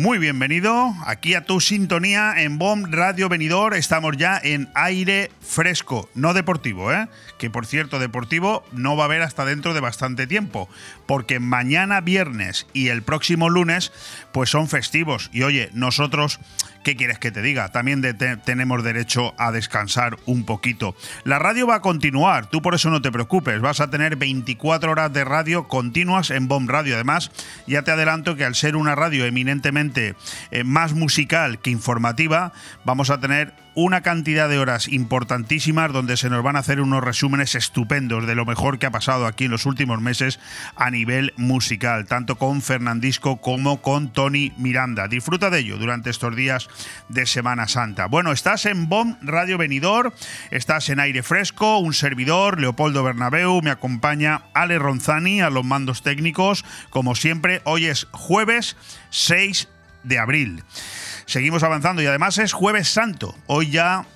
Muy bienvenido aquí a tu sintonía en BOM Radio Venidor. Estamos ya en aire fresco, no deportivo, ¿eh? Que por cierto, deportivo no va a haber hasta dentro de bastante tiempo, porque mañana viernes y el próximo lunes, pues son festivos. Y oye, nosotros, ¿qué quieres que te diga? También tenemos derecho a descansar un poquito. La radio va a continuar, tú por eso no te preocupes, vas a tener 24 horas de radio continuas en BOM Radio. Además, ya te adelanto que al ser una radio eminentemente eh, más musical que informativa, vamos a tener una cantidad de horas importantísimas donde se nos van a hacer unos resúmenes estupendos de lo mejor que ha pasado aquí en los últimos meses a nivel musical, tanto con Fernandisco como con Tony Miranda. Disfruta de ello durante estos días de Semana Santa. Bueno, estás en BOM Radio Venidor, estás en aire fresco, un servidor, Leopoldo Bernabeu, me acompaña Ale Ronzani a los mandos técnicos, como siempre, hoy es jueves 6 de abril. Seguimos avanzando y además es jueves santo. Hoy ya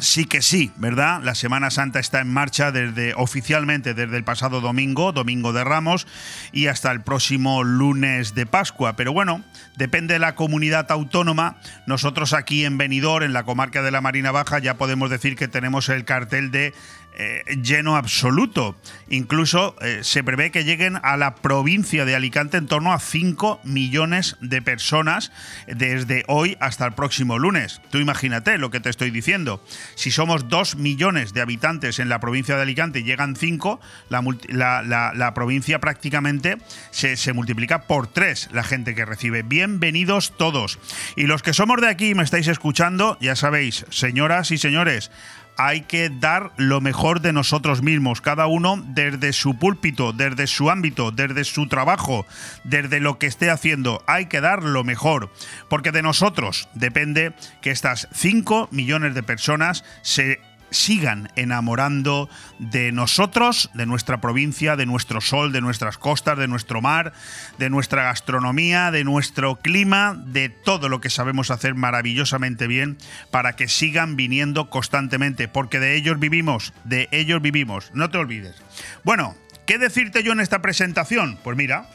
Sí que sí, ¿verdad? La Semana Santa está en marcha desde oficialmente desde el pasado domingo, domingo de Ramos, y hasta el próximo lunes de Pascua. Pero bueno, depende de la comunidad autónoma. Nosotros aquí en Benidorm, en la comarca de la Marina Baja, ya podemos decir que tenemos el cartel de eh, lleno absoluto. Incluso eh, se prevé que lleguen a la provincia de Alicante en torno a 5 millones de personas desde hoy hasta el próximo lunes. Tú imagínate lo que te estoy diciendo. Si somos 2 millones de habitantes en la provincia de Alicante y llegan 5, la, provincia prácticamente se, se multiplica por 3 la gente que recibe. Bienvenidos todos. Y los que somos de aquí y me estáis escuchando, ya sabéis, señoras y señores, hay que dar lo mejor de nosotros mismos, cada uno desde su púlpito, desde su ámbito, desde su trabajo, desde lo que esté haciendo. Hay que dar lo mejor, porque de nosotros depende que estas 5 millones de personas se sigan enamorando de nosotros, de nuestra provincia, de nuestro sol, de nuestras costas, de nuestro mar, de nuestra gastronomía, de nuestro clima, de todo lo que sabemos hacer maravillosamente bien para que sigan viniendo constantemente, porque de ellos vivimos, de ellos vivimos, no te olvides. Bueno, ¿qué decirte yo en esta presentación? Pues mira,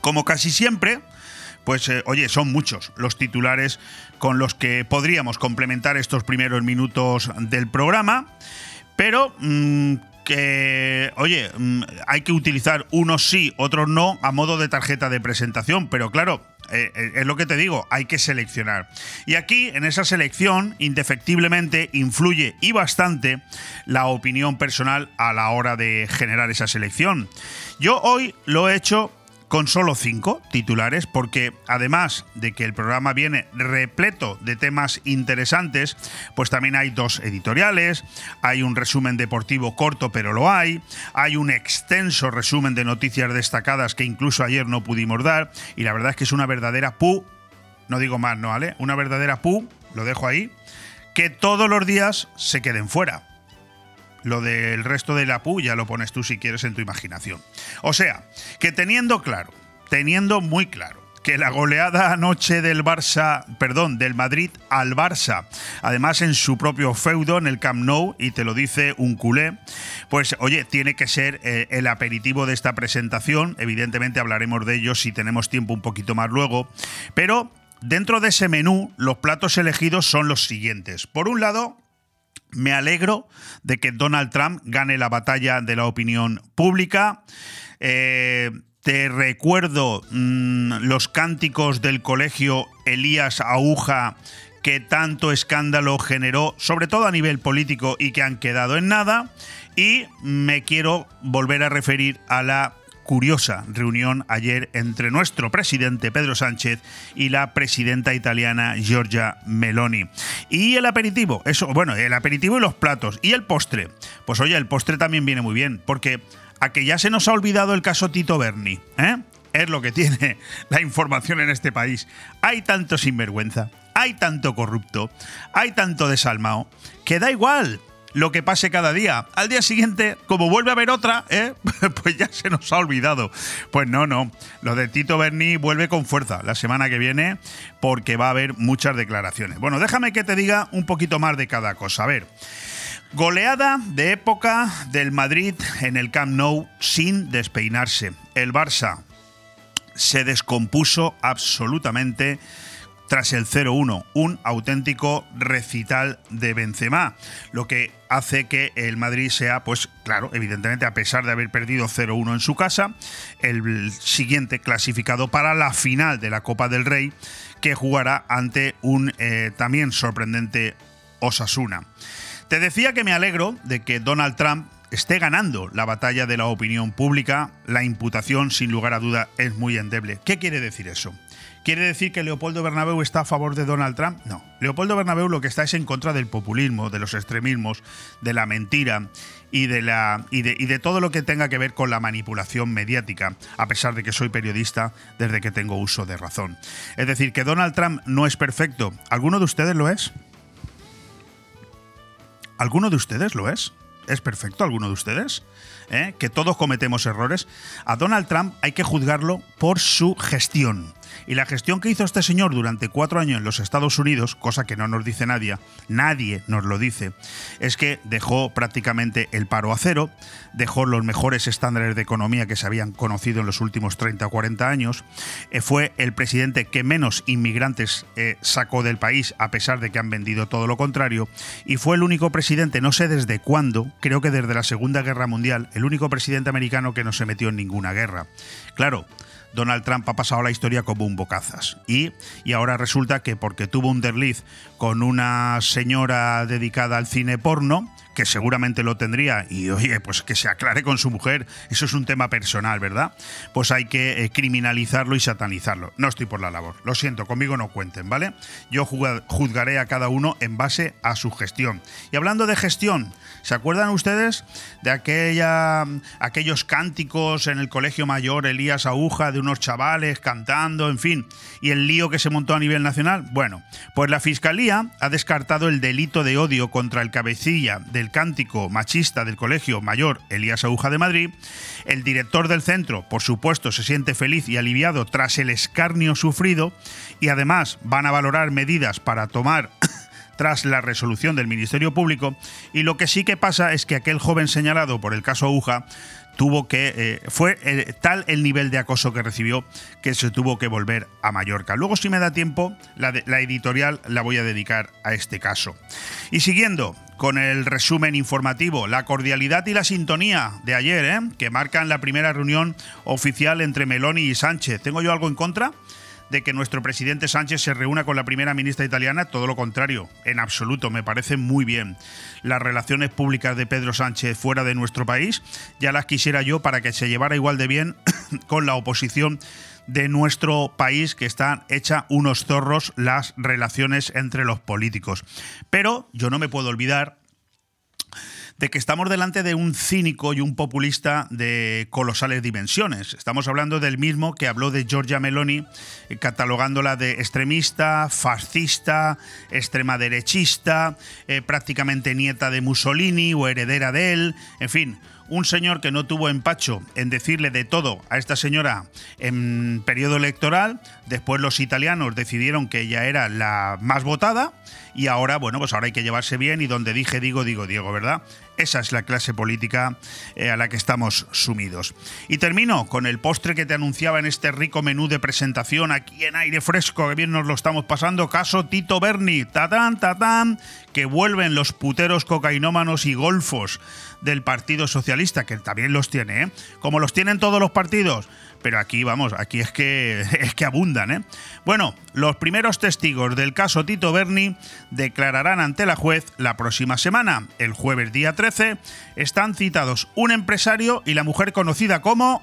como casi siempre, pues eh, oye, son muchos los titulares con los que podríamos complementar estos primeros minutos del programa, pero mm, que, oye, mm, hay que utilizar unos sí, otros no, a modo de tarjeta de presentación, pero claro, eh, eh, es lo que te digo, hay que seleccionar. Y aquí, en esa selección, indefectiblemente influye y bastante la opinión personal a la hora de generar esa selección. Yo hoy lo he hecho con solo cinco titulares, porque además de que el programa viene repleto de temas interesantes, pues también hay dos editoriales, hay un resumen deportivo corto, pero lo hay, hay un extenso resumen de noticias destacadas que incluso ayer no pudimos dar, y la verdad es que es una verdadera pu, no digo más, ¿no, vale? Una verdadera pu, lo dejo ahí, que todos los días se queden fuera. Lo del resto de la pu ya lo pones tú si quieres en tu imaginación. O sea, que teniendo claro, teniendo muy claro que la goleada anoche del Barça, perdón, del Madrid al Barça, además en su propio feudo, en el Camp Nou, y te lo dice un culé, pues oye, tiene que ser eh, el aperitivo de esta presentación. Evidentemente hablaremos de ello si tenemos tiempo un poquito más luego, pero dentro de ese menú, los platos elegidos son los siguientes. Por un lado, me alegro de que Donald Trump gane la batalla de la opinión pública. Eh, te recuerdo mm, los cánticos del colegio Elías Aguja que tanto escándalo generó, sobre todo a nivel político, y que han quedado en nada. Y me quiero volver a referir a la curiosa reunión ayer entre nuestro presidente Pedro Sánchez y la presidenta italiana Giorgia Meloni. Y el aperitivo, eso, bueno, el aperitivo y los platos. Y el postre. Pues oye, el postre también viene muy bien, porque a que ya se nos ha olvidado el caso Tito Berni, ¿eh? Es lo que tiene la información en este país. Hay tanto sinvergüenza, hay tanto corrupto, hay tanto desalmado, que da igual lo que pase cada día. Al día siguiente, como vuelve a haber otra, ¿eh? pues ya se nos ha olvidado. Pues no, no. Lo de Tito Berni vuelve con fuerza la semana que viene porque va a haber muchas declaraciones. Bueno, déjame que te diga un poquito más de cada cosa. A ver. Goleada de época del Madrid en el Camp Nou sin despeinarse. El Barça se descompuso absolutamente tras el 0-1, un auténtico recital de Benzema, lo que hace que el Madrid sea, pues claro, evidentemente a pesar de haber perdido 0-1 en su casa, el siguiente clasificado para la final de la Copa del Rey, que jugará ante un eh, también sorprendente Osasuna. Te decía que me alegro de que Donald Trump esté ganando la batalla de la opinión pública, la imputación sin lugar a duda es muy endeble. ¿Qué quiere decir eso? ¿Quiere decir que Leopoldo Bernabéu está a favor de Donald Trump? No. Leopoldo Bernabéu lo que está es en contra del populismo, de los extremismos, de la mentira y de, la, y de, y de todo lo que tenga que ver con la manipulación mediática, a pesar de que soy periodista desde que tengo uso de razón. Es decir, que Donald Trump no es perfecto. ¿Alguno de ustedes lo es? ¿Alguno de ustedes lo es? ¿Es perfecto alguno de ustedes? ¿Eh? Que todos cometemos errores. A Donald Trump hay que juzgarlo por su gestión y la gestión que hizo este señor durante cuatro años en los Estados Unidos, cosa que no nos dice nadie, nadie nos lo dice, es que dejó prácticamente el paro a cero, dejó los mejores estándares de economía que se habían conocido en los últimos 30 o 40 años, eh, fue el presidente que menos inmigrantes eh, sacó del país, a pesar de que han vendido todo lo contrario, y fue el único presidente, no sé desde cuándo, creo que desde la Segunda Guerra Mundial, el único presidente americano que no se metió en ninguna guerra. Claro, Donald Trump ha pasado la historia como un bocazas. Y, y ahora resulta que porque tuvo un desliz con una señora dedicada al cine porno, que seguramente lo tendría, y oye, pues que se aclare con su mujer, eso es un tema personal, ¿verdad? Pues hay que eh, criminalizarlo y satanizarlo. No estoy por la labor, lo siento, conmigo no cuenten, ¿vale? Yo juzgaré a cada uno en base a su gestión. Y hablando de gestión, ¿se acuerdan ustedes de aquella, aquellos cánticos en el colegio mayor Elías Aguja de unos chavales cantando, en fin, y el lío que se montó a nivel nacional? Bueno, pues la Fiscalía ha descartado el delito de odio contra el cabecilla del cántico machista del Colegio Mayor Elías Aguja de Madrid, el director del centro, por supuesto, se siente feliz y aliviado tras el escarnio sufrido y además van a valorar medidas para tomar tras la resolución del Ministerio Público. Y lo que sí que pasa es que aquel joven señalado por el caso Aguja tuvo que eh, fue eh, tal el nivel de acoso que recibió que se tuvo que volver a Mallorca. Luego si me da tiempo la, editorial la voy a dedicar a este caso. Y siguiendo con el resumen informativo, la cordialidad y la sintonía de ayer, ¿eh? que marcan la primera reunión oficial entre Meloni y Sánchez. ¿Tengo yo algo en contra? De que nuestro presidente Sánchez se reúna con la primera ministra italiana, todo lo contrario, en absoluto, me parece muy bien. Las relaciones públicas de Pedro Sánchez fuera de nuestro país ya las quisiera yo para que se llevara igual de bien con la oposición de nuestro país que están hecha unos zorros las relaciones entre los políticos. Pero yo no me puedo olvidar de que estamos delante de un cínico y un populista de colosales dimensiones. Estamos hablando del mismo que habló de Giorgia Meloni, eh, catalogándola de extremista, fascista, extrema derechista, eh, prácticamente nieta de Mussolini o heredera de él, en fin, un señor que no tuvo empacho en decirle de todo a esta señora en periodo electoral, después los italianos decidieron que ella era la más votada y ahora, bueno, pues ahora hay que llevarse bien y donde dije digo, digo Diego, ¿verdad? Esa es la clase política eh, a la que estamos sumidos. Y termino con el postre que te anunciaba en este rico menú de presentación aquí en aire fresco, que bien nos lo estamos pasando. Caso Tito Berni, tatán, tatán, que vuelven los puteros cocainómanos y golfos del Partido Socialista, que también los tiene, ¿eh? Como los tienen todos los partidos pero aquí vamos, aquí es que es que abundan, ¿eh? Bueno, los primeros testigos del caso Tito Berni declararán ante la juez la próxima semana, el jueves día 13, están citados un empresario y la mujer conocida como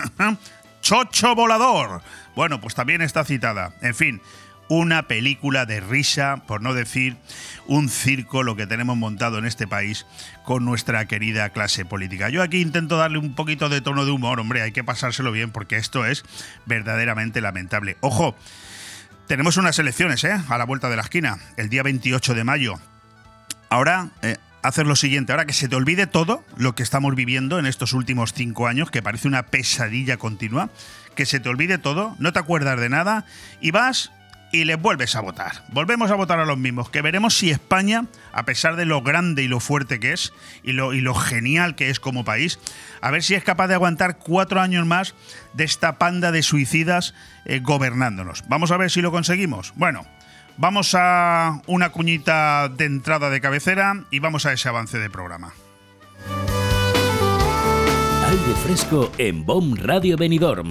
Chocho Volador. Bueno, pues también está citada. En fin, una película de risa, por no decir un circo, lo que tenemos montado en este país con nuestra querida clase política. Yo aquí intento darle un poquito de tono de humor, hombre, hay que pasárselo bien porque esto es verdaderamente lamentable. Ojo, tenemos unas elecciones, ¿eh? A la vuelta de la esquina, el día 28 de mayo. Ahora, eh, hacer lo siguiente, ahora que se te olvide todo lo que estamos viviendo en estos últimos cinco años, que parece una pesadilla continua, que se te olvide todo, no te acuerdas de nada y vas y les vuelves a votar. Volvemos a votar a los mismos, que veremos si España, a pesar de lo grande y lo fuerte que es, y lo, y lo genial que es como país, a ver si es capaz de aguantar cuatro años más de esta panda de suicidas eh, gobernándonos. Vamos a ver si lo conseguimos. Bueno, vamos a una cuñita de entrada de cabecera y vamos a ese avance de programa. Aire fresco en BOM Radio Benidorm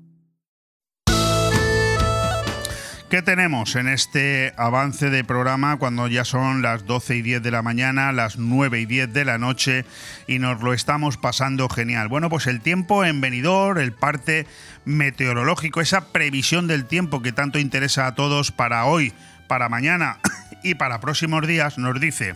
¿Qué tenemos en este avance de programa cuando ya son las 12 y 10 de la mañana, las 9 y 10 de la noche y nos lo estamos pasando genial? Bueno, pues el tiempo en venidor, el parte meteorológico, esa previsión del tiempo que tanto interesa a todos para hoy, para mañana y para próximos días, nos dice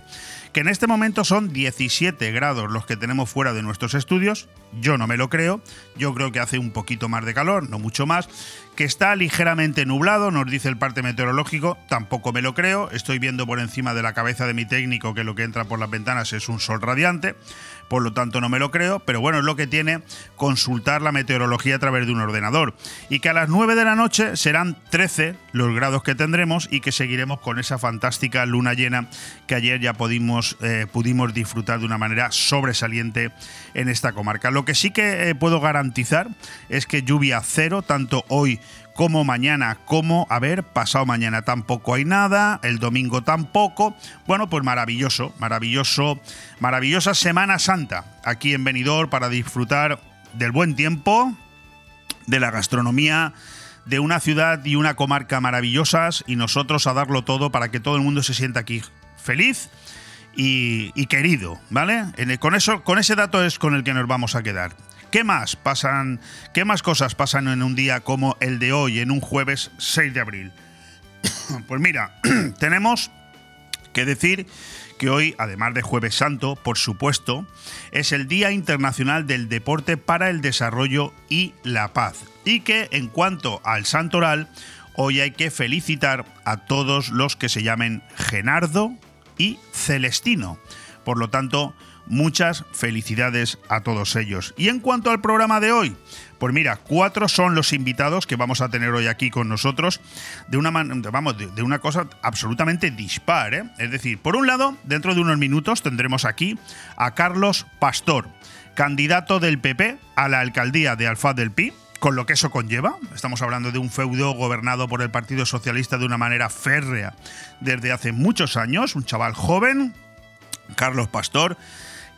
que en este momento son 17 grados los que tenemos fuera de nuestros estudios. Yo no me lo creo, yo creo que hace un poquito más de calor, no mucho más, que está ligeramente nublado, nos dice el parte meteorológico, tampoco me lo creo, estoy viendo por encima de la cabeza de mi técnico que lo que entra por las ventanas es un sol radiante, por lo tanto no me lo creo, pero bueno, es lo que tiene consultar la meteorología a través de un ordenador. Y que a las 9 de la noche serán 13 los grados que tendremos y que seguiremos con esa fantástica luna llena que ayer ya pudimos, eh, pudimos disfrutar de una manera sobresaliente en esta comarca. Lo que sí que eh, puedo garantizar es que lluvia cero, tanto hoy como mañana, como, a ver, pasado mañana tampoco hay nada, el domingo tampoco. Bueno, pues maravilloso, maravilloso, maravillosa Semana Santa aquí en Benidorm para disfrutar del buen tiempo, de la gastronomía, de una ciudad y una comarca maravillosas y nosotros a darlo todo para que todo el mundo se sienta aquí feliz y, querido, ¿vale? Con, eso, con ese dato es con el que nos vamos a quedar. ¿Qué más pasan? ¿Qué más cosas pasan en un día como el de hoy, en un jueves 6 de abril? pues mira, tenemos que decir que hoy, además de Jueves Santo, por supuesto, es el Día Internacional del Deporte para el Desarrollo y la Paz. Y que en cuanto al santoral, hoy hay que felicitar a todos los que se llamen Genardo y Celestino. Por lo tanto, Muchas felicidades a todos ellos. Y en cuanto al programa de hoy, pues mira, cuatro son los invitados que vamos a tener hoy aquí con nosotros de una, vamos, de, una cosa absolutamente dispar. ¿eh? Es decir, por un lado, dentro de unos minutos tendremos aquí a Carlos Pastor, candidato del PP a la alcaldía de Alfaz del Pi, con lo que eso conlleva. Estamos hablando de un feudo gobernado por el Partido Socialista de una manera férrea desde hace muchos años, un chaval joven, Carlos Pastor,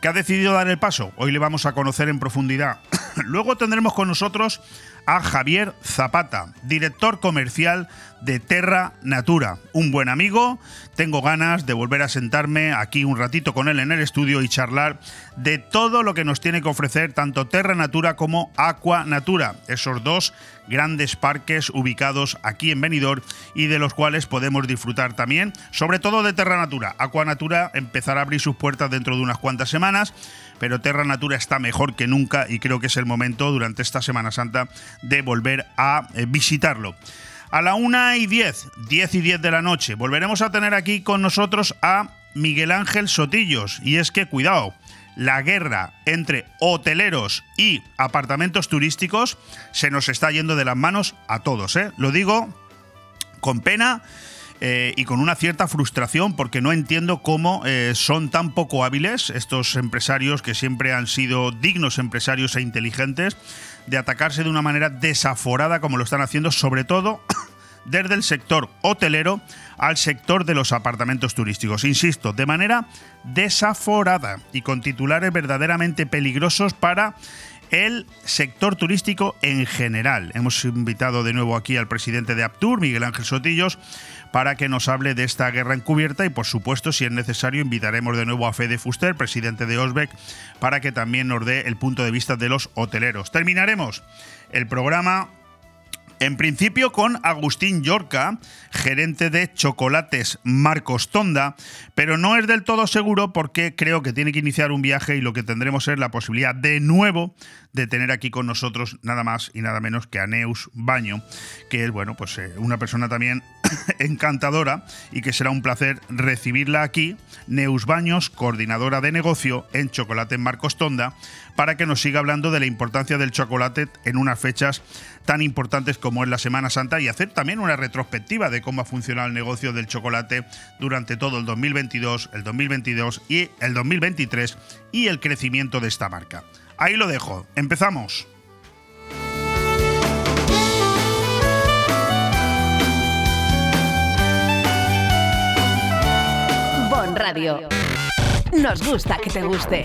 que ha decidido dar el paso. Hoy le vamos a conocer en profundidad. Luego tendremos con nosotros a Javier Zapata, director comercial de Terra Natura. Un buen amigo, tengo ganas de volver a sentarme aquí un ratito con él en el estudio y charlar de todo lo que nos tiene que ofrecer tanto Terra Natura como Aqua Natura, esos dos grandes parques ubicados aquí en Benidorm y de los cuales podemos disfrutar también, sobre todo de Terra Natura. Aqua Natura empezará a abrir sus puertas dentro de unas cuantas semanas pero Terra Natura está mejor que nunca y creo que es el momento durante esta Semana Santa de volver a eh, visitarlo. A la 1 y 10, 10 y 10 de la noche, volveremos a tener aquí con nosotros a Miguel Ángel Sotillos. Y es que, cuidado, la guerra entre hoteleros y apartamentos turísticos se nos está yendo de las manos a todos. ¿eh? Lo digo con pena eh, y con una cierta frustración porque no entiendo cómo eh, son tan poco hábiles estos empresarios que siempre han sido dignos empresarios e inteligentes de atacarse de una manera desaforada como lo están haciendo sobre todo desde el sector hotelero al sector de los apartamentos turísticos. Insisto, de manera desaforada y con titulares verdaderamente peligrosos para el sector turístico en general. Hemos invitado de nuevo aquí al presidente de Aptur, Miguel Ángel Sotillos, para que nos hable de esta guerra encubierta y por supuesto, si es necesario, invitaremos de nuevo a Fede Fuster, presidente de Osbeck, para que también nos dé el punto de vista de los hoteleros. Terminaremos el programa En principio con Agustín Yorca, gerente de Chocolates Marcos Tonda, pero no es del todo seguro porque creo que tiene que iniciar un viaje y lo que tendremos es la posibilidad de nuevo de tener aquí con nosotros nada más y nada menos que a Neus Baño, que es bueno, pues eh, una persona también encantadora y que será un placer recibirla aquí, Neus Baños, coordinadora de negocio en Chocolate Marcos Tonda, para que nos siga hablando de la importancia del chocolate en unas fechas tan importantes como es la Semana Santa y hacer también una retrospectiva de cómo ha funcionado el negocio del chocolate durante todo el 2022, el 2022 y el 2023 y el crecimiento de esta marca. Ahí lo dejo. Empezamos. Bon Radio. Nos gusta que te guste.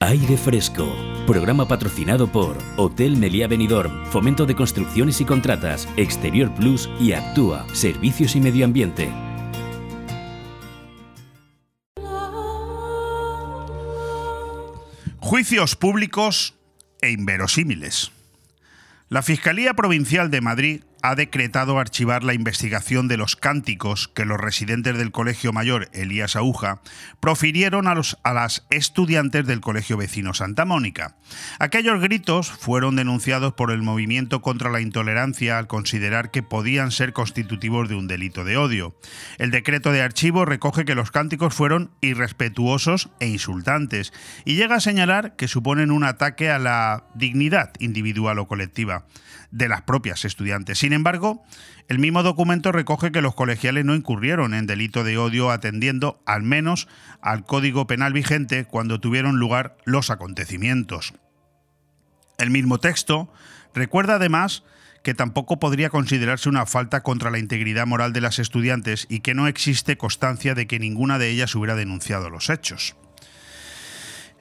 Aire Fresco. Programa patrocinado por Hotel Meliá Benidorm, Fomento de Construcciones y Contratas, Exterior Plus y Actúa, Servicios y Medio Ambiente. Juicios públicos e inverosímiles. La Fiscalía Provincial de Madrid ha decretado archivar la investigación de los cánticos que los residentes del Colegio Mayor Elías Aúja profirieron a, los, a las estudiantes del Colegio Vecino Santa Mónica. Aquellos gritos fueron denunciados por el movimiento contra la intolerancia al considerar que podían ser constitutivos de un delito de odio. El decreto de archivo recoge que los cánticos fueron irrespetuosos e insultantes y llega a señalar que suponen un ataque a la dignidad individual o colectiva de las propias estudiantes. Sin embargo, el mismo documento recoge que los colegiales no incurrieron en delito de odio atendiendo al menos al Código Penal vigente cuando tuvieron lugar los acontecimientos. El mismo texto recuerda además que tampoco podría considerarse una falta contra la integridad moral de las estudiantes y que no existe constancia de que ninguna de ellas hubiera denunciado los hechos.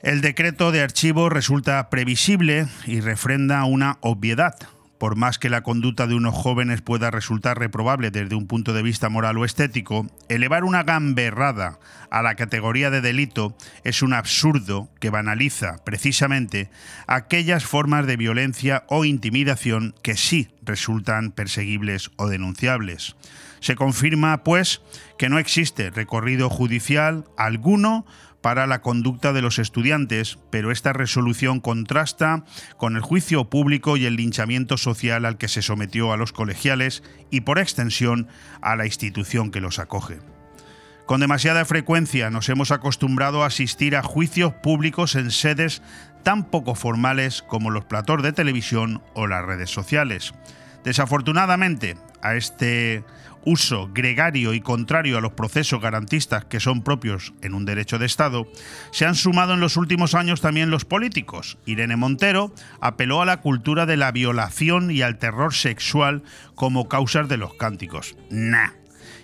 El decreto de archivo resulta previsible y refrenda una obviedad, por más que la conducta de unos jóvenes pueda resultar reprobable desde un punto de vista moral o estético, elevar una gamberrada a la categoría de delito es un absurdo que banaliza precisamente aquellas formas de violencia o intimidación que sí resultan perseguibles o denunciables. Se confirma, pues, que no existe recorrido judicial alguno para la conducta de los estudiantes, pero esta resolución contrasta con el juicio público y el linchamiento social al que se sometió a los colegiales y por extensión a la institución que los acoge. Con demasiada frecuencia nos hemos acostumbrado a asistir a juicios públicos en sedes tan poco formales como los platós de televisión o las redes sociales. Desafortunadamente, a este uso gregario y contrario a los procesos garantistas que son propios en un derecho de Estado, se han sumado en los últimos años también los políticos. Irene Montero apeló a la cultura de la violación y al terror sexual como causas de los cánticos. Nah.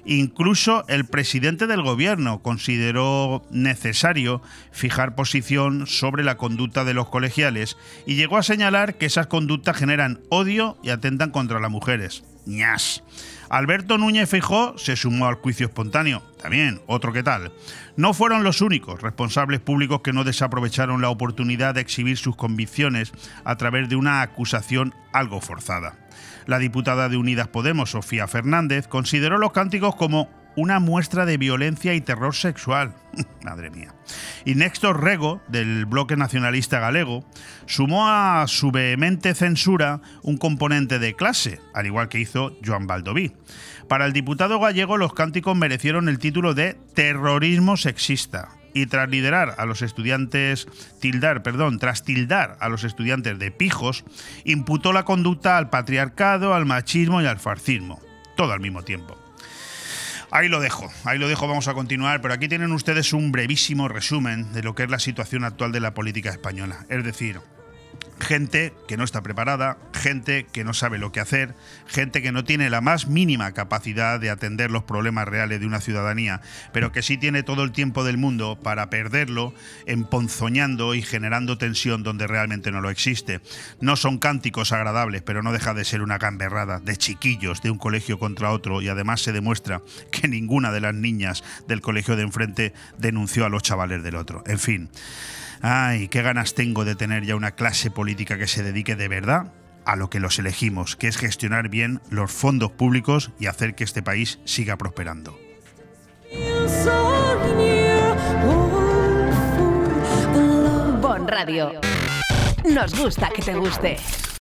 Incluso el presidente del gobierno consideró necesario fijar posición sobre la conducta de los colegiales y llegó a señalar que esas conductas generan odio y atentan contra las mujeres. ñas. Alberto Núñez Feijó se sumó al juicio espontáneo. También, otro que tal. No fueron los únicos responsables públicos que no desaprovecharon la oportunidad de exhibir sus convicciones a través de una acusación algo forzada. La diputada de Unidas Podemos, Sofía Fernández, consideró los cánticos como una muestra de violencia y terror sexual. Madre mía. Y Néstor Rego, del bloque nacionalista galego, sumó a su vehemente censura un componente de clase, al igual que hizo Joan Baldoví. Para el diputado gallego, los cánticos merecieron el título de terrorismo sexista. Y tras liderar a los estudiantes, tildar, perdón, tras tildar a los estudiantes de pijos, imputó la conducta al patriarcado, al machismo y al fascismo, todo al mismo tiempo. Ahí lo dejo, ahí lo dejo, vamos a continuar, pero aquí tienen ustedes un brevísimo resumen de lo que es la situación actual de la política española. Es decir, gente que no está preparada, gente que no sabe lo que hacer, gente que no tiene la más mínima capacidad de atender los problemas reales de una ciudadanía, pero que sí tiene todo el tiempo del mundo para perderlo emponzoñando y generando tensión donde realmente no lo existe. No son cánticos agradables, pero no deja de ser una gamberrada de chiquillos de un colegio contra otro y además se demuestra que ninguna de las niñas del colegio de enfrente denunció a los chavales del otro. En fin. Ay, qué ganas tengo de tener ya una clase política que se dedique de verdad a lo que los elegimos, que es gestionar bien los fondos públicos y hacer que este país siga prosperando. Bon Radio. Nos gusta que te guste.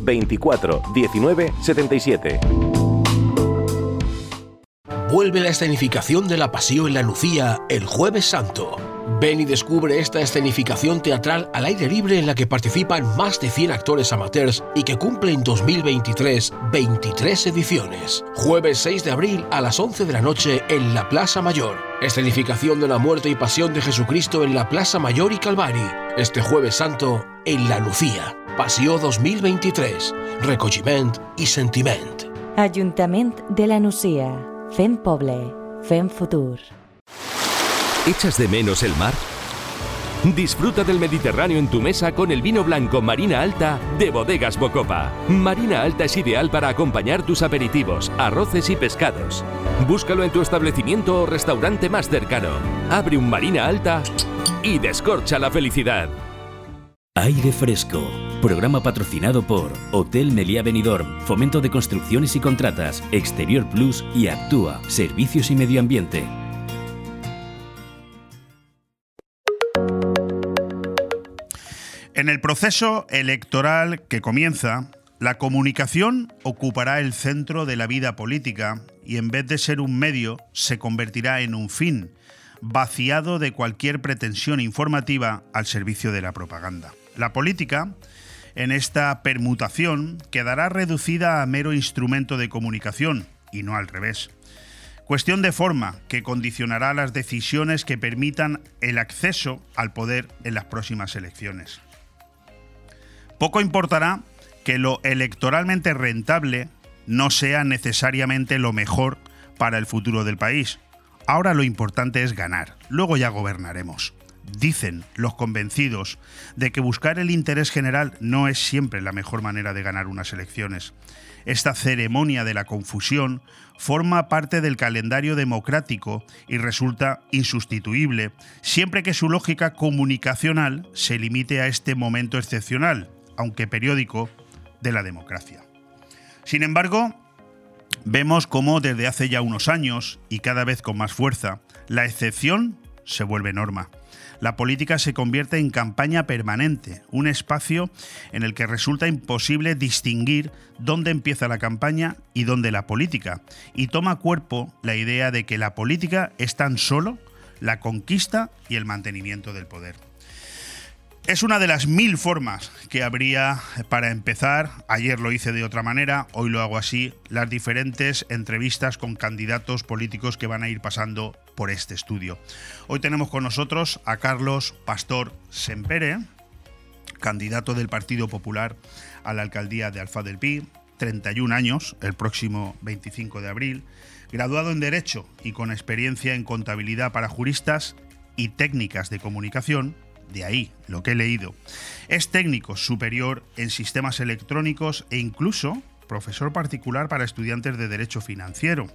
24 19 77. Vuelve la escenificación de la Pasión en la Lucía el Jueves Santo. Ven y descubre esta escenificación teatral al aire libre en la que participan más de 100 actores amateurs y que cumple en 2023 23 ediciones. Jueves 6 de abril a las 11 de la noche en la Plaza Mayor. Escenificación de la muerte y pasión de Jesucristo en la Plaza Mayor y Calvari. Este Jueves Santo en La Lucía. Passió 2023. Recogiment i sentiment. Ajuntament de la Nucia. Fem poble. Fem futur. ¿Echas de menos el mar? Disfruta del Mediterráneo en tu mesa con el vino blanco Marina Alta de Bodegas Bocopa. Marina Alta es ideal para acompañar tus aperitivos, arroces y pescados. Búscalo en tu establecimiento o restaurante más cercano. Abre un Marina Alta y descorcha la felicidad. Aire Fresco. Programa patrocinado por Hotel Meliá Benidorm, Fomento de Construcciones y Contratas, Exterior Plus y Actúa, Servicios y Medio Ambiente. En el proceso electoral que comienza, la comunicación ocupará el centro de la vida política y en vez de ser un medio, se convertirá en un fin, vaciado de cualquier pretensión informativa al servicio de la propaganda. La política, en esta permutación, quedará reducida a mero instrumento de comunicación y no al revés. Cuestión de forma que condicionará las decisiones que permitan el acceso al poder en las próximas elecciones. Poco importará que lo electoralmente rentable no sea necesariamente lo mejor para el futuro del país. Ahora lo importante es ganar, luego ya gobernaremos. Dicen los convencidos de que buscar el interés general no es siempre la mejor manera de ganar unas elecciones. Esta ceremonia de la confusión forma parte del calendario democrático y resulta insustituible, siempre que su lógica comunicacional se limite a este momento excepcional, aunque periódico, de la democracia. Sin embargo, vemos cómo desde hace ya unos años, y cada vez con más fuerza, la excepción se vuelve norma. La política se convierte en campaña permanente, un espacio en el que resulta imposible distinguir dónde empieza la campaña y dónde la política, y toma cuerpo la idea de que la política es tan solo la conquista y el mantenimiento del poder. Es una de las mil formas que habría para empezar. Ayer lo hice de otra manera, hoy lo hago así. Las diferentes entrevistas con candidatos políticos que van a ir pasando por este estudio. Hoy tenemos con nosotros a Carlos Pastor Sempere, candidato del Partido Popular a la alcaldía de Alfa del Pi, 31 años, el próximo 25 de abril, graduado en Derecho y con experiencia en contabilidad para juristas y técnicas de comunicación de ahí lo que he leído. Es técnico superior en sistemas electrónicos e incluso profesor particular para estudiantes de Derecho Financiero.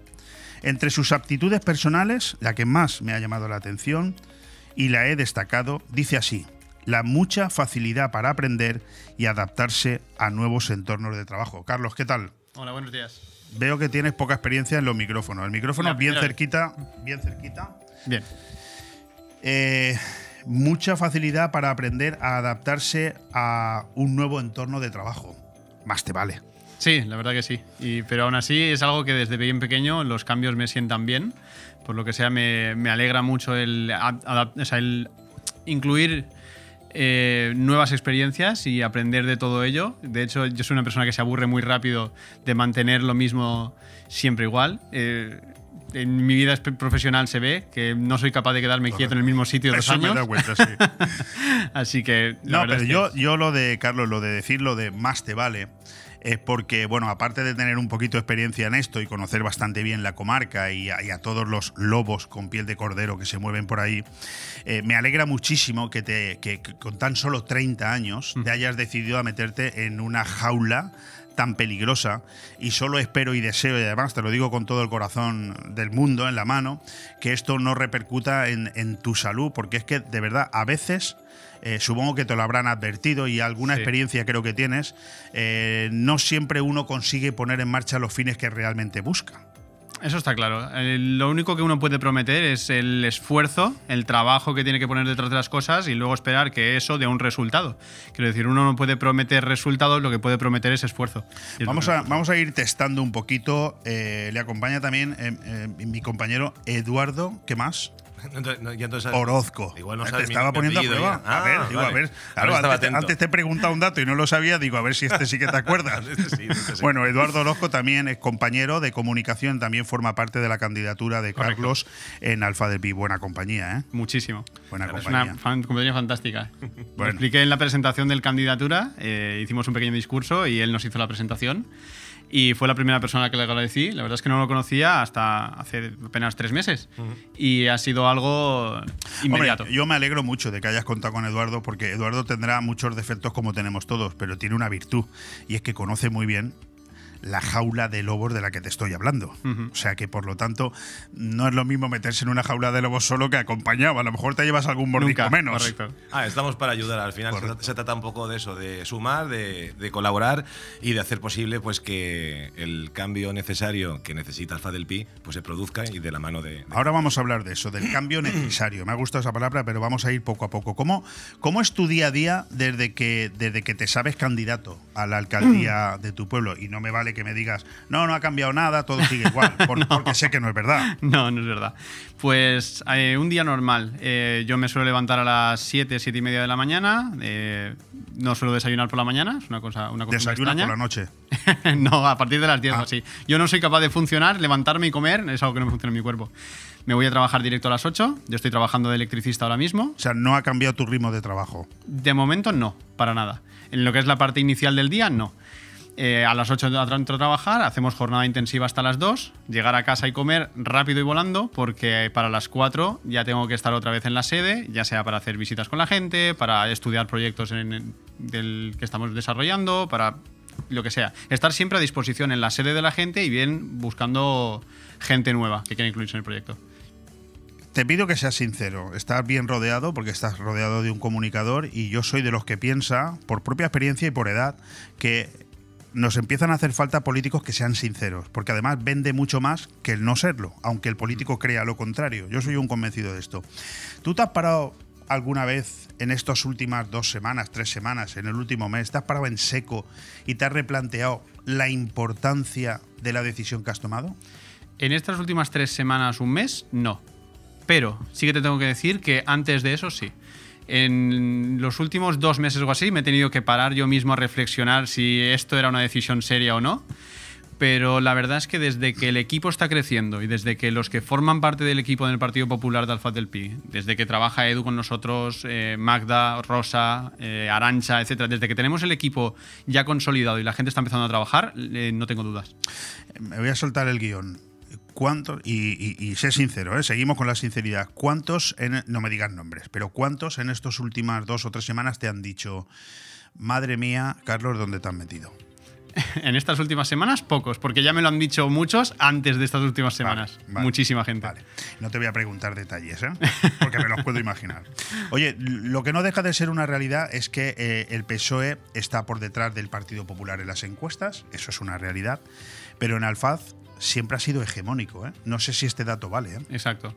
Entre sus aptitudes personales, la que más me ha llamado la atención y la he destacado, dice así, la mucha facilidad para aprender y adaptarse a nuevos entornos de trabajo. Carlos, ¿qué tal? Hola, buenos días. Veo que tienes poca experiencia en los micrófonos. El micrófono bien cerquita, bien cerquita. Bien. Eh, mucha facilidad para aprender a adaptarse a un nuevo entorno de trabajo. Más te vale. Sí, la verdad que sí. pero aún así es algo que desde bien pequeño los cambios me sientan bien. Por lo que sea, me, alegra mucho el, el incluir eh, nuevas experiencias y aprender de todo ello. De hecho, yo soy una persona que se aburre muy rápido de mantener lo mismo siempre igual. Eh, en mi vida profesional se ve que no soy capaz de quedarme quieto en el mismo sitio dos años. Así que. no, pero yo, yo lo de, Carlos, lo de decir lo de más te vale es porque, bueno, aparte de tener un poquito de experiencia en esto y conocer bastante bien la comarca y a, todos los lobos con piel de cordero que se mueven por ahí, eh, me alegra muchísimo que, te, que, con tan solo 30 años te hayas decidido a meterte en una jaula tan peligrosa y solo espero y deseo, y además te lo digo con todo el corazón del mundo en la mano, que esto no repercuta en, en tu salud, porque es que de verdad a veces... Eh, supongo que te lo habrán advertido y alguna experiencia creo que tienes, eh, no siempre uno consigue poner en marcha los fines que realmente busca. Eso está claro. lo único que uno puede prometer es el esfuerzo, el trabajo que tiene que poner detrás de las cosas y luego esperar que eso dé un resultado. Quiero decir, uno no puede prometer resultados, lo que puede prometer es esfuerzo. vamos, a, vamos a ir testando un poquito. Eh, le acompaña también eh, eh, mi compañero Eduardo. ¿Qué más? Orozco. Igual no te estaba poniendo a prueba. a ver, ah, digo, a ver. antes, te he preguntado un dato y no lo sabía, digo, a ver si este sí que te acuerdas. Este este bueno, Eduardo Orozco también es compañero de comunicación, también forma parte de la candidatura de Carlos en Alfa del Pi. Buena compañía, ¿eh? Muchísimo. Buena compañía. Es una compañía fantástica. Lo expliqué en la presentación del candidatura, eh, hicimos un pequeño discurso y él nos hizo la presentación y fue la primera persona que le agradecí. La verdad es que no lo conocía hasta hace apenas tres meses y ha sido algo inmediato. yo me alegro mucho de que hayas contado con Eduardo porque Eduardo tendrá muchos defectos como tenemos todos, pero tiene una virtud y es que conoce muy bien la jaula de lobos de la que te estoy hablando. O sea que, por lo tanto, no es lo mismo meterse en una jaula de lobos solo que acompañado. A lo mejor te llevas algún mordico menos. Correcto. Ah, estamos para ayudar. Al final se, trata un poco de eso, de sumar, de, colaborar y de hacer posible pues que el cambio necesario que necesita Alfa del Pi pues se produzca y de la mano de, Ahora vamos a hablar de eso, del cambio necesario. Me ha gustado esa palabra, pero vamos a ir poco a poco. ¿Cómo, cómo es tu día a día desde que, desde que te sabes candidato a la alcaldía de tu pueblo? Y no me vale que me digas, no, no ha cambiado nada, todo sigue igual, porque sé que no es verdad. No, no es verdad. Pues eh, un día normal, eh, yo me suelo levantar a las 7, 7 y media de la mañana, eh, no suelo desayunar por la mañana, es una cosa, una cosa por la noche? no, a partir de las 10 o ah. así. Yo no soy capaz de funcionar, levantarme y comer, es algo que no me funciona en mi cuerpo. Me voy a trabajar directo a las 8. Yo estoy trabajando de electricista ahora mismo. O sea, no ha cambiado tu ritmo de trabajo. De momento no, para nada. En lo que es la parte inicial del día, no. Eh, a las 8 entro a trabajar, hacemos jornada intensiva hasta las 2, llegar a casa y comer rápido y volando, porque para las 4 ya tengo que estar otra vez en la sede, ya sea para hacer visitas con la gente, para estudiar proyectos del que estamos desarrollando, para lo que sea. Estar siempre a disposición en la sede de la gente y bien buscando gente nueva que quiera incluirse en el proyecto. Te pido que seas sincero. Estás bien rodeado porque estás rodeado de un comunicador y yo soy de los que piensa, por propia experiencia y por edad, que nos empiezan a hacer falta políticos que sean sinceros, porque además vende mucho más que el no serlo, aunque el político crea lo contrario. Yo soy un convencido de esto. ¿Tú te has parado alguna vez en estas últimas dos semanas, tres semanas, en el último mes, te has parado en seco y te has replanteado la importancia de la decisión que has tomado? En estas últimas tres semanas, un mes, no. Pero sí que te tengo que decir que antes de eso sí. En los últimos dos meses o así me he tenido que parar yo mismo a reflexionar si esto era una decisión seria o no pero la verdad es que desde que el equipo está creciendo y desde que los que forman parte del equipo del Partido Popular de Alfaz del Pi, desde que trabaja Edu con nosotros, eh, Magda, Rosa, eh, Arancha, etcétera, desde que tenemos el equipo ya consolidado y la gente está empezando a trabajar, eh, no tengo dudas. Me voy a soltar el guion. ¿Cuántos? Y, sé sincero, seguimos con la sinceridad. ¿Cuántos, no me digas nombres, pero cuántos en estas últimas dos o tres semanas te han dicho, madre mía, Carlos, ¿dónde te has metido? en estas últimas semanas, pocos, porque ya me lo han dicho muchos antes de estas últimas semanas. Muchísima gente. Vale. No te voy a preguntar detalles, ¿eh? porque me los puedo imaginar. Oye, lo que no deja de ser una realidad es que eh, el PSOE está por detrás del Partido Popular en las encuestas, eso es una realidad, pero en Alfaz siempre ha sido hegemónico. ¿eh? No sé si este dato vale. ¿eh? Exacto.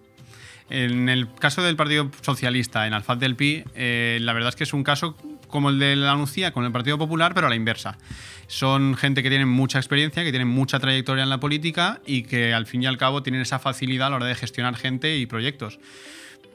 En el caso del Partido Socialista, en Alfaz del Pi, la verdad es que es un caso como el de la Anuncia con el Partido Popular, pero a la inversa. Son gente que tienen mucha experiencia, que tienen mucha trayectoria en la política y que al fin y al cabo tienen esa facilidad a la hora de gestionar gente y proyectos.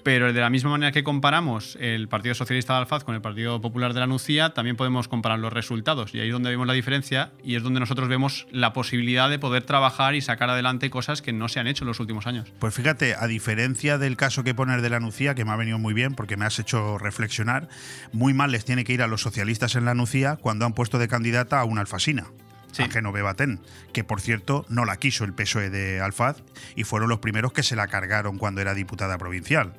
Pero de la misma manera que comparamos el Partido Socialista de Alfaz con el Partido Popular de la Nucía, también podemos comparar los resultados. Y ahí es donde vemos la diferencia y es donde nosotros vemos la posibilidad de poder trabajar y sacar adelante cosas que no se han hecho en los últimos años. Pues fíjate, a diferencia del caso que pones de la Nucía, que me ha venido muy bien porque me has hecho reflexionar, muy mal les tiene que ir a los socialistas en la Nucía cuando han puesto de candidata a una alfasina sí. a Genoveva Ten, que por cierto no la quiso el PSOE de Alfaz y fueron los primeros que se la cargaron cuando era diputada provincial.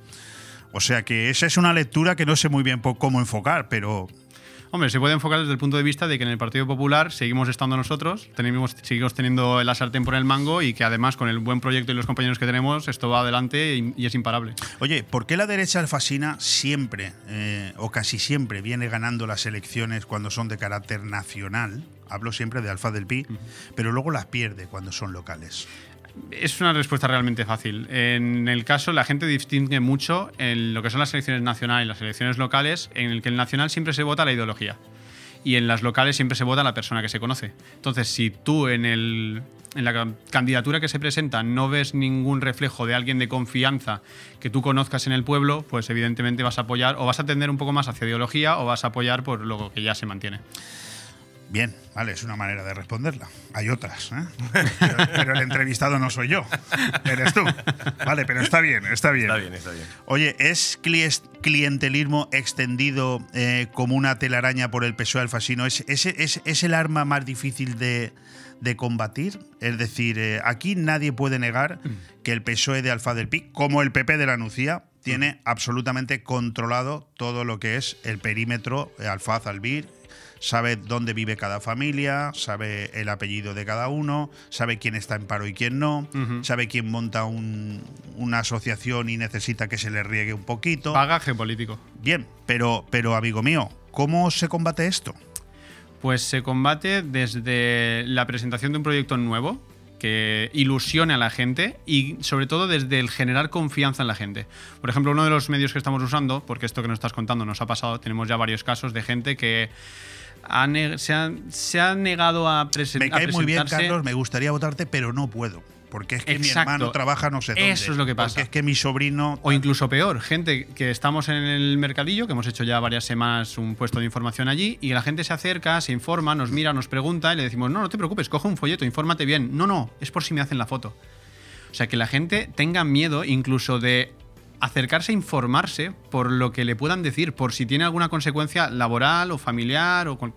O sea que esa es una lectura que no sé muy bien cómo enfocar, pero Hombre, se puede enfocar desde el punto de vista de que en el Partido Popular seguimos estando nosotros, tenemos, seguimos teniendo el sartén por el mango y que además con el buen proyecto y los compañeros que tenemos, esto va adelante y, es imparable. Oye, ¿por qué la derecha alfasina siempre, eh, o casi siempre, viene ganando las elecciones cuando son de carácter nacional? Hablo siempre de Alfa del Pi, pero luego las pierde cuando son locales. Es una respuesta realmente fácil. En el caso, la gente distingue mucho en lo que son las elecciones nacionales y las elecciones locales, en el que el nacional siempre se vota la ideología y en las locales siempre se vota la persona que se conoce. Entonces, si tú en, el, en la candidatura que se presenta no ves ningún reflejo de alguien de confianza que tú conozcas en el pueblo, pues evidentemente vas a apoyar o vas a tender un poco más hacia ideología o vas a apoyar por lo que ya se mantiene. Bien, vale, es una manera de responderla. Hay otras, ¿eh? pero, el entrevistado no soy yo, eres tú. Vale, pero está bien, está bien. Está bien, está bien. Oye, ¿es clientelismo extendido eh, como una telaraña por el PSOE alfasino? ¿Es, es, es, el arma más difícil de, combatir? Es decir, eh, aquí nadie puede negar que el PSOE de Alfa del Pi, como el PP de la Nucía, tiene absolutamente controlado todo lo que es el perímetro Alfaz-Albir sabe dónde vive cada familia, sabe el apellido de cada uno, sabe quién está en paro y quién no, sabe quién monta una asociación y necesita que se le riegue un poquito. Pagaje político. Bien, pero, pero amigo mío, ¿cómo se combate esto? Pues se combate desde la presentación de un proyecto nuevo, que ilusione a la gente y sobre todo desde el generar confianza en la gente. Por ejemplo, uno de los medios que estamos usando, porque esto que nos estás contando nos ha pasado, tenemos ya varios casos de gente que se, ha, se, ha, negado a, presentarse. Me cae muy bien, Carlos, me gustaría votarte, pero no puedo. Porque es que mi hermano trabaja no sé dónde. Eso es lo que pasa. Porque es que mi sobrino. O incluso peor, gente que estamos en el mercadillo, que hemos hecho ya varias semanas un puesto de información allí, y la gente se acerca, se informa, nos mira, nos pregunta, y le decimos, no, no te preocupes, coge un folleto, infórmate bien. No, no, es por si me hacen la foto. O sea, que la gente tenga miedo incluso de acercarse a informarse por lo que le puedan decir, por si tiene alguna consecuencia laboral o familiar o con...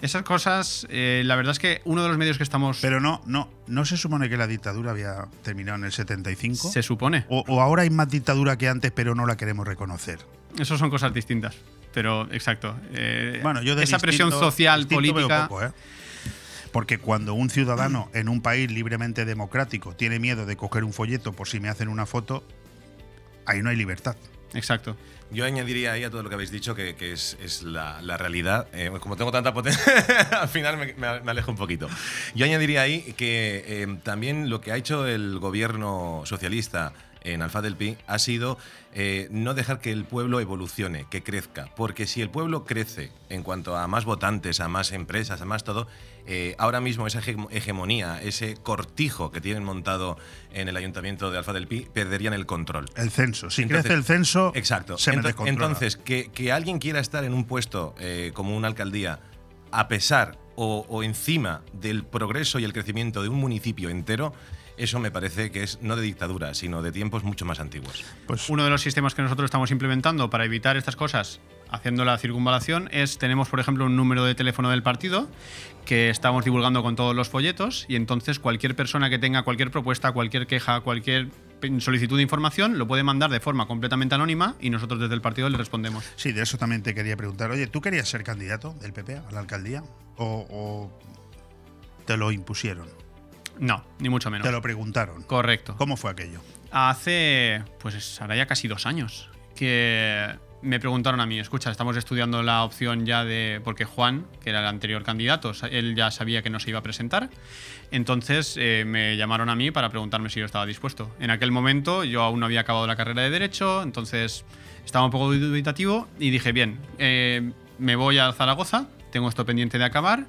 Esas cosas, eh, la verdad es que uno de los medios que estamos... Pero no, no, ¿no se supone que la dictadura había terminado en el 75? Se supone. O, ahora hay más dictadura que antes, pero no la queremos reconocer. Esas son cosas distintas, pero exacto. Eh, bueno, yo de Esa presión social, política... ¿eh? Porque cuando un ciudadano en un país libremente democrático tiene miedo de coger un folleto por si me hacen una foto, ahí no hay libertad. Exacto. Yo añadiría ahí a todo lo que habéis dicho que, es, la, realidad. Eh, como tengo tanta potencia, al final me, alejo un poquito. Yo añadiría ahí que eh, también lo que ha hecho el gobierno socialista en Alfa del Pi ha sido eh, no dejar que el pueblo evolucione, que crezca. Porque si el pueblo crece en cuanto a más votantes, a más empresas, a más todo, eh, ahora mismo esa hege- hegemonía, ese cortijo que tienen montado en el ayuntamiento de Alfa del Pi, perderían el control. El censo. Si Entonces- crece el censo, Exacto. se me. Entonces, que, que alguien quiera estar en un puesto eh, como una alcaldía a pesar o, o encima del progreso y el crecimiento de un municipio entero, eso me parece que es no de dictadura, sino de tiempos mucho más antiguos. pues Uno de los sistemas que nosotros estamos implementando para evitar estas cosas, haciendo la circunvalación, es tenemos, por ejemplo, un número de teléfono del partido que estamos divulgando con todos los folletos y entonces cualquier persona que tenga cualquier propuesta, cualquier queja, cualquier solicitud de información lo puede mandar de forma completamente anónima y nosotros desde el partido le respondemos. Sí, de eso también te quería preguntar. Oye, ¿tú querías ser candidato del PP a la alcaldía? ¿O, o te lo impusieron? No, ni mucho menos. Te lo preguntaron. Correcto. ¿Cómo fue aquello? Hace, pues ahora ya casi dos años, que me preguntaron a mí, escucha, estamos estudiando la opción ya de, porque Juan, que era el anterior candidato, él ya sabía que no se iba a presentar, entonces eh, me llamaron a mí para preguntarme si yo estaba dispuesto. En aquel momento yo aún no había acabado la carrera de Derecho, entonces estaba un poco dubitativo y dije, bien, eh, me voy a Zaragoza, tengo esto pendiente de acabar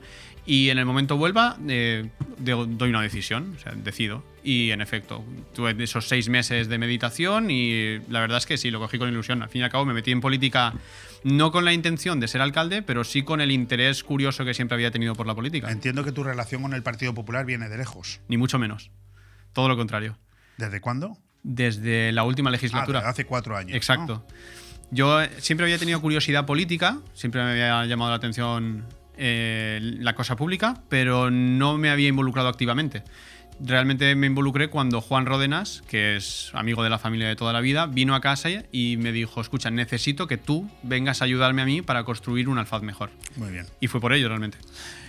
y en el momento vuelva eh, doy una decisión, o sea, decido. Y en efecto, tuve esos seis meses de meditación y la verdad es que sí, lo cogí con ilusión. Al fin y al cabo me metí en política no con la intención de ser alcalde, pero sí con el interés curioso que siempre había tenido por la política. Entiendo que tu relación con el Partido Popular viene de lejos. Ni mucho menos. Todo lo contrario. ¿Desde cuándo? Desde la última Ah, legislatura. de hace cuatro años. ¿no? Exacto. Yo eh, siempre había tenido curiosidad política, siempre me había llamado la atención eh, la cosa pública, pero no me había involucrado activamente. Realmente me involucré cuando Juan Ródenas, que es amigo de la familia de toda la vida, vino a casa y me dijo, escucha, necesito que tú vengas a ayudarme a mí para construir un alfaz mejor. Muy bien. Y fue por ello realmente.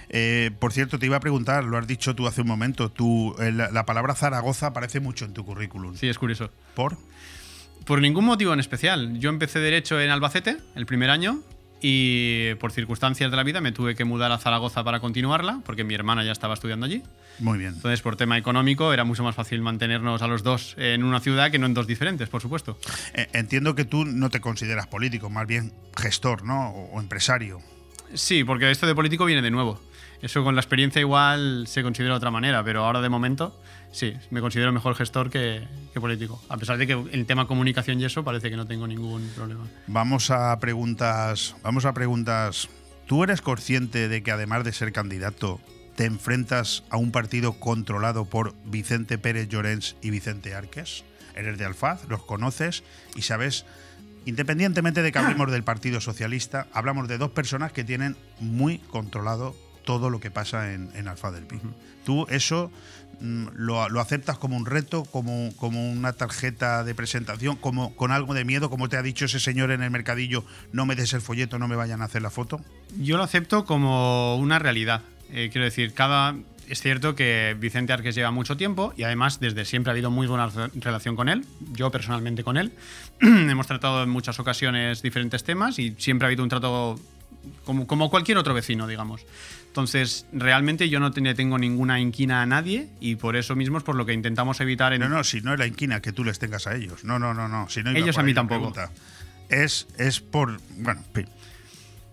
Eh, por cierto, te iba a preguntar, lo has dicho tú hace un momento, tú, eh, la, la palabra Zaragoza aparece mucho en tu currículum. Sí, es curioso. ¿Por? Por ningún motivo en especial. Yo empecé Derecho en Albacete el primer año y por circunstancias de la vida me tuve que mudar a Zaragoza para continuarla, porque mi hermana ya estaba estudiando allí. Muy bien. Entonces, por tema económico, era mucho más fácil mantenernos a los dos en una ciudad que no en dos diferentes, por supuesto. Eh, entiendo que tú no te consideras político, más bien gestor, ¿no? O, o empresario. Sí, porque esto de político viene de nuevo. Eso con la experiencia igual se considera de otra manera, pero ahora de momento sí, me considero mejor gestor que, que político. A pesar de que el tema comunicación y eso parece que no tengo ningún problema. Vamos a preguntas. Vamos a preguntas. ¿Tú eres consciente de que además de ser candidato, te enfrentas a un partido controlado por Vicente Pérez Llorens y Vicente Arques? Eres de Alfaz, los conoces y sabes, independientemente de que hablemos del Partido Socialista, hablamos de dos personas que tienen muy controlado todo lo que pasa en, en Alfaz del Pi. ¿Tú eso mm, lo, lo aceptas como un reto, como, como una tarjeta de presentación, como con algo de miedo, como te ha dicho ese señor en el mercadillo, no me des el folleto, no me vayan a hacer la foto? Yo lo acepto como una realidad. Eh, quiero decir, cada. Es cierto que Vicente Arques lleva mucho tiempo y además desde siempre ha habido muy buena re- relación con él, yo personalmente con él. Hemos tratado en muchas ocasiones diferentes temas y siempre ha habido un trato como, como cualquier otro vecino, digamos. Entonces, realmente yo no te- tengo ninguna inquina a nadie y por eso mismo es por lo que intentamos evitar en... No, no, si no es la inquina que tú les tengas a ellos. No, no, no, no. Si no Ellos a mí tampoco. pregunta. Es, es por. Bueno,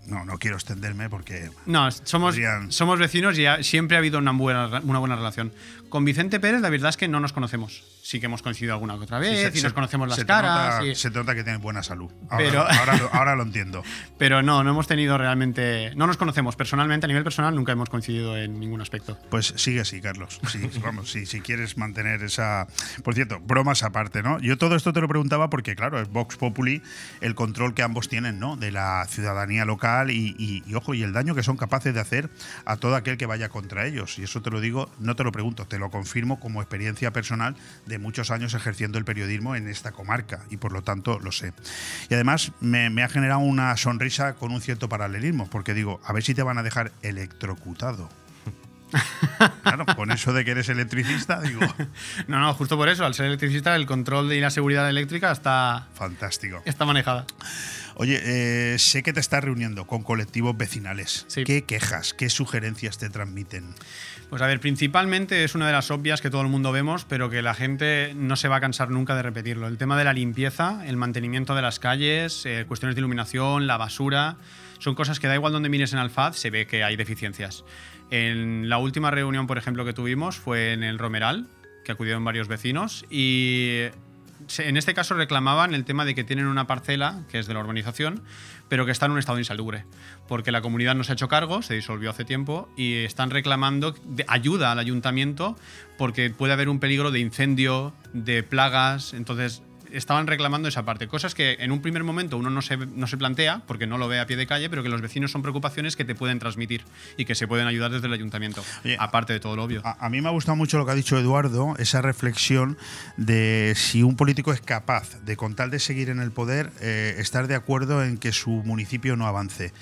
no, no quiero extenderme porque. No, somos, Podrían- somos vecinos y ha- siempre ha habido una buena, una buena relación. Con Vicente Pérez, la verdad es que no nos conocemos. Sí que hemos coincidido alguna que otra vez se- y se- nos conocemos las se caras. nota- y- Se te nota que tienes buena salud. Ahora, Pero- ahora, lo- ahora lo entiendo. Pero no, no hemos tenido realmente. No nos conocemos personalmente, a nivel personal nunca hemos coincidido en ningún aspecto. Pues sigue así, Carlos. Sí, vamos, sí, si quieres mantener esa. Por cierto, bromas aparte, ¿no? Yo todo esto te lo preguntaba porque, claro, es Vox Populi el control que ambos tienen, ¿no? De la ciudadanía local y, y- y, ojo, y el daño que son capaces de hacer a todo aquel que vaya contra ellos. Y eso te lo digo, no te lo pregunto, te lo confirmo como experiencia personal de muchos años ejerciendo el periodismo en esta comarca y por lo tanto lo sé. Y además me, me ha generado una sonrisa con un cierto paralelismo, porque digo, a ver si te van a dejar electrocutado. Claro, con eso de que eres electricista, digo, No, no, justo por eso, al ser electricista, el control y la seguridad eléctrica está, fantástico. está manejada. Oye, eh, sé que te estás reuniendo con colectivos vecinales. Sí. ¿Qué quejas, qué sugerencias te transmiten? Pues a ver, principalmente es una de las obvias que todo el mundo vemos, pero que la gente no se va a cansar nunca de repetirlo. El tema de la limpieza, el mantenimiento de las calles, eh, cuestiones de iluminación, la basura, son cosas que da igual donde mires en Alfaz, se ve que hay deficiencias. En la última reunión, por ejemplo, que tuvimos fue en el Romeral, que acudieron varios vecinos, y en este caso reclamaban el tema de que tienen una parcela, que es de la urbanización, pero que está en un estado insalubre, porque la comunidad no se ha hecho cargo, se disolvió hace tiempo, y están reclamando ayuda al ayuntamiento porque puede haber un peligro de incendio, de plagas, entonces estaban reclamando esa parte, cosas que en un primer momento uno no se, no se plantea, porque no lo ve a pie de calle, pero que los vecinos son preocupaciones que te pueden transmitir y que se pueden ayudar desde el ayuntamiento, Oye, aparte de todo lo obvio. A, a mí me ha gustado mucho lo que ha dicho Eduardo, esa reflexión de si un político es capaz de, con tal de seguir en el poder, eh, estar de acuerdo en que su municipio no avance.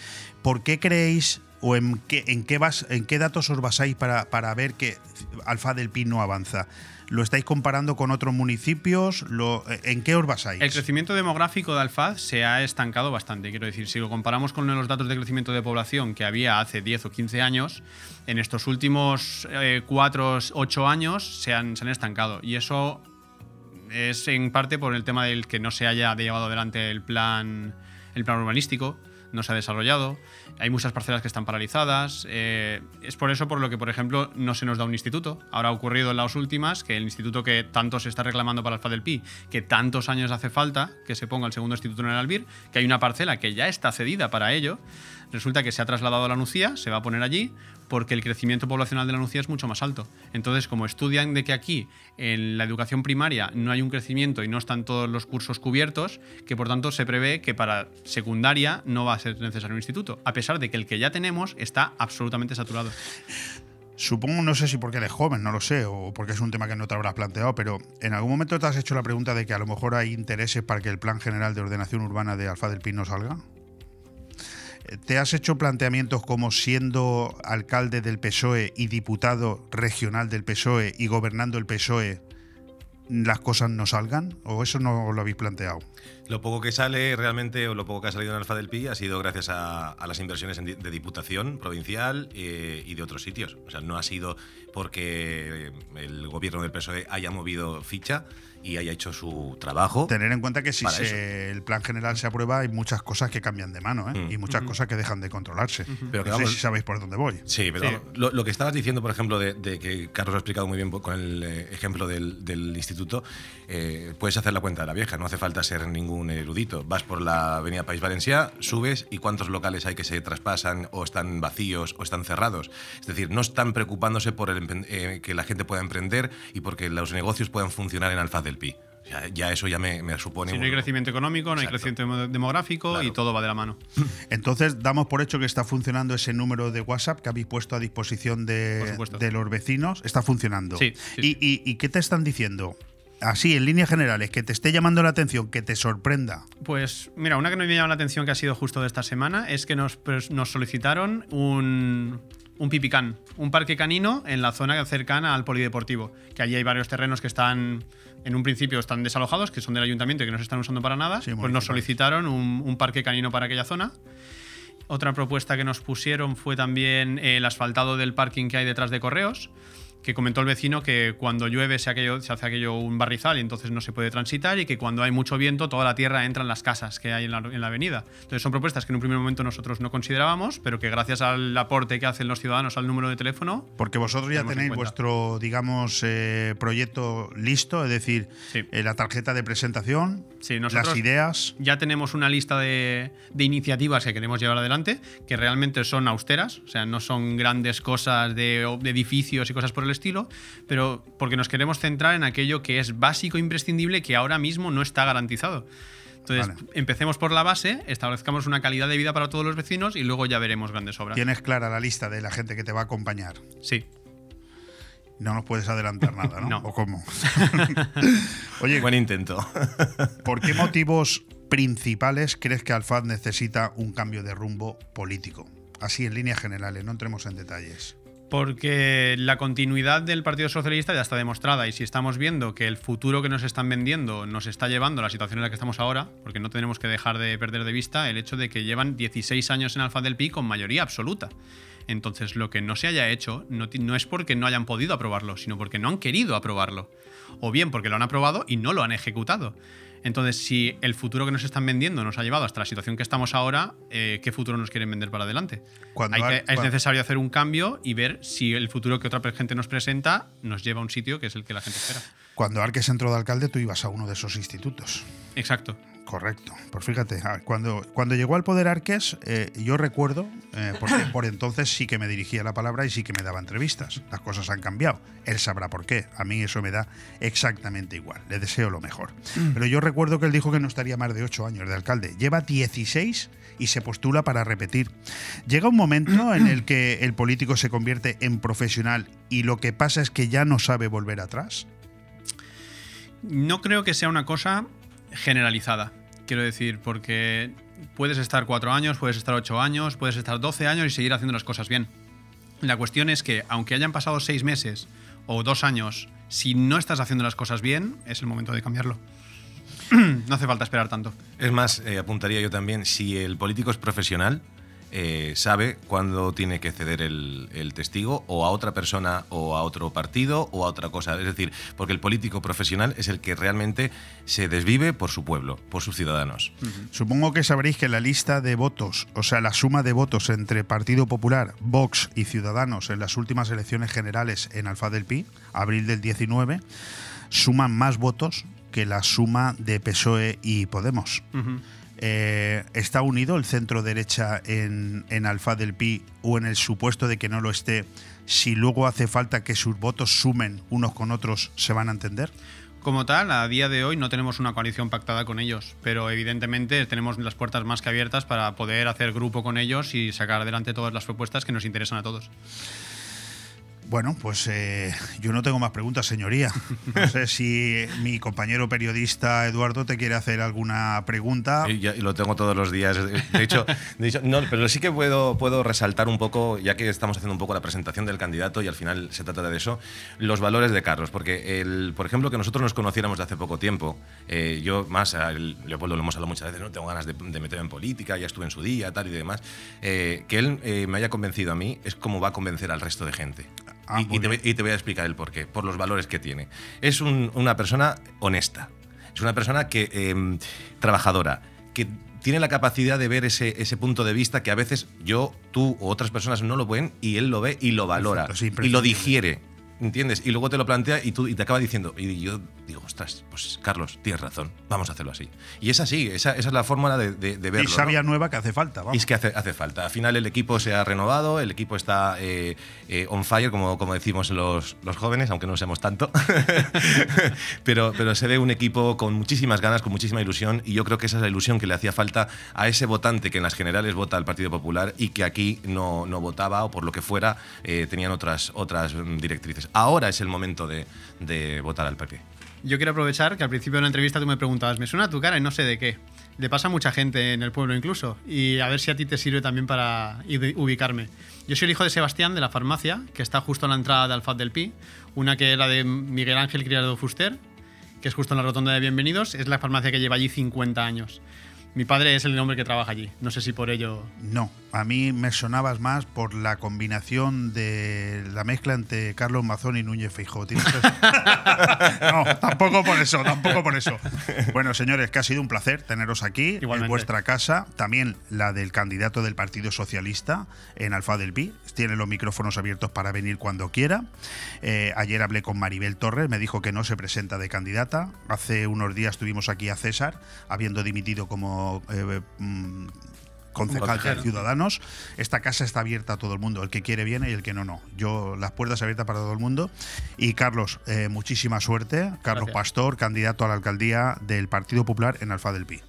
¿Por qué creéis o en qué, en qué, bas- en qué datos os basáis para, para ver que Alfa del Pi no avanza? ¿Lo estáis comparando con otros municipios? Lo- ¿En qué os basáis? El crecimiento demográfico de Alfaz se ha estancado bastante. Quiero decir, si lo comparamos con los datos de crecimiento de población que había hace 10 o 15 años, en estos últimos 4 o 8 años se han, se han estancado. Y eso es en parte por el tema del que no se haya llevado adelante el plan, el plan urbanístico, no se ha desarrollado. Hay muchas parcelas que están paralizadas. eh, es por eso por lo que, por ejemplo, no se nos da un instituto. Ahora ha ocurrido en las últimas que el instituto que tanto se está reclamando para Alfa del Pi, que tantos años hace falta que se ponga el segundo instituto en el Albir, que hay una parcela que ya está cedida para ello, resulta que se ha trasladado a la Nucía, se va a poner allí, porque el crecimiento poblacional de la Nucía es mucho más alto. Entonces, como estudian de que aquí en la educación primaria no hay un crecimiento y no están todos los cursos cubiertos, que por tanto se prevé que para secundaria no va a ser necesario un instituto, a pesar de que el que ya tenemos está absolutamente saturado. Supongo, no sé si porque eres joven, no lo sé, o porque es un tema que no te habrás planteado, pero ¿en algún momento te has hecho la pregunta de que a lo mejor hay intereses para que el Plan General de Ordenación Urbana de Alfa del Pi no salga? ¿Te has hecho planteamientos como siendo alcalde del PSOE y diputado regional del PSOE y gobernando el PSOE las cosas no salgan? ¿O eso no lo habéis planteado? Lo poco que sale realmente, o lo poco que ha salido en Alfa del Pi, ha sido gracias a, a las inversiones de Diputación provincial eh, y de otros sitios. O sea, no ha sido porque el gobierno del PSOE haya movido ficha y haya hecho su trabajo. Tener en cuenta que si se- el plan general se aprueba hay muchas cosas que cambian de mano ¿eh? Mm. y muchas cosas que dejan de controlarse. Pero que no sé vamos- si sabéis por dónde voy. Sí, pero Sí. Lo, lo que estabas diciendo, por ejemplo, de, de que Carlos ha explicado muy bien con el eh, ejemplo del, del instituto, eh, puedes hacer la cuenta de la vieja, no hace falta ser ningún erudito. Vas por la avenida País Valencià, subes y cuántos locales hay que se traspasan o están vacíos o están cerrados. Es decir, no están preocupándose por el eh, que la gente pueda emprender y porque los negocios puedan funcionar en Alfaz del O sea, ya eso ya me, me supone... Si no hay crecimiento económico, no hay crecimiento demo- demográfico y todo va de la mano. Entonces, damos por hecho que está funcionando ese número de WhatsApp que habéis puesto a disposición de, los vecinos. Está funcionando. Sí, sí, ¿Y, y- y qué te están diciendo? Así, en líneas generales, que te esté llamando la atención, que te sorprenda. Pues mira, una que nos me llama la atención que ha sido justo de esta semana es que nos, nos solicitaron un, un pipicán, un parque canino en la zona cercana al polideportivo, que allí hay varios terrenos que están, en un principio están desalojados, que son del ayuntamiento y que no se están usando para nada, Sí, pues nos solicitaron un, un parque canino para aquella zona. Otra propuesta que nos pusieron fue también el asfaltado del parking que hay detrás de Correos, que comentó el vecino que cuando llueve se, aquello- se hace aquello un barrizal y entonces no se puede transitar y que cuando hay mucho viento toda la tierra entra en las casas que hay en la, en la avenida. Entonces son propuestas que en un primer momento nosotros no considerábamos, pero que gracias al aporte que hacen los ciudadanos al número de teléfono, Porque vosotros ya tenéis vuestro, digamos, eh, proyecto listo, es decir, Sí. eh, la tarjeta de presentación, Sí, nosotros- las ideas. ya tenemos una lista de, de iniciativas que queremos llevar adelante, que realmente son austeras, o sea, no son grandes cosas de, de edificios y cosas por el estilo, pero porque nos queremos centrar en aquello que es básico e imprescindible que ahora mismo no está garantizado. Entonces, Vale. empecemos por la base, establezcamos una calidad de vida para todos los vecinos y luego ya veremos grandes obras. Tienes clara la lista de la gente que te va a acompañar. Sí. No nos puedes adelantar nada, ¿no? No. ¿O cómo? Oye, Buen intento. ¿por qué motivos principales crees que Alfaz necesita un cambio de rumbo político? Así, en líneas generales, no entremos en detalles. Porque la continuidad del Partido Socialista ya está demostrada y si estamos viendo que el futuro que nos están vendiendo nos está llevando a la situación en la que estamos ahora, porque no tenemos que dejar de perder de vista el hecho de que llevan 16 años en Alfa del Pi con mayoría absoluta. Entonces, lo que no se haya hecho no, no, es porque no hayan podido aprobarlo, sino porque no han querido aprobarlo. O bien porque lo han aprobado y no lo han ejecutado. Entonces, si el futuro que nos están vendiendo nos ha llevado hasta la situación que estamos ahora, eh, ¿qué futuro nos quieren vender para adelante? es necesario hacer un cambio y ver si el futuro que otra gente nos presenta nos lleva a un sitio que es el que la gente espera. Cuando Arques entró de alcalde, tú ibas a uno de esos institutos. Exacto. Correcto. Pues fíjate, cuando, cuando llegó al poder Arques, eh, yo recuerdo, eh, porque por entonces sí que me dirigía la palabra y sí que me daba entrevistas. Las cosas han cambiado. Él sabrá por qué. A mí eso me da exactamente igual. Le deseo lo mejor. Mm. Pero yo recuerdo que él dijo que no estaría más de ocho años de alcalde. Lleva 16 y se postula para repetir. Llega un momento en el que el político se convierte en profesional y lo que pasa es que ya no sabe volver atrás. No creo que sea una cosa generalizada. Quiero decir, porque puedes estar cuatro años, puedes estar ocho años, puedes estar doce años y seguir haciendo las cosas bien. La cuestión es que, aunque hayan pasado seis meses o dos años, si no estás haciendo las cosas bien, es el momento de cambiarlo. no hace falta esperar tanto. Es más, eh, apuntaría yo también, si el político es profesional, eh, sabe cuándo tiene que ceder el, testigo o a otra persona o a otro partido o a otra cosa. Es decir, porque el político profesional es el que realmente se desvive por su pueblo, por sus ciudadanos. Supongo que sabréis que la lista de votos, o sea, la suma de votos entre Partido Popular, Vox y Ciudadanos en las últimas elecciones generales en Alfa del Pi, abril del 19, suman más votos que la suma de PSOE y Podemos. Eh, ¿Está unido el centro derecha en, en Alfa del Pi o en el supuesto de que no lo esté? Si luego hace falta que sus votos sumen unos con otros, ¿se van a entender? Como tal, a día de hoy no tenemos una coalición pactada con ellos, pero evidentemente tenemos las puertas más que abiertas para poder hacer grupo con ellos y sacar adelante todas las propuestas que nos interesan a todos. Bueno, pues eh, yo no tengo más preguntas, señoría. No sé si mi compañero periodista Eduardo te quiere hacer alguna pregunta. Lo tengo todos los días. De hecho, no, pero sí que puedo, puedo resaltar un poco, ya que estamos haciendo un poco la presentación del candidato y al final se trata de eso, los valores de Carlos. Porque, el, por ejemplo, que nosotros nos conociéramos de hace poco tiempo, eh, yo más, a Leopoldo lo hemos hablado muchas veces, no tengo ganas de, meterme en política, ya estuve en su día, tal y demás, eh, que él me haya convencido a mí es como va a convencer al resto de gente. Ah, y, te, voy a explicar el porqué, por los valores que tiene. Es una persona honesta, es una persona que em, trabajadora, que tiene la capacidad de ver ese, ese, punto de vista que a veces yo, tú o otras personas no lo ven y él lo ve y lo valora y lo digiere. ¿Entiendes? Y luego te lo plantea y, tú, y te acaba diciendo, y yo digo, ostras, pues Carlos, tienes razón, vamos a hacerlo así. Y es así, esa, esa es la fórmula de, de, verlo. Y sabia nueva que hace falta, vamos. Y es que hace, hace, falta. Al final el equipo se ha renovado, el equipo está eh, eh, on fire, como, como decimos los, los jóvenes, aunque no seamos tanto. pero, pero se ve un equipo con muchísimas ganas, con muchísima ilusión, y yo creo que esa es la ilusión que le hacía falta a ese votante que en las generales vota al Partido Popular y que aquí no, no votaba o por lo que fuera eh, tenían otras, otras directrices. Ahora es el momento de, votar al PP. Yo quiero aprovechar que al principio de la entrevista tú me preguntabas, me suena tu cara y no sé de qué. Le pasa a mucha gente en el pueblo incluso. Y a ver si a ti te sirve también para ubicarme. Yo soy el hijo de Sebastián de la farmacia, que está justo en la entrada de Alfaz del Pi. Una que era de Miguel Ángel Criado Fuster, que es justo en la rotonda de Bienvenidos. Es la farmacia que lleva allí 50 años. Mi padre es el hombre que trabaja allí. No sé si por ello. No, a mí me sonabas más por la combinación de la mezcla entre Carlos Mazón y Núñez Feijóo. no, tampoco por eso, tampoco por eso. Bueno, señores, que ha sido un placer teneros aquí en vuestra casa. También la del candidato del Partido Socialista en Alfa del Pi. Tiene los micrófonos abiertos para venir cuando quiera. Eh, ayer hablé con Maribel Torres, me dijo que no se presenta de candidata. Hace unos días tuvimos aquí a César, habiendo dimitido como eh, mm, concejal de Ciudadanos. Esta casa está abierta a todo el mundo, el que quiere viene y el que no, no. Yo, las puertas abiertas para todo el mundo. Y Carlos, eh, muchísima suerte. Carlos Pastor, candidato a la alcaldía del Partido Popular en Alfa del Pi.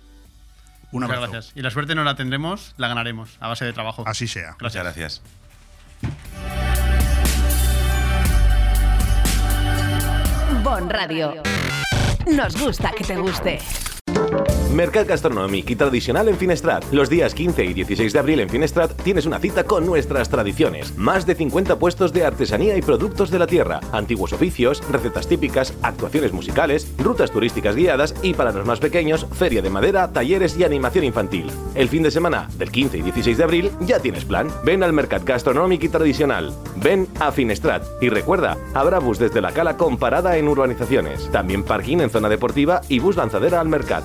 Muchas gracias. Y la suerte no la tendremos, la ganaremos a base de trabajo. Así sea. Muchas gracias. Bon Radio. Nos gusta que te guste. Mercat Gastronómic y Tradicional en Finestrat. Los días 15 y 16 de abril en Finestrat tienes una cita con nuestras tradiciones. Más de 50 puestos de artesanía y productos de la tierra, antiguos oficios, recetas típicas, actuaciones musicales, rutas turísticas guiadas y para los más pequeños, feria de madera, talleres y animación infantil. El fin de semana del 15 y 16 de abril ya tienes plan. Ven al Mercat Gastronómic y Tradicional. Ven a Finestrat. Y recuerda, habrá bus desde la cala con parada en urbanizaciones. También parking en zona deportiva y bus lanzadera al Mercat.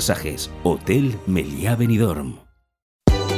masajes. Hotel Meliá Benidorm.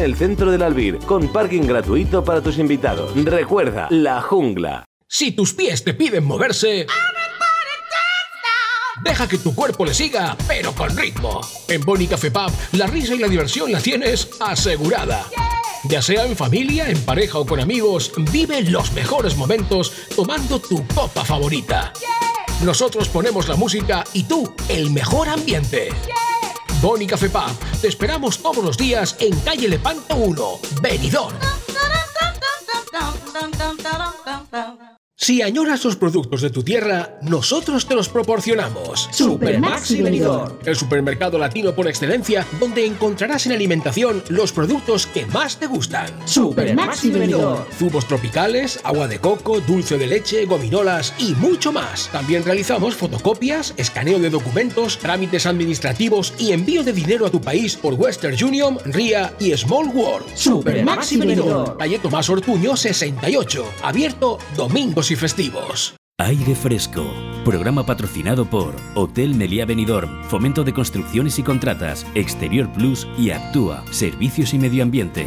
en el centro del Albir, con parking gratuito para tus invitados. Recuerda, La Jungla. Si tus pies te piden moverse... Deja que tu cuerpo le siga, pero con ritmo. En Boni Café Pub, la risa y la diversión la tienes asegurada. Ya sea en familia, en pareja o con amigos, vive los mejores momentos tomando tu copa favorita. Nosotros ponemos la música y tú el mejor ambiente. Boni Café te esperamos todos los días en calle Lepanto 1, Benidorm. Si añoras los productos de tu tierra, nosotros te los proporcionamos. Supermaxi Benidorm. El supermercado latino por excelencia, donde encontrarás en alimentación los productos que más te gustan. Supermaxi Benidorm. Zumos tropicales, agua de coco, dulce de leche, gominolas y mucho más. También realizamos fotocopias, escaneo de documentos, trámites administrativos y envío de dinero a tu país por Western Union, RIA y Small World. Supermaxi Benidorm. Calle Tomás Ortuño 68, abierto domingos y festivos. Aire Fresco. Programa patrocinado por Hotel Meliá Benidorm, Fomento de Construcciones y Contratas, Exterior Plus y Actúa, Servicios y Medio Ambiente.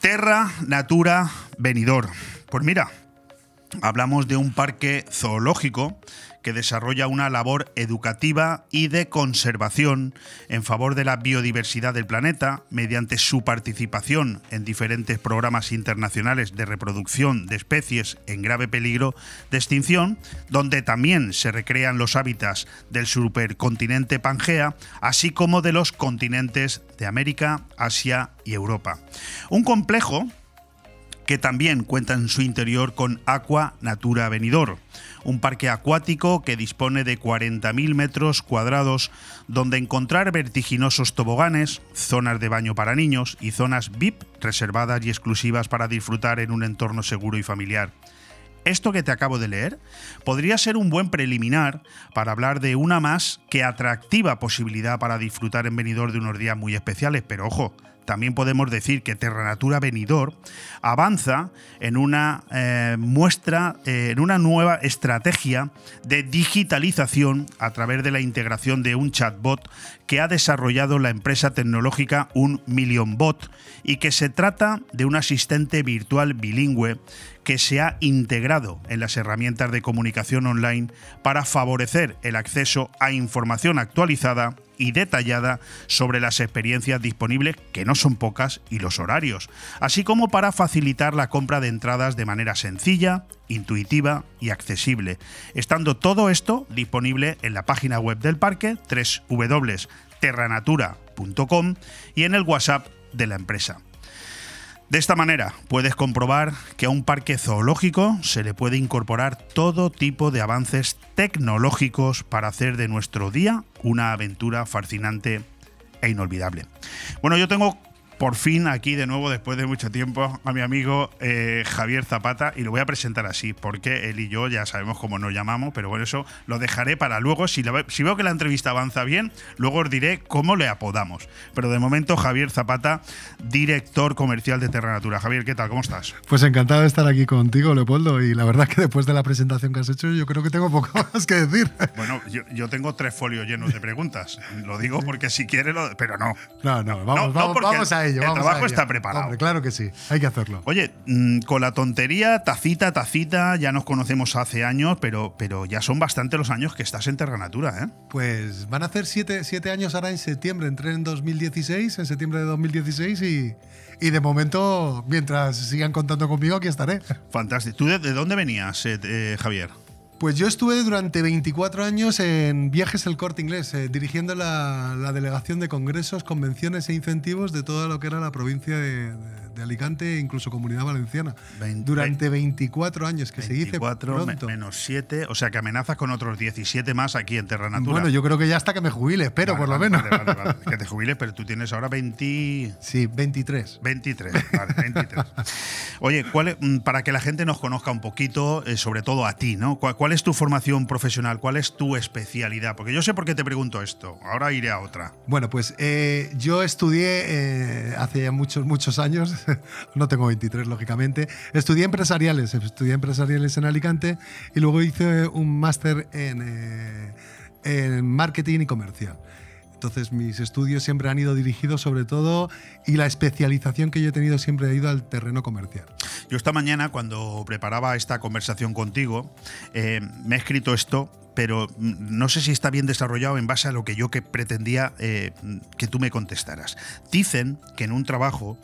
Terra Natura Benidorm. Pues mira, hablamos de un parque zoológico que desarrolla una labor educativa y de conservación en favor de la biodiversidad del planeta mediante su participación en diferentes programas internacionales de reproducción de especies en grave peligro de extinción, donde también se recrean los hábitats del supercontinente Pangea, así como de los continentes de América, Asia y Europa. Un complejo que también cuenta en su interior con Aqua Natura Benidorm, un parque acuático que dispone de 40.000 metros cuadrados donde encontrar vertiginosos toboganes, zonas de baño para niños y zonas VIP reservadas y exclusivas para disfrutar en un entorno seguro y familiar. Esto que te acabo de leer podría ser un buen preliminar para hablar de una más que atractiva posibilidad para disfrutar en Benidorm de unos días muy especiales, pero ojo, también podemos decir que Terra Natura Benidorm avanza en una eh, muestra, eh, en una nueva estrategia de digitalización a través de la integración de un chatbot que ha desarrollado la empresa tecnológica Un Million Bot y que se trata de un asistente virtual bilingüe que se ha integrado en las herramientas de comunicación online para favorecer el acceso a información actualizada y detallada sobre las experiencias disponibles, que no son pocas, y los horarios, así como para facilitar la compra de entradas de manera sencilla, intuitiva y accesible, estando todo esto disponible en la página web del parque www.terranatura.com y en el WhatsApp de la empresa. De esta manera puedes comprobar que a un parque zoológico se le puede incorporar todo tipo de avances tecnológicos para hacer de nuestro día una aventura fascinante e inolvidable. Bueno, yo tengo por fin aquí de nuevo, después de mucho tiempo, a mi amigo eh, Javier Zapata y lo voy a presentar así, porque él y yo ya sabemos cómo nos llamamos, pero bueno, eso lo dejaré para luego. Si, si veo que la entrevista avanza bien, luego os diré cómo le apodamos. Pero de momento, Javier Zapata, director comercial de Terra Natura. Javier, ¿qué tal? ¿Cómo estás? Pues encantado de estar aquí contigo, Leopoldo, y la verdad que después de la presentación que has hecho, yo creo que tengo poco más que decir. Bueno, yo, tengo tres folios llenos de preguntas. Lo digo porque si quiere, lo, pero no. No, no, vamos, vamos, vamos a el trabajo está preparado. claro que sí, hay que hacerlo. Oye, mm, con la tontería, tacita, tacita, ya nos conocemos hace años, pero, pero ya son bastante los años que estás en Terra Natura, ¿eh? Pues van a hacer siete, siete años ahora en septiembre. Entré en 2016, en septiembre de 2016 y, y de momento, mientras sigan contando conmigo, aquí estaré. Fantástico. ¿Tú de, dónde venías, eh, eh, Javier? Pues yo estuve durante 24 años en Viajes El Corte Inglés, eh, dirigiendo la, delegación de congresos, convenciones e incentivos de todo lo que era la provincia de de Alicante e incluso Comunidad Valenciana. durante 24 años, que se dice pronto. menos 7, o sea que amenazas con otros 17 más aquí en Terra Natura. Bueno, yo creo que ya hasta que me jubile, espero por lo menos. que te jubiles, pero tú tienes ahora 20... Sí, 23. 23, vale, 23. Oye, ¿cuál mm, para que la gente nos conozca un poquito, eh, sobre todo a ti, ¿no? ¿Cuál, es tu formación profesional? ¿Cuál es tu especialidad? Porque yo sé por qué te pregunto esto, ahora iré a otra. Bueno, pues eh, yo estudié eh, hace muchos, muchos años no tengo 23, lógicamente. Estudié empresariales, estudié empresariales en Alicante y luego hice un máster en, eh, en marketing y comercial. Entonces mis estudios siempre han ido dirigidos sobre todo y la especialización que yo he tenido siempre ha ido al terreno comercial. Yo esta mañana cuando preparaba esta conversación contigo eh, me he escrito esto pero no sé si está bien desarrollado en base a lo que yo que pretendía eh, que tú me contestaras. Dicen que en un trabajo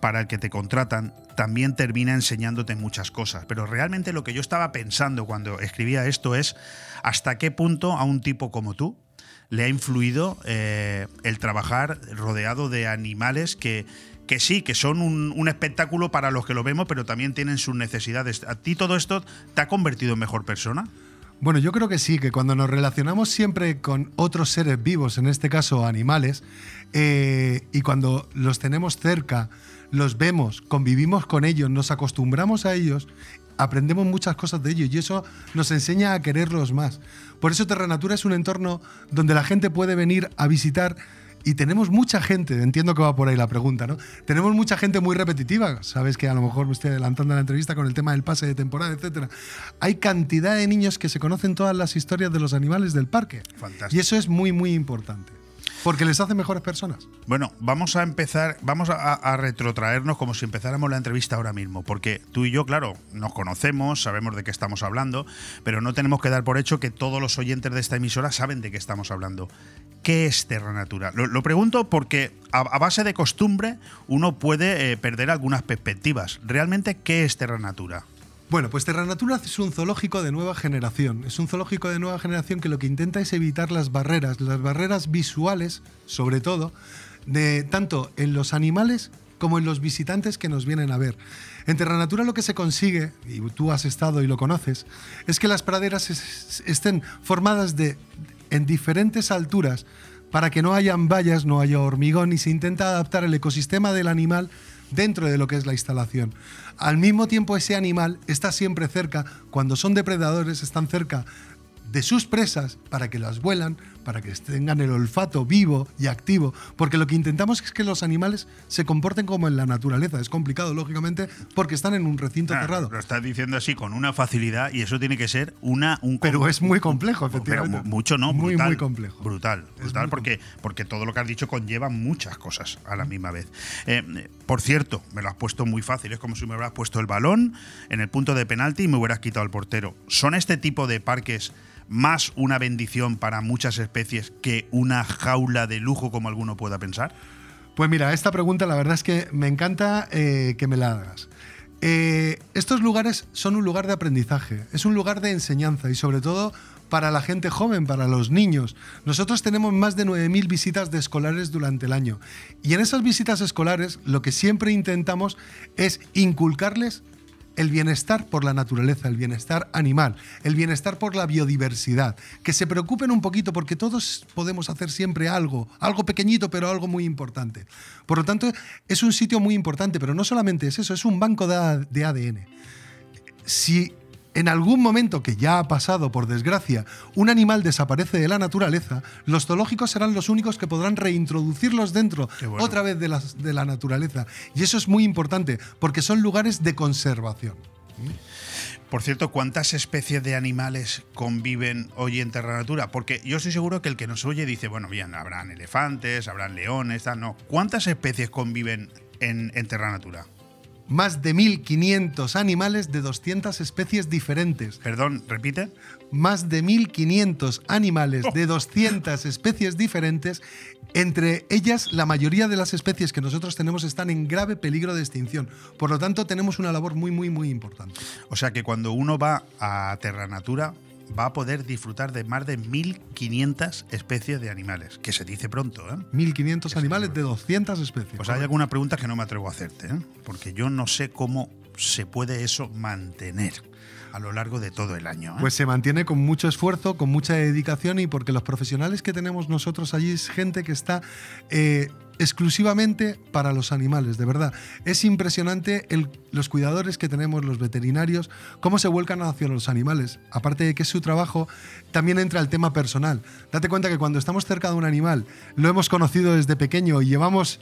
para el que te contratan también termina enseñándote muchas cosas, pero realmente lo que yo estaba pensando cuando escribía esto es hasta qué punto a un tipo como tú le ha influido eh, el trabajar rodeado de animales que, que sí, que son un, espectáculo para los que lo vemos, pero también tienen sus necesidades. ¿A ti todo esto te ha convertido en mejor persona? Bueno, yo creo que sí, que cuando nos relacionamos siempre con otros seres vivos, en este caso animales, eh, y cuando los tenemos cerca, los vemos, convivimos con ellos, nos acostumbramos a ellos, aprendemos muchas cosas de ellos y eso nos enseña a quererlos más. Por eso Terranatura es un entorno donde la gente puede venir a visitar y tenemos mucha gente, entiendo que va por ahí la pregunta, ¿no? Tenemos mucha gente muy repetitiva, sabes que a lo mejor me estoy adelantando la entrevista con el tema del pase de temporada, etcétera. Hay cantidad de niños que se conocen todas las historias de los animales del parque. Fantástico. Y eso es muy, muy importante. Porque les hace mejores personas. Bueno, vamos a empezar, vamos a, retrotraernos como si empezáramos la entrevista ahora mismo, porque tú y yo, claro, nos conocemos, sabemos de qué estamos hablando, pero no tenemos que dar por hecho que todos los oyentes de esta emisora saben de qué estamos hablando. ¿Qué es Terra Natura? Lo, pregunto porque a, base de costumbre uno puede eh, perder algunas perspectivas. ¿Realmente qué es Terra Natura? Bueno, pues Terra Natura es un zoológico de nueva generación. Es un zoológico de nueva generación que lo que intenta es evitar las barreras, las barreras visuales, sobre todo, de tanto en los animales como en los visitantes que nos vienen a ver. En Terra Natura lo que se consigue, y tú has estado y lo conoces, es que las praderas estén formadas de, en diferentes alturas para que no hayan vallas, no haya hormigón y se intenta adaptar el ecosistema del animal dentro de lo que es la instalación. Al mismo tiempo ese animal está siempre cerca, cuando son depredadores están cerca de sus presas para que las vuelan, para que tengan el olfato vivo y activo, porque lo que intentamos es que los animales se comporten como en la naturaleza. Es complicado, lógicamente, porque están en un recinto cerrado. Lo estás diciendo así con una facilidad y eso tiene que ser una un Pero es muy complejo, efectivamente. mucho no, muy muy complejo. Brutal, brutal porque porque todo lo que has dicho conlleva muchas cosas a la misma vez. Eh, por cierto, me lo has puesto muy fácil, es como si me hubieras puesto el balón en el punto de penalti y me hubieras quitado el portero. Son este tipo de parques más una bendición para muchas especies que una jaula de lujo como alguno pueda pensar? Pues mira, esta pregunta la verdad es que me encanta eh, que me la hagas. Eh, estos lugares son un lugar de aprendizaje, es un lugar de enseñanza y sobre todo para la gente joven, para los niños. Nosotros tenemos más de 9.000 visitas de escolares durante el año y en esas visitas escolares lo que siempre intentamos es inculcarles el bienestar por la naturaleza, el bienestar animal, el bienestar por la biodiversidad, que se preocupen un poquito porque todos podemos hacer siempre algo, algo pequeñito pero algo muy importante. Por lo tanto, es un sitio muy importante, pero no solamente es eso, es un banco de, ADN. Si en algún momento que ya ha pasado, por desgracia, un animal desaparece de la naturaleza, los zoológicos serán los únicos que podrán reintroducirlos dentro bueno. otra vez de la, de la naturaleza. Y eso es muy importante, porque son lugares de conservación. Por cierto, ¿cuántas especies de animales conviven hoy en Terra Natura? Porque yo estoy seguro que el que nos oye dice, bueno, bien, habrán elefantes, habrán leones, tal, no. ¿Cuántas especies conviven en, en Terra Natura? Más de 1.500 animales de 200 especies diferentes. Perdón, repite. Más de 1.500 animales de 200 especies diferentes. Entre ellas, la mayoría de las especies que nosotros tenemos están en grave peligro de extinción. Por lo tanto, tenemos una labor muy, muy, muy importante. O sea que cuando uno va a Terra Natura va a poder disfrutar de más de 1.500 especies de animales, que se dice pronto, ¿eh? 1.500 animales de 200 especies. Pues hay alguna pregunta que no me atrevo a hacerte, ¿eh? porque yo no sé cómo se puede eso mantener a lo largo de todo el año. ¿eh? Pues se mantiene con mucho esfuerzo, con mucha dedicación y porque los profesionales que tenemos nosotros allí es gente que está eh, exclusivamente para los animales, de verdad. Es impresionante los cuidadores que tenemos, los veterinarios, cómo se vuelcan hacia los animales. Aparte de que es su trabajo, también entra el tema personal. Date cuenta que cuando estamos cerca de un animal, lo hemos conocido desde pequeño y llevamos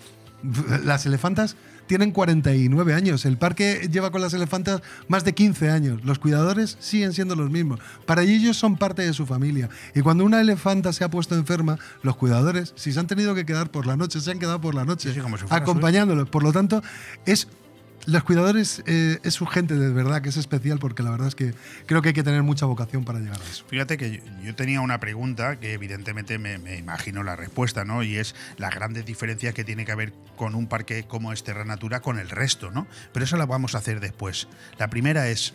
las elefantas tienen 49 años. El parque lleva con las elefantas más de 15 años. Los cuidadores siguen siendo los mismos. Para ellos son parte de su familia. Y cuando una elefanta se ha puesto enferma, los cuidadores, si se han tenido que quedar por la noche, se han quedado por la noche, Sí, sí, acompañándolos. Por lo tanto, es los cuidadores eh, es su gente de verdad que es especial porque la verdad es que creo que hay que tener mucha vocación para llegar a eso. Fíjate que yo, tenía una pregunta que evidentemente me, me imagino la respuesta, ¿no? Y es las grandes diferencias que tiene que haber con un parque como es Terra Natura con el resto, ¿no? Pero eso la vamos a hacer después. La primera es,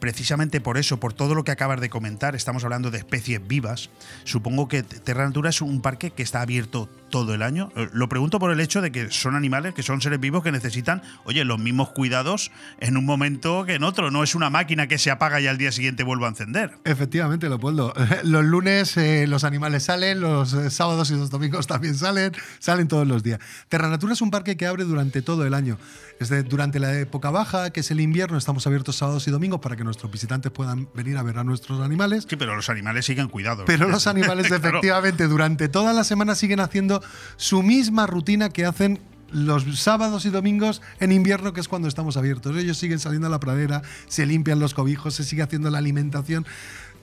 precisamente por eso, por todo lo que acabas de comentar, estamos hablando de especies vivas. Supongo que Terra Natura es un parque que está abierto todo el año. Eh, Lo pregunto por el hecho de que son animales, que son seres vivos que necesitan, oye, los mismos cuidados en un momento que en otro. No es una máquina que se apaga y al día siguiente vuelve a encender. Efectivamente, Leopoldo. Los lunes eh, los animales salen, los eh, sábados y los domingos también salen, salen todos los días. Terra Natura es un parque que abre durante todo el año. Desde durante la época baja, que es el invierno, estamos abiertos sábados y domingos para que nuestros visitantes puedan venir a ver a nuestros animales. Sí, pero los animales siguen cuidados. Pero los animales Claro. efectivamente durante toda la semana siguen haciendo su misma rutina que hacen los sábados y domingos en invierno, que es cuando estamos abiertos. Ellos siguen saliendo a la pradera, se limpian los cobijos, se sigue haciendo la alimentación.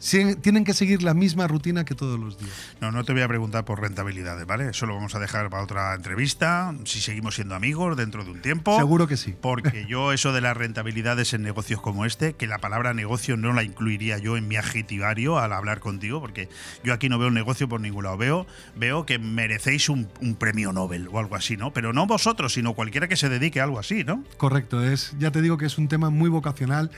Tienen que seguir la misma rutina que todos los días. No, no te voy a preguntar por rentabilidades, ¿vale? Eso lo vamos a dejar para otra entrevista, si seguimos siendo amigos dentro de un tiempo. Seguro que sí. Porque yo eso de las rentabilidades en negocios como este, que la palabra negocio no la incluiría yo en mi adjetivario al hablar contigo, porque yo aquí no veo un negocio por ningún lado. Veo, veo que merecéis un, un premio Nobel o algo así, ¿no? Pero no vosotros, sino cualquiera que se dedique a algo así, ¿no? Correcto, es, ya te digo que es un tema muy vocacional.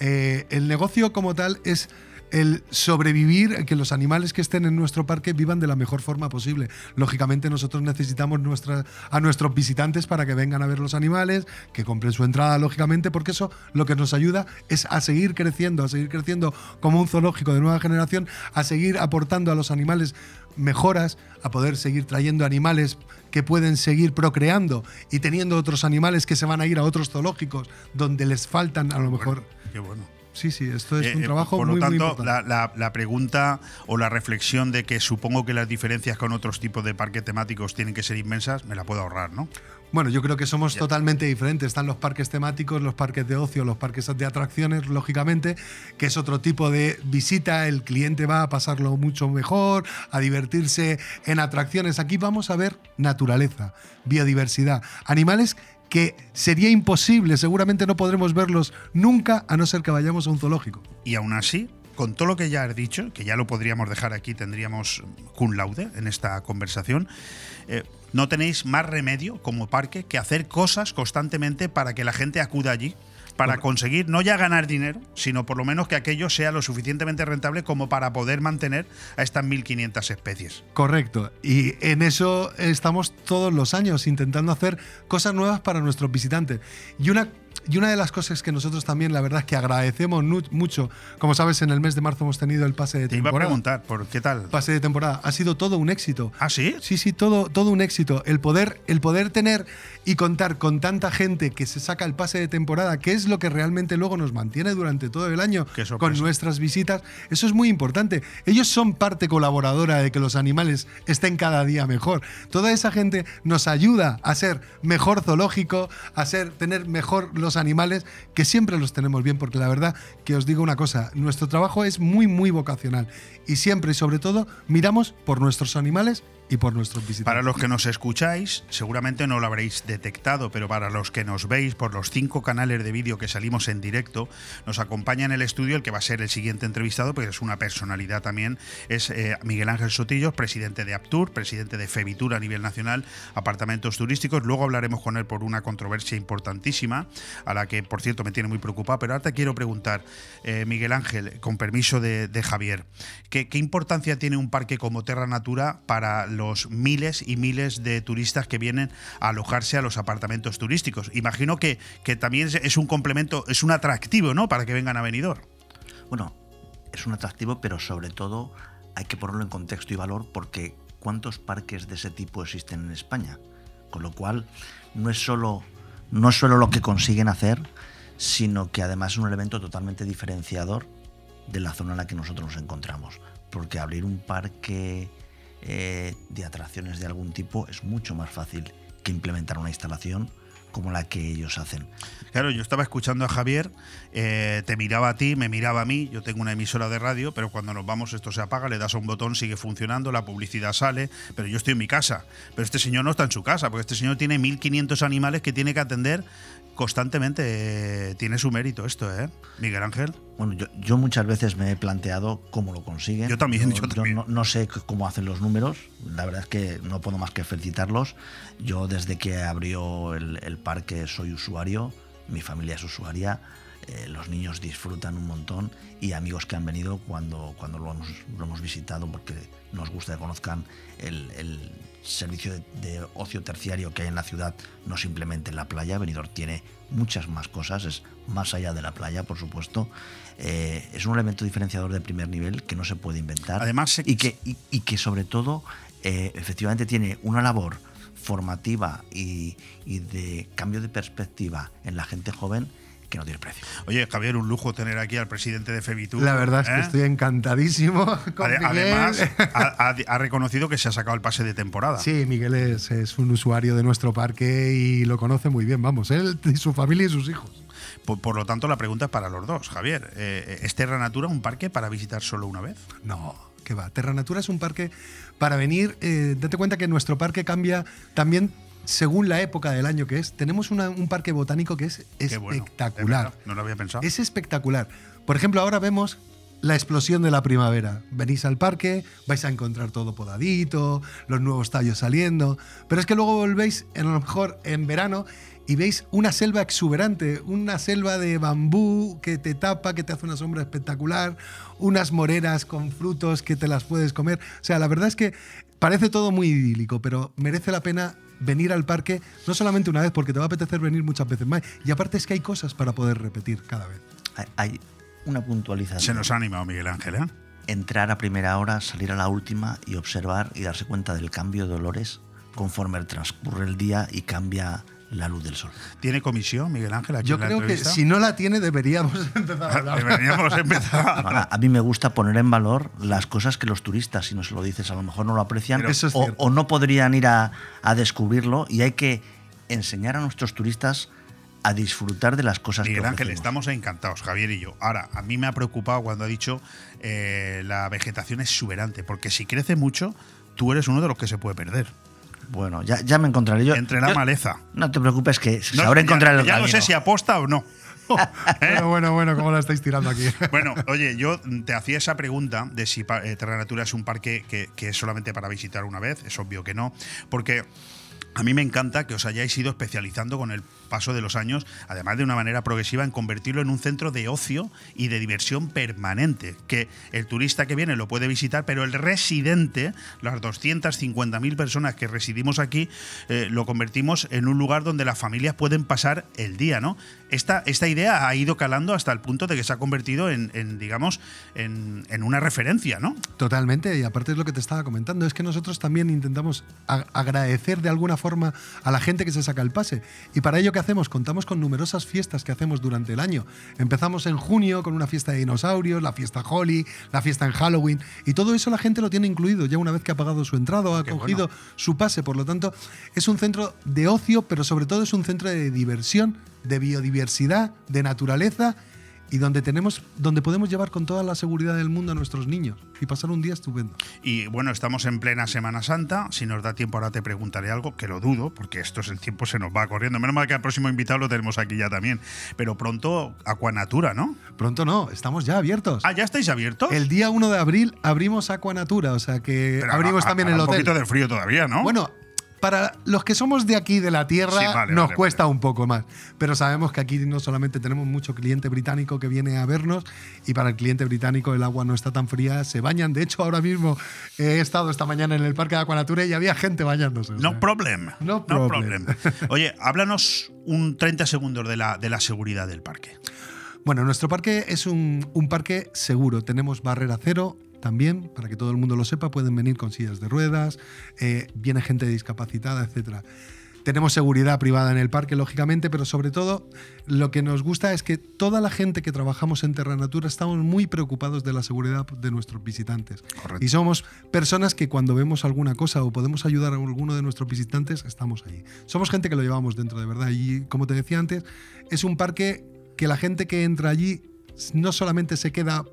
Eh, el negocio como tal es el sobrevivir, que los animales que estén en nuestro parque vivan de la mejor forma posible. Lógicamente nosotros necesitamos nuestra, a nuestros visitantes para que vengan a ver los animales, que compren su entrada, lógicamente, porque eso lo que nos ayuda es a seguir creciendo, a seguir creciendo como un zoológico de nueva generación, a seguir aportando a los animales mejoras, a poder seguir trayendo animales que pueden seguir procreando y teniendo otros animales que se van a ir a otros zoológicos donde les faltan a lo mejor. Qué bueno. Sí, sí, esto es Eh, un eh, trabajo Por lo muy tanto, importante. la, la- la pregunta o la reflexión de que supongo que las diferencias con otros tipos de parques temáticos tienen que ser inmensas, me la puedo ahorrar, ¿no? Bueno, yo creo que somos totalmente diferentes. Están los parques temáticos, los parques de ocio, los parques de atracciones, lógicamente, que es otro tipo de visita. El cliente va a pasarlo mucho mejor, a divertirse en atracciones. Aquí vamos a ver naturaleza, biodiversidad, animales que sería imposible, seguramente no podremos verlos nunca a no ser que vayamos a un zoológico. Y aún así, con todo lo que ya has dicho, que ya lo podríamos dejar aquí, tendríamos cum laude en esta conversación, eh, no tenéis más remedio como parque que hacer cosas constantemente para que la gente acuda allí, para conseguir no ya ganar dinero, sino por lo menos que aquello sea lo suficientemente rentable como para poder mantener a estas 1.500 especies. Correcto. Y en eso estamos todos los años intentando hacer cosas nuevas para nuestros visitantes. Y una, Y una de las cosas que nosotros también, la verdad, es que agradecemos mucho, como sabes, en el mes de marzo hemos tenido el pase de Te iba a temporada. preguntar, ¿por qué tal? Pase de temporada. Ha sido todo un éxito. ¿Ah, sí? Sí, sí, todo, todo un éxito. El poder, el poder tener y contar con tanta gente que se saca el pase de temporada, que es lo que realmente luego nos mantiene durante todo el año con nuestras visitas, eso es muy importante. Ellos son parte colaboradora de que los animales estén cada día mejor. Toda esa gente nos ayuda a ser mejor zoológico, a ser, tener mejor los animales, que siempre los tenemos bien, porque la verdad que os digo una cosa, nuestro trabajo es muy, muy vocacional. Y siempre y sobre todo miramos por nuestros animales y por nuestros visitantes. Para los que nos escucháis, seguramente no lo habréis detectado, pero para los que nos veis por los cinco canales de vídeo que salimos en directo, nos acompaña en el estudio el que va a ser el siguiente entrevistado, porque es una personalidad también, es eh, Miguel Ángel Sotillos, presidente de Aptur, presidente de Febitur a nivel nacional, apartamentos turísticos. Luego hablaremos con él por una controversia importantísima, a la que, por cierto, me tiene muy preocupado. Pero ahora te quiero preguntar, eh, Miguel Ángel, con permiso de, Javier, ¿qué, ¿qué importancia tiene un parque como Terra Natura para los miles y miles de turistas que vienen a alojarse a los apartamentos turísticos? Imagino que, que también es- un complemento, es un atractivo, ¿no? Para que vengan a Benidorm. Bueno, es un atractivo, pero sobre todo hay que ponerlo en contexto y valor porque ¿cuántos parques de ese tipo existen en España? Con lo cual, no es solo, no es solo lo que consiguen hacer, sino que además es un elemento totalmente diferenciador de la zona en la que nosotros nos encontramos. Porque abrir un parque eh, de atracciones de algún tipo es mucho más fácil que implementar una instalación como la que ellos hacen. Claro, yo estaba escuchando a Javier, eh, te miraba a ti, me miraba a mí, yo tengo una emisora de radio, pero cuando nos vamos esto se apaga, le das a un botón, sigue funcionando, la publicidad sale, pero yo estoy en mi casa. Pero este señor no está en su casa, porque este señor tiene 1.500 animales que tiene que atender constantemente. Eh, tiene su mérito esto, ¿eh? Miguel Ángel. Bueno, yo, yo muchas veces me he planteado cómo lo consiguen. Yo también, yo también. no, no sé cómo hacen los números. La verdad es que no puedo más que felicitarlos. Yo desde que abrió el, el parque soy usuario, mi familia es usuaria. eh, los niños disfrutan un montón y amigos que han venido cuando, cuando lo, hemos, lo hemos visitado porque nos gusta que conozcan el, el servicio de, de ocio terciario que hay en la ciudad, no simplemente en la playa. Benidorm tiene muchas más cosas, es más allá de la playa, por supuesto. Eh, es un elemento diferenciador de primer nivel que no se puede inventar. Además, se- y, que, y, y que sobre todo, eh, efectivamente, tiene una labor formativa y, y de cambio de perspectiva en la gente joven que no tiene precio. Oye, Javier, un lujo tener aquí al presidente de Febitur. La verdad es que ¿eh? estoy encantadísimo con. Además, ha, ha- ha reconocido que se ha sacado el pase de temporada. Sí, Miguel es, es un usuario de nuestro parque y lo conoce muy bien, vamos, él y su familia y sus hijos. Por, por lo tanto, la pregunta es para los dos. Javier, eh, ¿es Terra Natura un parque para visitar solo una vez? No, que va. Terra Natura es un parque para venir. eh, date cuenta que nuestro parque cambia también según la época del año que es. Tenemos una- un parque botánico que es bueno, espectacular. no lo había pensado. Es espectacular. Por ejemplo, ahora vemos la explosión de la primavera. Venís al parque, vais a encontrar todo podadito, los nuevos tallos saliendo, pero es que luego volvéis a lo mejor en verano y veis una selva exuberante, una selva de bambú que te tapa, que te hace una sombra espectacular, unas moreras con frutos que te las puedes comer. O sea, la verdad es que parece todo muy idílico, pero merece la pena venir al parque no solamente una vez, porque te va a apetecer venir muchas veces más. Y aparte es que hay cosas para poder repetir cada vez. Hay, hay una puntualización. Se nos ha animado Miguel Ángel, ¿eh? Entrar a primera hora, salir a la última y observar y darse cuenta del cambio de olores conforme transcurre el día y cambia la luz del sol. ¿Tiene comisión, Miguel Ángel? Aquí Yo en la creo que si no la tiene deberíamos empezar a hablar. Deberíamos empezar. Ahora, a mí me gusta poner en valor las cosas que los turistas, si no se lo dices, a lo mejor no lo aprecian Pero eso es o, no podrían ir a, a descubrirlo y hay que enseñar a nuestros turistas a disfrutar de las cosas Miguel que Ángel, estamos encantados, Javier y yo. Ahora, a mí me ha preocupado cuando ha dicho eh, la vegetación es exuberante, porque si crece mucho, tú eres uno de los que se puede perder. Bueno, ya, ya me encontraré yo. Entre la yo- maleza. No te preocupes que No, sabré ya- encontrar el ya no sé si aposta o no. Bueno, bueno, bueno, ¿cómo la estáis tirando aquí? Bueno, oye, yo te hacía esa pregunta de si eh, Terra Natura es un parque que, que es solamente para visitar una vez. Es obvio que no. Porque A mí me encanta que os hayáis ido especializando con el paso de los años, además de una manera progresiva, en convertirlo en un centro de ocio y de diversión permanente. Que el turista que viene lo puede visitar, pero el residente, las 250.000 personas que residimos aquí, eh, lo convertimos en un lugar donde las familias pueden pasar el día, ¿no? Esta, esta idea ha ido calando hasta el punto de que se ha convertido en, digamos, en, en una referencia, ¿no? Totalmente, y aparte es lo que te estaba comentando, es que nosotros también intentamos agradecer de alguna forma a la gente que se saca el pase. Y para ello, ¿qué hacemos? Contamos con numerosas fiestas que hacemos durante el año. Empezamos en junio con una fiesta de dinosaurios, la fiesta Holly, la fiesta en Halloween, y todo eso la gente lo tiene incluido ya una vez que ha pagado su entrada o ha Qué cogido bueno. su pase. Por lo tanto, es un centro de ocio, pero sobre todo es un centro de diversión, de biodiversidad, de naturaleza y donde tenemos donde podemos llevar con toda la seguridad del mundo a nuestros niños y pasar un día estupendo. Y bueno, estamos en plena Semana Santa. Si nos da tiempo, ahora te preguntaré algo, que lo dudo, porque esto es el tiempo se nos va corriendo. Menos mal que al próximo invitado lo tenemos aquí ya también. Pero pronto, Aquanatura, ¿no? Pronto no, estamos ya abiertos. Ah, ¿ya estáis abiertos? El día 1 de abril abrimos Aquanatura, o sea que Pero abrimos también el un hotel. poquito de frío todavía, ¿no? Bueno, para los que somos de aquí, de la tierra, Sí, vale, nos vale, cuesta un poco más. Pero sabemos que aquí no solamente tenemos mucho cliente británico que viene a vernos, y para el cliente británico el agua no está tan fría, se bañan. De hecho, ahora mismo he estado esta mañana en el Parque de Aquanatura y había gente bañándose. o No problem. No problem. Oye, háblanos un 30 segundos de la, de la seguridad del parque. Bueno, nuestro parque es un, un parque seguro. Tenemos barrera cero también, para que todo el mundo lo sepa. Pueden venir con sillas de ruedas, eh, viene gente discapacitada, etc. Tenemos seguridad privada en el parque, lógicamente, pero sobre todo lo que nos gusta es que toda la gente que trabajamos en Terra Natura estamos muy preocupados de la seguridad de nuestros visitantes. Correcto. Y somos personas que cuando vemos alguna cosa o podemos ayudar a alguno de nuestros visitantes, estamos ahí. Somos gente que lo llevamos dentro de verdad. Y como te decía antes, es un parque que la gente que entra allí no solamente se queda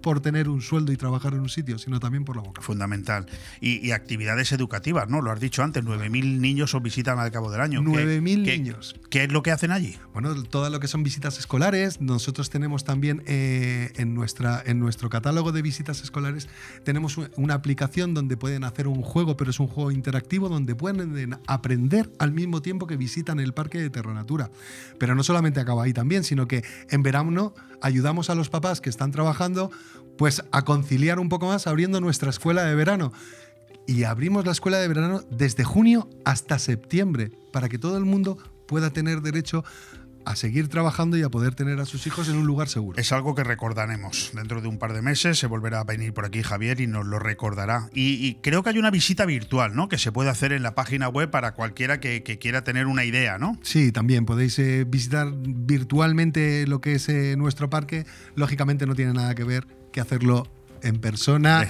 por tener un sueldo y trabajar en un sitio, sino también por la boca. Fundamental. Y, y actividades educativas, ¿no? Lo has dicho antes, 9.000 niños os visitan al cabo del año. ¿Qué- 9.000 qué- niños. ¿Qué es lo que hacen allí? Bueno, todo lo que son visitas escolares, nosotros tenemos también eh, en, nuestra, en nuestro catálogo de visitas escolares, tenemos una aplicación donde pueden hacer un juego, pero es un juego interactivo donde pueden aprender al mismo tiempo que visitan el parque de Terranatura. Pero no solamente acaba ahí también, sino que en verano ayudamos a los papás que están trabajando pues a conciliar un poco más abriendo nuestra escuela de verano. Y abrimos la escuela de verano desde junio hasta septiembre para que todo el mundo pueda tener derecho a seguir trabajando y a poder tener a sus hijos en un lugar seguro. Es algo que recordaremos. Dentro de un par de meses se volverá a venir por aquí Javier y nos lo recordará. Y, y creo que hay una visita virtual, ¿no? Que se puede hacer en la página web para cualquiera que, que quiera tener una idea, ¿no? Sí, también podéis eh, visitar virtualmente lo que es eh, nuestro parque. Lógicamente no tiene nada que ver que hacerlo en persona,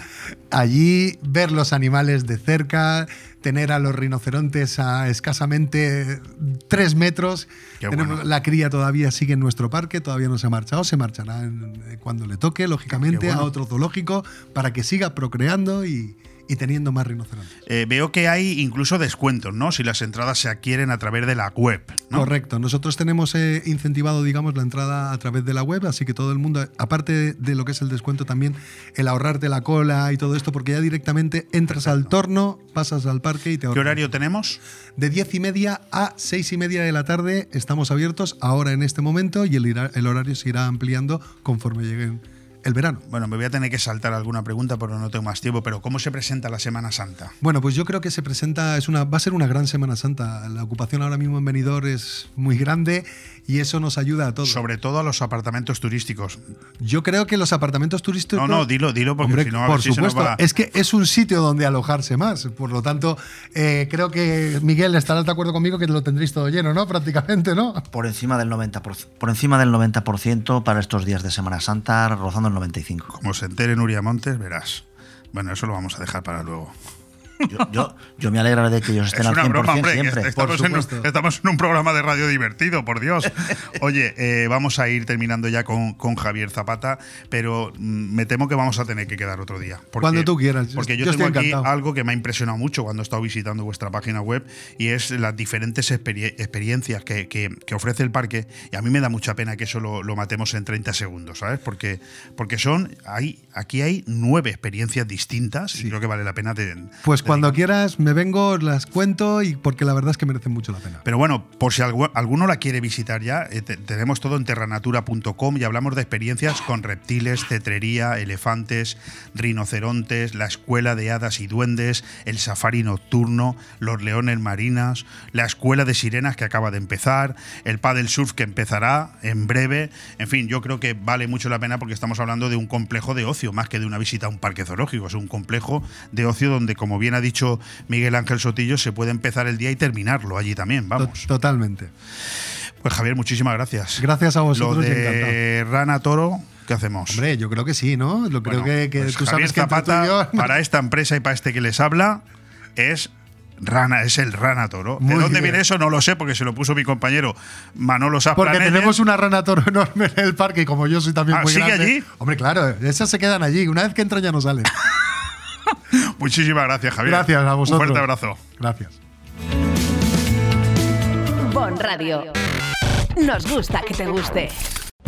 allí ver los animales de cerca, tener a los rinocerontes a escasamente tres metros. Bueno. La cría todavía sigue en nuestro parque, todavía no se ha marchado, se marchará eh, cuando le toque, lógicamente, bueno. a otro zoológico para que siga procreando y, y teniendo más rinocerontes. Eh, veo que hay incluso descuentos, ¿no? Si las entradas se adquieren a través de la web, ¿no? Correcto. Nosotros tenemos eh, incentivado, digamos, la entrada a través de la web, así que todo el mundo, aparte de lo que es el descuento, también el ahorrarte la cola y todo esto, porque ya directamente entras al torno, pasas al parque y te ¿Qué ahorras. horario tenemos? De 10 y media a 6 y media de la tarde estamos abiertos ahora en este momento y el, el horario se irá ampliando conforme llegue el verano. Bueno, me voy a tener que saltar alguna pregunta porque no tengo más tiempo, pero ¿cómo se presenta la Semana Santa? Bueno, pues yo creo que se presenta, es una, va a ser una gran Semana Santa. La ocupación ahora mismo en Benidorm es muy grande y eso nos ayuda a todos. Sobre todo a los apartamentos turísticos. Yo creo que los apartamentos turísticos. No, no, dilo, dilo, porque Hombre, si no, a por ver si se nos supuesto. va- Es que es un sitio donde alojarse más. Por lo tanto, eh, creo que Miguel estará de acuerdo conmigo que lo tendréis todo lleno, ¿no? Prácticamente, ¿no? Por encima del 90%, por encima del 90% para estos días de Semana Santa, rozando el 95%. Como se entere Nuria Montes, verás. Bueno, eso lo vamos a dejar para luego. Yo, yo, yo me alegra de que ellos estén Es al una 100% broma, hombre. que siempre. Estamos en, un, estamos en un programa de radio divertido, por Dios. Oye, eh, vamos a ir terminando ya con, con Javier Zapata, pero mm, me temo que vamos a tener que quedar otro día. Porque- Cuando tú quieras. Porque yo, Yo tengo aquí encantado. algo que me ha impresionado mucho cuando he estado visitando vuestra página web y es las diferentes experie- experiencias que, que- que ofrece el parque. Y a mí me da mucha pena que eso lo, lo matemos en 30 segundos, ¿sabes? Porque, porque son, hay, aquí hay nueve experiencias distintas y creo que vale la pena de, Pues de cuando quieras me vengo, las cuento y porque la verdad es que merecen mucho la pena. Pero bueno, por si algu- alguno la quiere visitar ya, eh, te- tenemos todo en terranatura.com y hablamos de experiencias con reptiles, cetrería, elefantes, rinocerontes, la escuela de hadas y duendes, el safari nocturno, los leones marinas, la escuela de sirenas que acaba de empezar, el paddle surf que empezará en breve. En fin, yo creo que vale mucho la pena porque estamos hablando de un complejo de ocio, más que de una visita a un parque zoológico. Es un complejo de ocio donde, como bien ha dicho Miguel Ángel Sotillo, se puede empezar el día y terminarlo allí también. Vamos. Totalmente. Pues Javier, muchísimas gracias. Gracias a vosotros Lo de Rana Toro, ¿qué hacemos? Hombre, yo creo que sí, ¿no? Lo creo Bueno, que, que pues tú Javier sabes que Zapata, yo- para esta empresa y para este que les habla, es Rana, es el Rana Toro. ¿De dónde bien. viene eso? No lo sé, porque se lo puso mi compañero Manolo Porque Saplaneller. tenemos una rana toro enorme en el parque y como yo soy también Ah, muy ¿sigue grande. allí? Hombre, claro, esas se quedan allí. Una vez que entran ya no salen. Muchísimas gracias, Javier. Gracias a vosotros. Un fuerte abrazo. Gracias. Bon Radio. Nos gusta que te guste.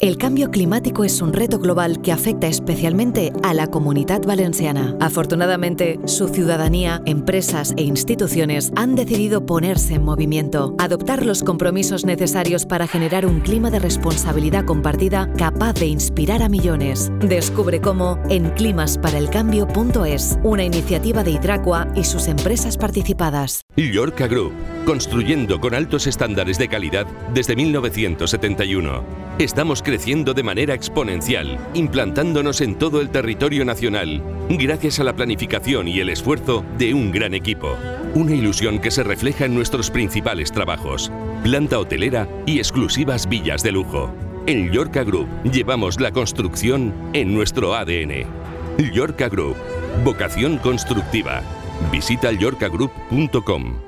El cambio climático es un reto global que afecta especialmente a la comunidad valenciana. Afortunadamente, su ciudadanía, empresas e instituciones han decidido ponerse en movimiento, adoptar los compromisos necesarios para generar un clima de responsabilidad compartida capaz de inspirar a millones. Descubre cómo en climasparaelcambio.es, una iniciativa de Hidracua y sus empresas participadas. Llorca Group, construyendo con altos estándares de calidad desde 1971. Estamos creciendo de manera exponencial, implantándonos en todo el territorio nacional, gracias a la planificación y el esfuerzo de un gran equipo. Una ilusión que se refleja en nuestros principales trabajos, planta hotelera y exclusivas villas de lujo. En Llorca Group llevamos la construcción en nuestro ADN. Llorca Group, vocación constructiva. Visita llorcagroup.com.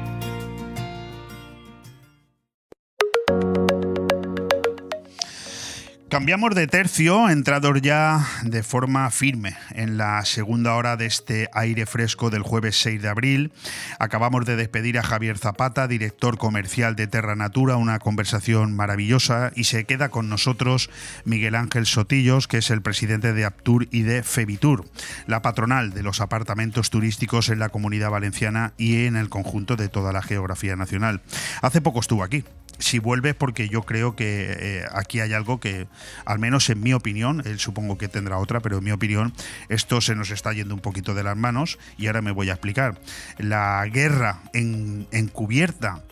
Cambiamos de tercio, entrados ya de forma firme en la segunda hora de este aire fresco del jueves 6 de abril. Acabamos de despedir a Javier Zapata, director comercial de Terra Natura, una conversación maravillosa y se queda con nosotros Miguel Ángel Sotillos, que es el presidente de Aptur y de Febitur, la patronal de los apartamentos turísticos en la comunidad valenciana y en el conjunto de toda la geografía nacional. Hace poco estuvo aquí, si vuelve porque yo creo que eh, aquí hay algo que, al menos en mi opinión, él supongo que tendrá otra, pero en mi opinión esto se nos está yendo un poquito de las manos y ahora me voy a explicar. La guerra en- encubierta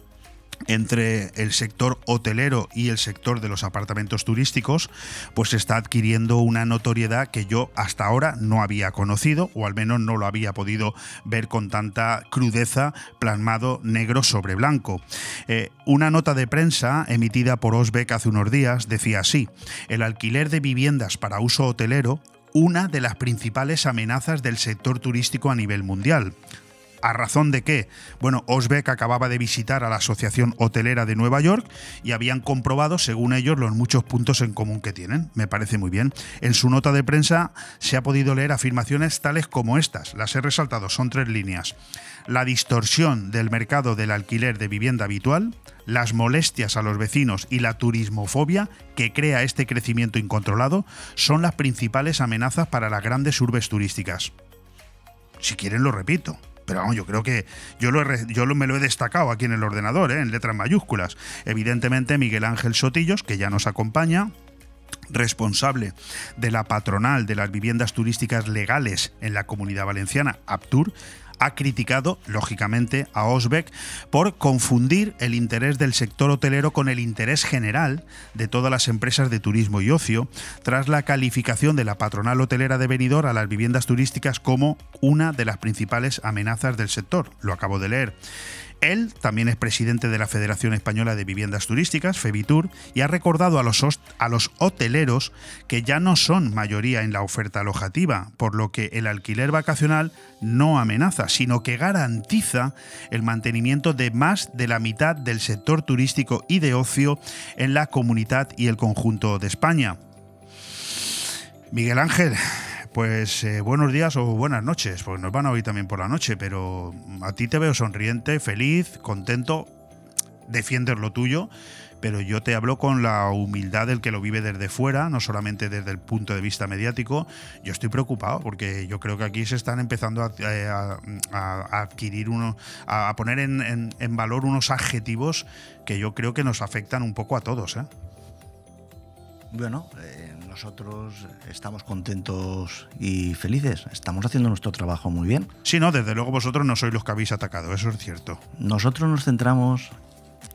entre el sector hotelero y el sector de los apartamentos turísticos, pues está adquiriendo una notoriedad que yo hasta ahora no había conocido, o al menos no lo había podido ver con tanta crudeza plasmado negro sobre blanco. Eh, una nota de prensa emitida por Osbeck hace unos días decía así, el alquiler de viviendas para uso hotelero, una de las principales amenazas del sector turístico a nivel mundial. ¿A razón de qué? Bueno, Osbeck acababa de visitar a la Asociación Hotelera de Nueva York y habían comprobado, según ellos, los muchos puntos en común que tienen. Me parece muy bien. En su nota de prensa se ha podido leer afirmaciones tales como estas. Las he resaltado, son tres líneas. La distorsión del mercado del alquiler de vivienda habitual, las molestias a los vecinos y la turismofobia que crea este crecimiento incontrolado son las principales amenazas para las grandes urbes turísticas. Si quieren lo repito. Pero vamos, yo creo que yo, lo yo me lo he destacado aquí en el ordenador, ¿eh? en letras mayúsculas. Evidentemente, Miguel Ángel Sotillos, que ya nos acompaña, responsable de la patronal de las viviendas turísticas legales en la comunidad valenciana, Aptur, ha criticado, lógicamente, a Osbeck por confundir el interés del sector hotelero con el interés general de todas las empresas de turismo y ocio, tras la calificación de la patronal hotelera de Benidorm a las viviendas turísticas como una de las principales amenazas del sector. Lo acabo de leer. Él también es presidente de la Federación Española de Viviendas Turísticas, FEBITUR, y ha recordado a los, hoteleros que ya no son mayoría en la oferta alojativa, por lo que el alquiler vacacional no amenaza, sino que garantiza el mantenimiento de más de la mitad del sector turístico y de ocio en la comunidad y el conjunto de España. Miguel Ángel, pues eh, buenos días o buenas noches, porque nos van a oír también por la noche, pero a ti te veo sonriente, feliz, contento, defiendes lo tuyo, pero yo te hablo con la humildad del que lo vive desde fuera, no solamente desde el punto de vista mediático. Yo estoy preocupado porque yo creo que aquí se están empezando a, eh, adquirir uno, a, poner en, valor unos adjetivos que yo creo que nos afectan un poco a todos. ¿eh? Bueno, eh, nosotros estamos contentos y felices. Estamos haciendo nuestro trabajo muy bien. Sí, no, desde luego vosotros no sois los que habéis atacado, eso es cierto. Nosotros nos centramos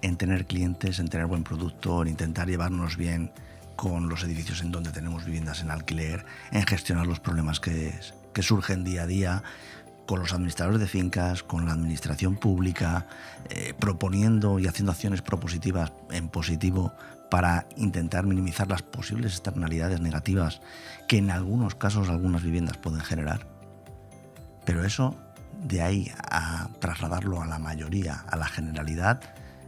en tener clientes, en tener buen producto, en intentar llevarnos bien con los edificios en donde tenemos viviendas en alquiler, en gestionar los problemas que, que surgen día a día con los administradores de fincas, con la administración pública, eh, proponiendo y haciendo acciones propositivas en positivo para intentar minimizar las posibles externalidades negativas que en algunos casos algunas viviendas pueden generar. Pero eso, de ahí a trasladarlo a la mayoría, a la generalidad,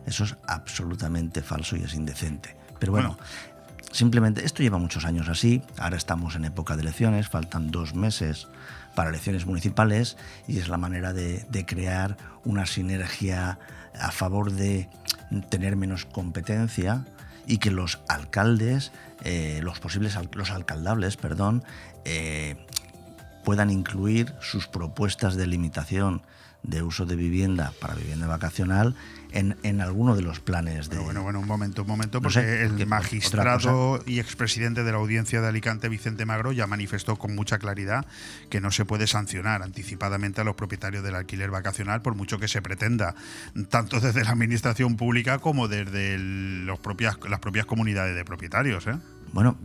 eso es absolutamente falso y es indecente. Pero bueno, simplemente esto lleva muchos años así, ahora estamos en época de elecciones, faltan dos meses para elecciones municipales y es la manera de, crear una sinergia a favor de tener menos competencia y que los alcaldes, eh, los posibles los alcaldables, perdón, eh, puedan incluir sus propuestas de limitación de uso de vivienda para vivienda vacacional en, en alguno de los planes de. bueno, bueno, un momento, un momento, porque el magistrado y expresidente de la audiencia de Alicante, Vicente Magro, ya manifestó con mucha claridad que no se puede sancionar anticipadamente a los propietarios del alquiler vacacional, por mucho que se pretenda, tanto desde la administración pública como desde los propias, las propias comunidades de propietarios. ¿eh? Bueno,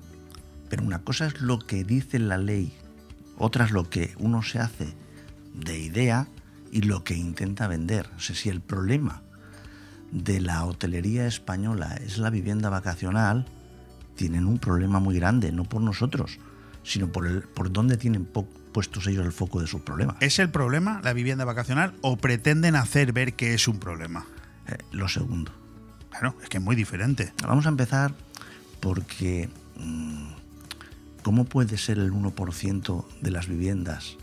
pero una cosa es lo que dice la ley, otra es lo que uno se hace de idea y lo que intenta vender. O sea, si el problema de la hotelería española es la vivienda vacacional, tienen un problema muy grande, no por nosotros, sino por, el, por dónde tienen puestos ellos el foco de sus problemas. ¿Es el problema la vivienda vacacional o pretenden hacer ver que es un problema? Eh, lo segundo. Claro, es que es muy diferente. Vamos a empezar porque mm, ¿cómo puede ser el 1% de las viviendas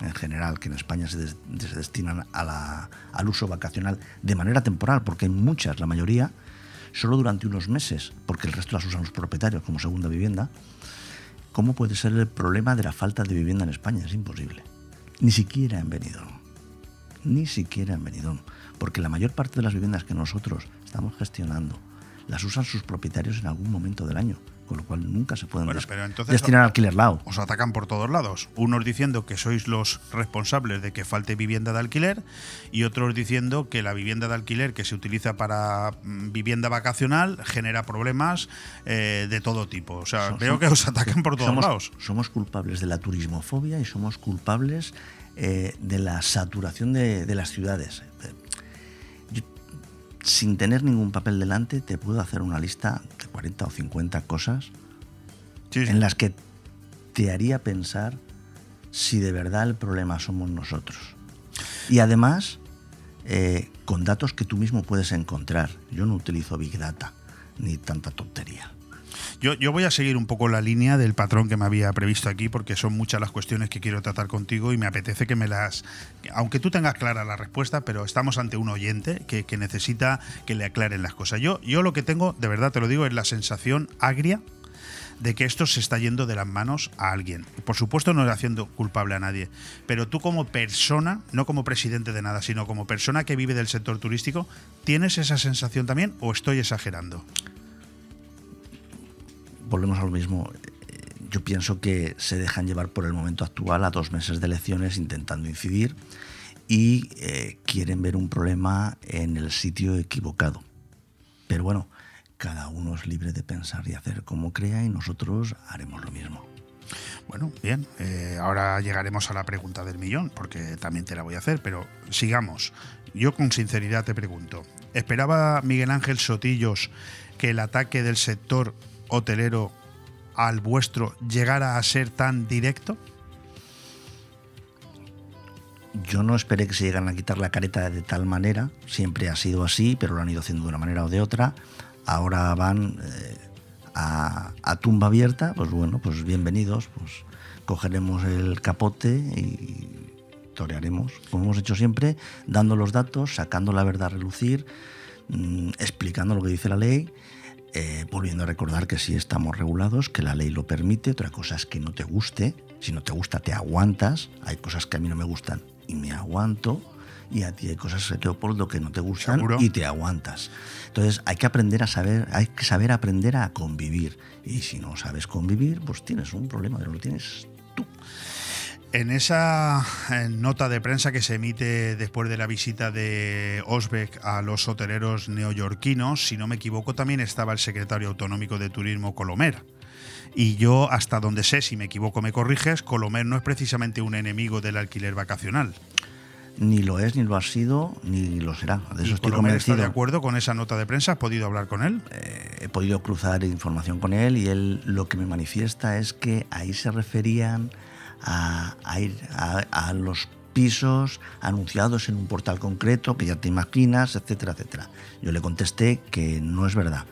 en general, que en España se, destinan al uso vacacional de manera temporal, porque hay muchas, la mayoría, solo durante unos meses, porque el resto las usan los propietarios como segunda vivienda, ¿cómo puede ser el problema de la falta de vivienda en España? Es imposible. Ni siquiera en Benidorm. Ni siquiera en Benidorm. Porque la mayor parte de las viviendas que nosotros estamos gestionando las usan sus propietarios en algún momento del año con lo cual nunca se pueden destinar al alquiler lao. Os atacan por todos lados. Unos diciendo que sois los responsables de que falte vivienda de alquiler y otros diciendo que la vivienda de alquiler que se utiliza para mm, vivienda vacacional genera problemas eh, de todo tipo. O sea, veo que os atacan por todos lados. Somos culpables de la turismofobia y somos culpables eh, de la saturación de, de las ciudades sin tener ningún papel delante, te puedo hacer una lista de 40 o 50 cosas en las que te haría pensar si de verdad el problema somos nosotros. Y además, eh, con datos que tú mismo puedes encontrar. Yo no utilizo Big Data ni tanta tontería. Yo, voy a seguir un poco la línea del patrón que me había previsto aquí, porque son muchas las cuestiones que quiero tratar contigo y me apetece que me las. Aunque tú tengas clara la respuesta, pero estamos ante un oyente que, necesita que le aclaren las cosas. Yo, yo lo que tengo, de verdad te lo digo, es la sensación agria de que esto se está yendo de las manos a alguien. Por supuesto no le haciendo culpable a nadie, pero tú como persona, no como presidente de nada, sino como persona que vive del sector turístico, ¿tienes esa sensación también o estoy exagerando? Volvemos a lo mismo. Yo pienso que se dejan llevar por el momento actual a dos meses de elecciones intentando incidir y eh, quieren ver un problema en el sitio equivocado. Pero bueno, cada uno es libre de pensar y hacer como crea y nosotros haremos lo mismo. Bueno, bien, eh, ahora llegaremos a la pregunta del millón, porque también te la voy a hacer, pero sigamos. Yo con sinceridad te pregunto, ¿esperaba Miguel Ángel Sotillos que el ataque del sector hotelero al vuestro llegara a ser tan directo? Yo no esperé que se llegaran a quitar la careta de tal manera, siempre ha sido así, pero lo han ido haciendo de una manera o de otra. Ahora van eh, a, tumba abierta, pues bueno, pues bienvenidos, pues cogeremos el capote y torearemos, como hemos hecho siempre, dando los datos, sacando la verdad a relucir, mm, explicando lo que dice la ley, eh, volviendo a recordar que sí estamos regulados, que la ley lo permite, otra cosa es que no te guste, si no te gusta te aguantas, hay cosas que a mí no me gustan y me aguanto, y a ti hay cosas, Leopoldo, que no te gustan ¿Seguro? y te aguantas. Entonces hay que aprender a saber, hay que saber aprender a convivir. Y si no sabes convivir, pues tienes un problema, pero lo tienes En esa eh, nota de prensa que se emite después de la visita de Osbeck a los hoteleros neoyorquinos, si no me equivoco, también estaba el secretario autonómico de turismo Colomer. Y yo, hasta donde sé, si me equivoco me corriges, Colomer no es precisamente un enemigo del alquiler vacacional. Ni lo es, ni lo ha sido, ni lo será. De eso ¿Y estoy Colomer está convencido. de acuerdo con esa nota de prensa? ¿Has podido hablar con él? he podido cruzar información con él y él lo que me manifiesta es que ahí se referían a, a ir a, a los pisos anunciados en un portal concreto, que ya te imaginas, etcétera, etcétera. Yo le contesté que no es verdad,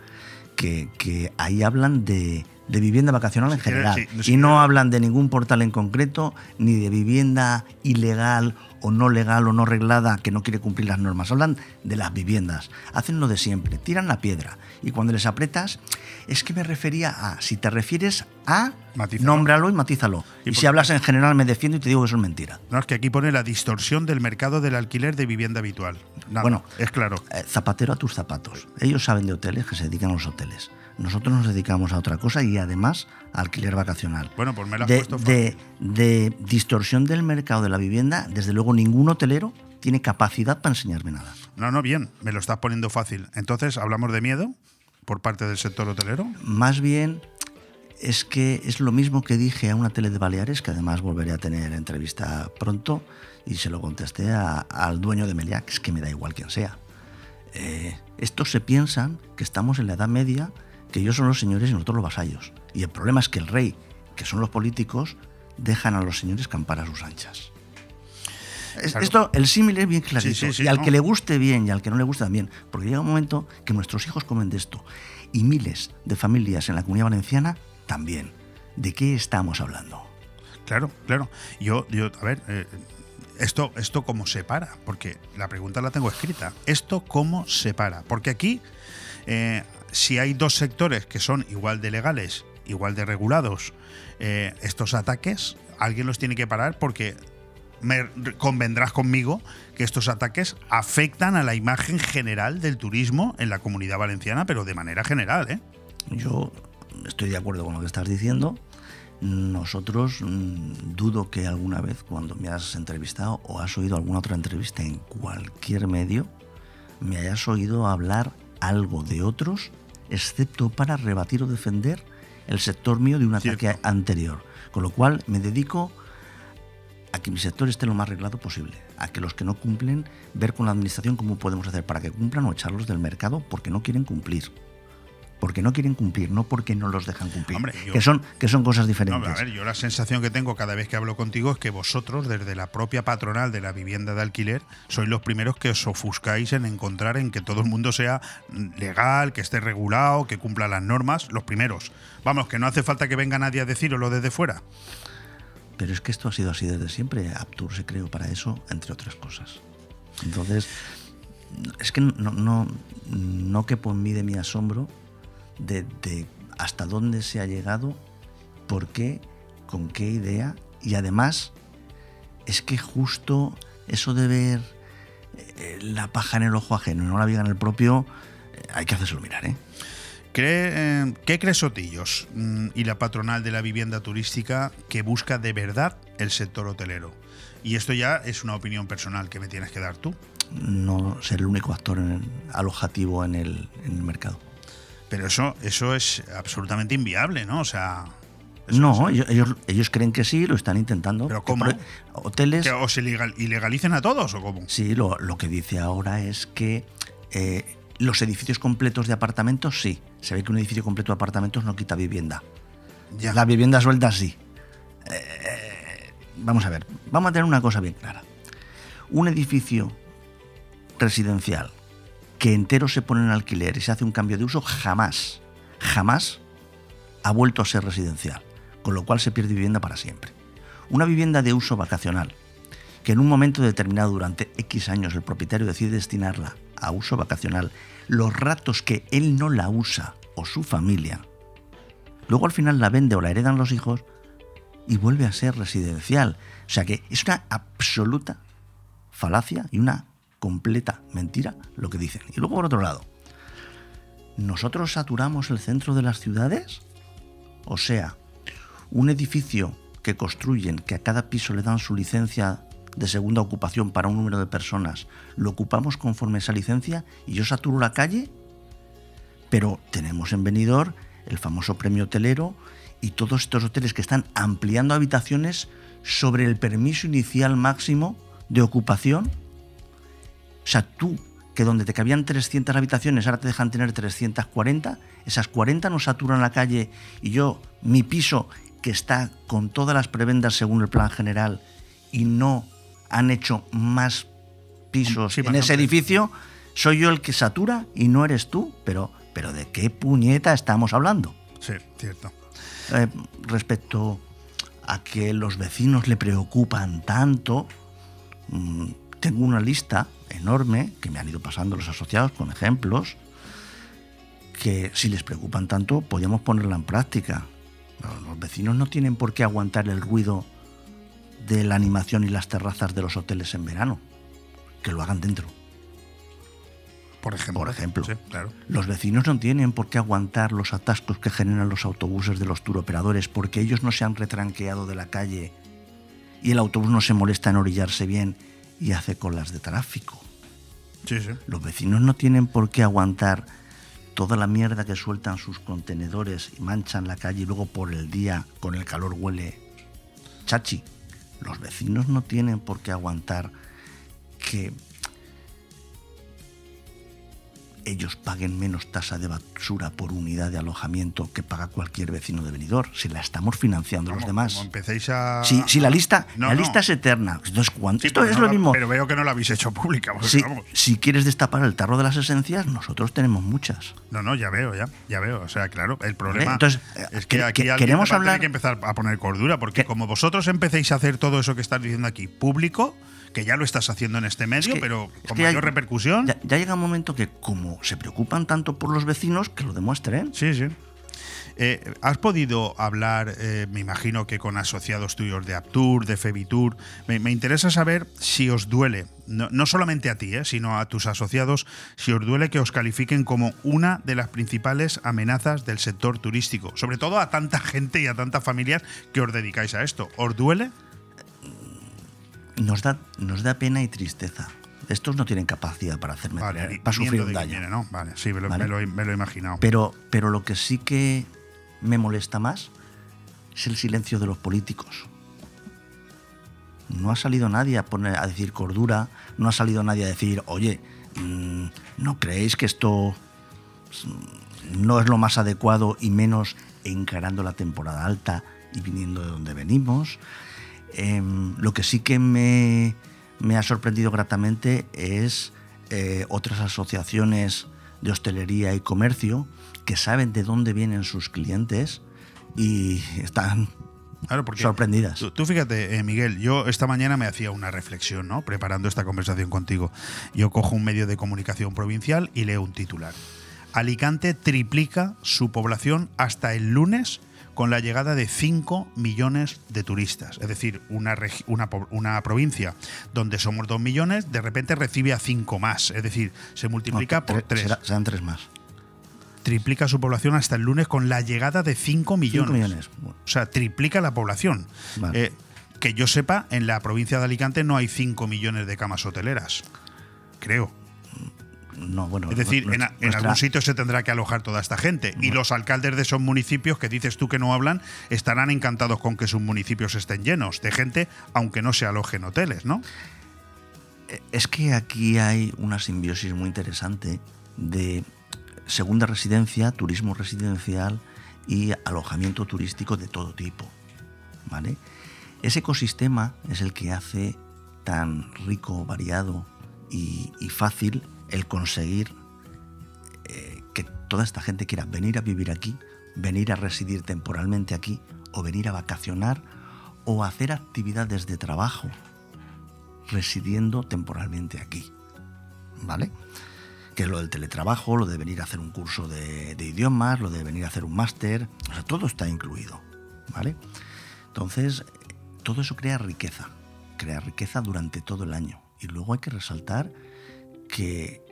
que, que ahí hablan de, de vivienda vacacional en general sí, sí, y no hablan de ningún portal en concreto, ni de vivienda ilegal o no legal o no reglada que no quiere cumplir las normas. Hablan de las viviendas. Hacen lo de siempre, tiran la piedra. Y cuando les apretas, es que me refería a, si te refieres a, Matízalo. nómbralo y matízalo. ¿Y si hablas en general me defiendo y te digo que eso es mentira. No, es que aquí pone la distorsión del mercado del alquiler de vivienda habitual. Nada, Bueno, es claro. Eh, zapatero a tus zapatos. Ellos saben de hoteles que se dedican a los hoteles. Nosotros nos dedicamos a otra cosa y además alquiler vacacional. Bueno, pues me lo has de, puesto de, de distorsión del mercado de la vivienda, desde luego ningún hotelero tiene capacidad para enseñarme nada. No, no, bien, me lo estás poniendo fácil. Entonces, ¿hablamos de miedo por parte del sector hotelero? Más bien es que es lo mismo que dije a una tele de Baleares, que además volveré a tener entrevista pronto, y se lo contesté a- al dueño de Meliá, que es que me da igual quién sea. Eh, estos se piensan que estamos en la Edad Media, que ellos son los señores y nosotros los vasallos. Y el problema es que el rey, que son los políticos, dejan a los señores campar a sus anchas. Claro. Esto, el símil es bien clarito. Sí, sí, sí, y al no. que le guste bien y al que no le guste también. Porque llega un momento que nuestros hijos comen de esto. Y miles de familias en la comunidad valenciana también. ¿De qué estamos hablando? Claro, claro. Yo, yo a ver, eh, esto, esto cómo se para, porque la pregunta la tengo escrita. ¿Esto cómo se para? Porque aquí, eh, si hay dos sectores que son igual de legales, igual de regulados, eh, estos ataques, alguien los tiene que parar porque me convendrás conmigo que estos ataques afectan a la imagen general del turismo en la comunidad valenciana, pero de manera general, ¿eh? Yo estoy de acuerdo con lo que estás diciendo. Nosotros mm, dudo que alguna vez cuando me has entrevistado o has oído alguna otra entrevista en cualquier medio, me hayas oído hablar algo de otros, excepto para rebatir o defender el sector mío de un ataque anterior. Con lo cual me dedico a que mi sector esté lo más arreglado posible, a que los que no cumplen, ver con la administración cómo podemos hacer para que cumplan o echarlos del mercado porque no quieren cumplir. Porque no quieren cumplir, no porque no los dejan cumplir. Hombre, yo- que, son, que son cosas No, diferentes. a ver, yo la sensación que tengo cada vez que hablo contigo es que vosotros, desde la propia patronal de la vivienda de alquiler, sois los primeros que os ofuscáis en encontrar en que todo el mundo sea legal, que esté regulado, que cumpla las normas, los primeros. Vamos, que no hace falta que venga nadie a deciroslo desde fuera. Pero es que esto ha sido así desde siempre. Aptur se creó para eso, entre otras cosas. Entonces, es que no, no, no quepo en mí de mi asombro de, de hasta dónde se ha llegado, por qué, con qué idea. Y además, es que justo eso de ver eh, la paja en el ojo ajeno y no la viga en el propio, eh, hay que hacérselo mirar, ¿eh? ¿Cree, eh, ¿Qué crees Sotillos mm, y la patronal de la vivienda turística que busca de verdad el sector hotelero? Y esto ya es una opinión personal que me tienes que dar tú. No ser el único actor en el- alojativo en el, en el mercado. Pero eso, eso es absolutamente inviable, ¿no? O sea, No, ellos, ellos, ellos creen que sí, lo están intentando. ¿Pero cómo? hoteles. ¿que os ilegal- ilegalicen a todos o cómo? Sí, lo, lo que dice ahora es que eh, los edificios completos de apartamentos sí. Se ve que un edificio completo de apartamentos no quita vivienda. Ya. La vivienda suelta sí. Eh, vamos a ver, vamos a tener una cosa bien clara. Un edificio residencial que entero se pone en alquiler y se hace un cambio de uso, jamás, jamás ha vuelto a ser residencial, con lo cual se pierde vivienda para siempre. Una vivienda de uso vacacional, que en un momento determinado durante X años el propietario decide destinarla a uso vacacional, los ratos que él no la usa o su familia, luego al final la vende o la heredan los hijos y vuelve a ser residencial. O sea que es una absoluta falacia y una completa mentira lo que dicen. Y luego por otro lado, ¿nosotros saturamos el centro de las ciudades? O sea, un edificio que construyen, que a cada piso le dan su licencia de segunda ocupación para un número de personas, lo ocupamos conforme esa licencia y yo saturo la calle, pero tenemos en Benidorm el famoso premio hotelero y todos estos hoteles que están ampliando habitaciones sobre el permiso inicial máximo de ocupación. O sea, tú, que donde te cabían 300 habitaciones, ahora te dejan tener 340, esas 40 no saturan la calle y yo, mi piso, que está con todas las prebendas según el plan general y no han hecho más pisos Sí, en ese edificio, soy yo el que satura y no eres tú, pero, pero ¿de qué puñeta estamos hablando? Sí, cierto. Eh, respecto a que los vecinos le preocupan tanto, mm, tengo una lista enorme que me han ido pasando los asociados con ejemplos que si les preocupan tanto podríamos ponerla en práctica. Los vecinos no tienen por qué aguantar el ruido de la animación y las terrazas de los hoteles en verano. Que lo hagan dentro. Por ejemplo. Por ejemplo. Sí, claro. Los vecinos no tienen por qué aguantar los atascos que generan los autobuses de los turoperadores porque ellos no se han retranqueado de la calle y el autobús no se molesta en orillarse bien y hace colas de tráfico. Sí, sí. Los vecinos no tienen por qué aguantar toda la mierda que sueltan sus contenedores y manchan la calle y luego por el día con el calor huele chachi. Los vecinos no tienen por qué aguantar que ellos paguen menos tasa de basura por unidad de alojamiento que paga cualquier vecino de Benidorm. Si la estamos financiando los demás. empecéis a. Si, si la lista, No, la no. lista es eterna. Entonces, ¿cuánto? Sí, Esto es no lo la- mismo. Pero veo que no la habéis hecho pública. Si, si quieres destapar el tarro de las esencias, nosotros tenemos muchas. No, no, ya veo, ya, ya veo. O sea, claro, el problema Entonces, es que que- aquí que- queremos hablar- que empezar a poner cordura, porque como vosotros empecéis a hacer todo eso que estás diciendo aquí público, que ya lo estás haciendo en este medio, que- pero con ya- mayor repercusión. Ya, ya llega un momento que, como se preocupan tanto por los vecinos, que lo demuestren. Sí, sí. Eh, ¿Has podido hablar, eh, me imagino que con asociados tuyos de Aptur, de Febitur? Me, me interesa saber si os duele, no, no solamente a ti, eh, sino a tus asociados, si os duele que os califiquen como una de las principales amenazas del sector turístico, sobre todo a tanta gente y a tantas familias que os dedicáis a esto. ¿Os duele? Nos da, nos da pena y tristeza. Estos no tienen capacidad para hacerme Vale, para sufrir un daño. quien viene, ¿no? Vale, sí, me lo, ¿Vale? me lo he- me lo he imaginado. Pero, pero lo que sí que me molesta más es el silencio de los políticos. No ha salido nadie a, poner, a decir cordura, no ha salido nadie a decir, oye, mm, ¿no creéis que esto no es lo más adecuado y menos encarando la temporada alta y viniendo de donde venimos? Em, lo que sí que me, me ha sorprendido gratamente es eh, otras asociaciones de hostelería y comercio que saben de dónde vienen sus clientes y están Claro, porque sorprendidas. Tú, tú fíjate, eh, Miguel, yo esta mañana me hacía una reflexión, ¿no? Preparando esta conversación contigo. Yo cojo un medio de comunicación provincial y leo un titular. Alicante triplica su población hasta el lunes con la llegada de 5 millones de turistas. Es decir, una, una, provincia donde somos 2 millones, de repente recibe a 5 más. Es decir, se multiplica No, por tre- 3. será- serán tres más. triplica su población hasta el lunes con la llegada de 5 millones. millones. O sea, triplica la población. Vale. Eh, que yo sepa, en la provincia de Alicante no hay 5 millones de camas hoteleras. Creo. No, bueno, Es decir, en, algún sitio se tendrá que alojar toda esta gente. Y los alcaldes de esos municipios que dices tú que no hablan estarán encantados con que sus municipios estén llenos de gente, aunque no se alojen hoteles, ¿no? Es que aquí hay una simbiosis muy interesante de segunda residencia, turismo residencial y alojamiento turístico de todo tipo. ¿vale? Ese ecosistema es el que hace tan rico, variado y, y fácil el conseguir eh, que toda esta gente quiera venir a vivir aquí, venir a residir temporalmente aquí, o venir a vacacionar, o hacer actividades de trabajo residiendo temporalmente aquí. ¿Vale? Que es lo del teletrabajo, lo de venir a hacer un curso de, de idiomas, lo de venir a hacer un máster, o sea, todo está incluido. ¿Vale? Entonces, todo eso crea riqueza, crea riqueza durante todo el año. Y luego hay que resaltar que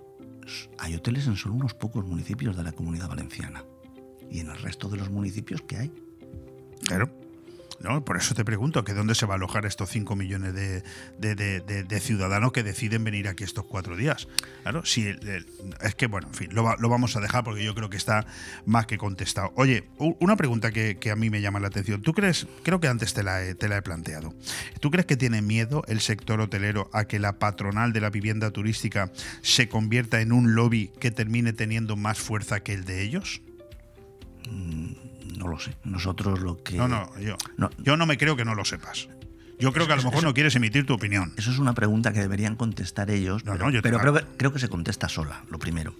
hay hoteles en solo unos pocos municipios de la comunidad valenciana. Y en el resto de los municipios que hay. Claro. No, por eso te pregunto, que dónde se va a alojar estos 5 millones de, ciudadanos que deciden venir aquí estos cuatro días. Claro, si es que, bueno, en fin, lo, va- lo vamos a dejar porque yo creo que está más que contestado. Oye, una pregunta que, a mí me llama la atención. ¿Tú crees, creo que antes te la, he, te la he planteado, ¿tú crees que tiene miedo el sector hotelero a que la patronal de la vivienda turística se convierta en un lobby que termine teniendo más fuerza que el de ellos? No lo sé. Nosotros lo que... No, no, yo No. yo no me creo que no lo sepas. Yo creo que a lo mejor eso- no quieres emitir tu opinión. Eso es una pregunta que deberían contestar ellos, No, pero, no, yo pero creo, que, creo que se contesta sola, lo primero.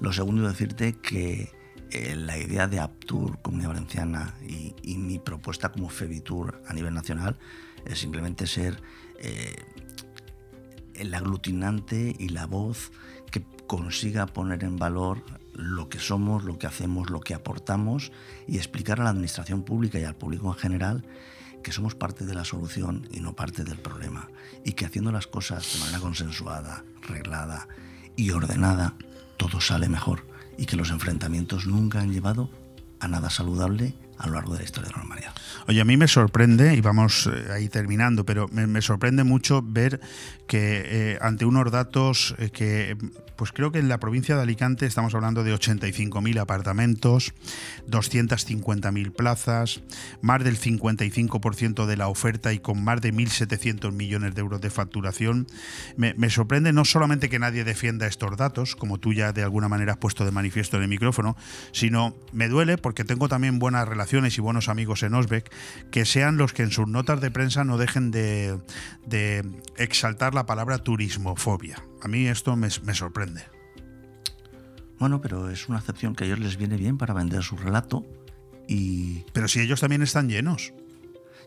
Lo segundo, decirte que eh, la idea de Aptur, Comunidad Valenciana, y, y mi propuesta como Febitur a nivel nacional es simplemente ser eh, el aglutinante y la voz que consiga poner en valor lo que somos, lo que hacemos, lo que aportamos y explicar a la administración pública y al público en general que somos parte de la solución y no parte del problema. Y que haciendo las cosas de manera consensuada, reglada y ordenada, todo sale mejor y que los enfrentamientos nunca han llevado a nada saludable a lo largo de la historia de la normalidad. Oye, a mí me sorprende, y vamos eh, ahí terminando, pero me, sorprende mucho ver que eh, ante unos datos eh, que, pues creo que en la provincia de Alicante estamos hablando de 85.000 apartamentos, 250.000 plazas, más del 55% de la oferta y con más de 1.700 millones de euros de facturación. Me sorprende no solamente que nadie defienda estos datos, como tú ya de alguna manera has puesto de manifiesto en el micrófono, sino me duele porque tengo también buenas relaciones y buenos amigos en Osbeck, que sean los que en sus notas de prensa no dejen de, de exaltar la palabra turismofobia. A mí esto me, me sorprende. Bueno, pero es una acepción que a ellos les viene bien para vender su relato y... Pero si ellos también están llenos.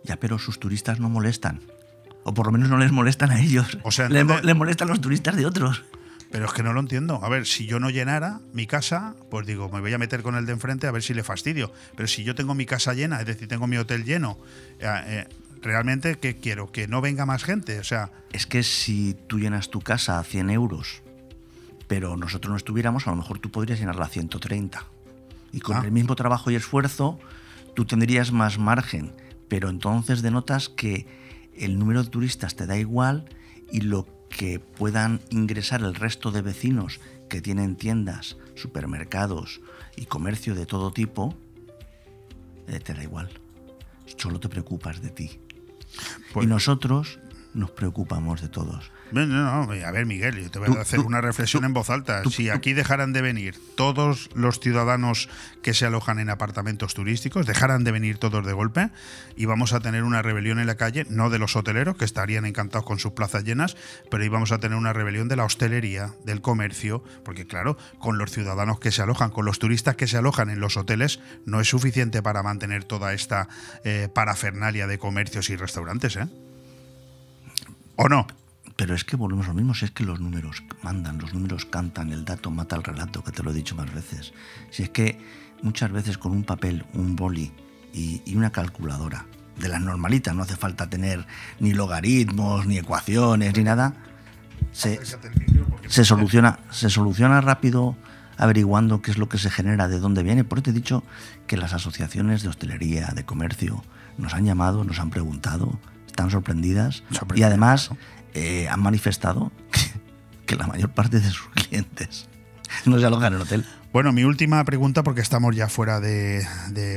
Ya, pero sus turistas no molestan. O por lo menos no les molestan a ellos. O sea, les molestan los turistas de otros. Pero es que no lo entiendo. A ver, si yo no llenara mi casa, pues digo, me voy a meter con el de enfrente a ver si le fastidio. Pero si yo tengo mi casa llena, es decir, tengo mi hotel lleno, eh, eh, realmente, ¿qué quiero? Que no venga más gente. O sea, Es que si tú llenas tu casa a 100 euros, pero nosotros no estuviéramos, a lo mejor tú podrías llenarla a 130. Y con Ah. el mismo trabajo y esfuerzo, tú tendrías más margen. Pero entonces denotas que el número de turistas te da igual y lo que puedan ingresar el resto de vecinos que tienen tiendas, supermercados y comercio de todo tipo, eh, te da igual. Solo te preocupas de ti. Pues- y nosotros nos preocupamos de todos. No, no, a ver, Miguel, yo te voy a hacer tú- una reflexión en voz alta. si aquí dejaran de venir todos los ciudadanos que se alojan en apartamentos turísticos, dejaran de venir todos de golpe, íbamos a tener una rebelión en la calle, no de los hoteleros, que estarían encantados con sus plazas llenas, pero íbamos a tener una rebelión de la hostelería, del comercio, porque claro, con los ciudadanos que se alojan, con los turistas que se alojan en los hoteles, no es suficiente para mantener toda esta eh, parafernalia de comercios y restaurantes, ¿eh? ¿O no? Pero es que volvemos a lo mismo, si es que los números mandan, los números cantan, el dato mata el relato, que te lo he dicho más veces. Si es que muchas veces con un papel, un boli y, y una calculadora, de las normalitas, no hace falta tener ni logaritmos, ni ecuaciones, ni nada, se, se soluciona, se soluciona rápido averiguando qué es lo que se genera, de dónde viene. Por eso te he dicho que las asociaciones de hostelería, de comercio, nos han llamado, nos han preguntado, están sorprendidas y además eh, han manifestado que, que la mayor parte de sus clientes no se alojan en hotel. Bueno, mi última pregunta, porque estamos ya fuera de,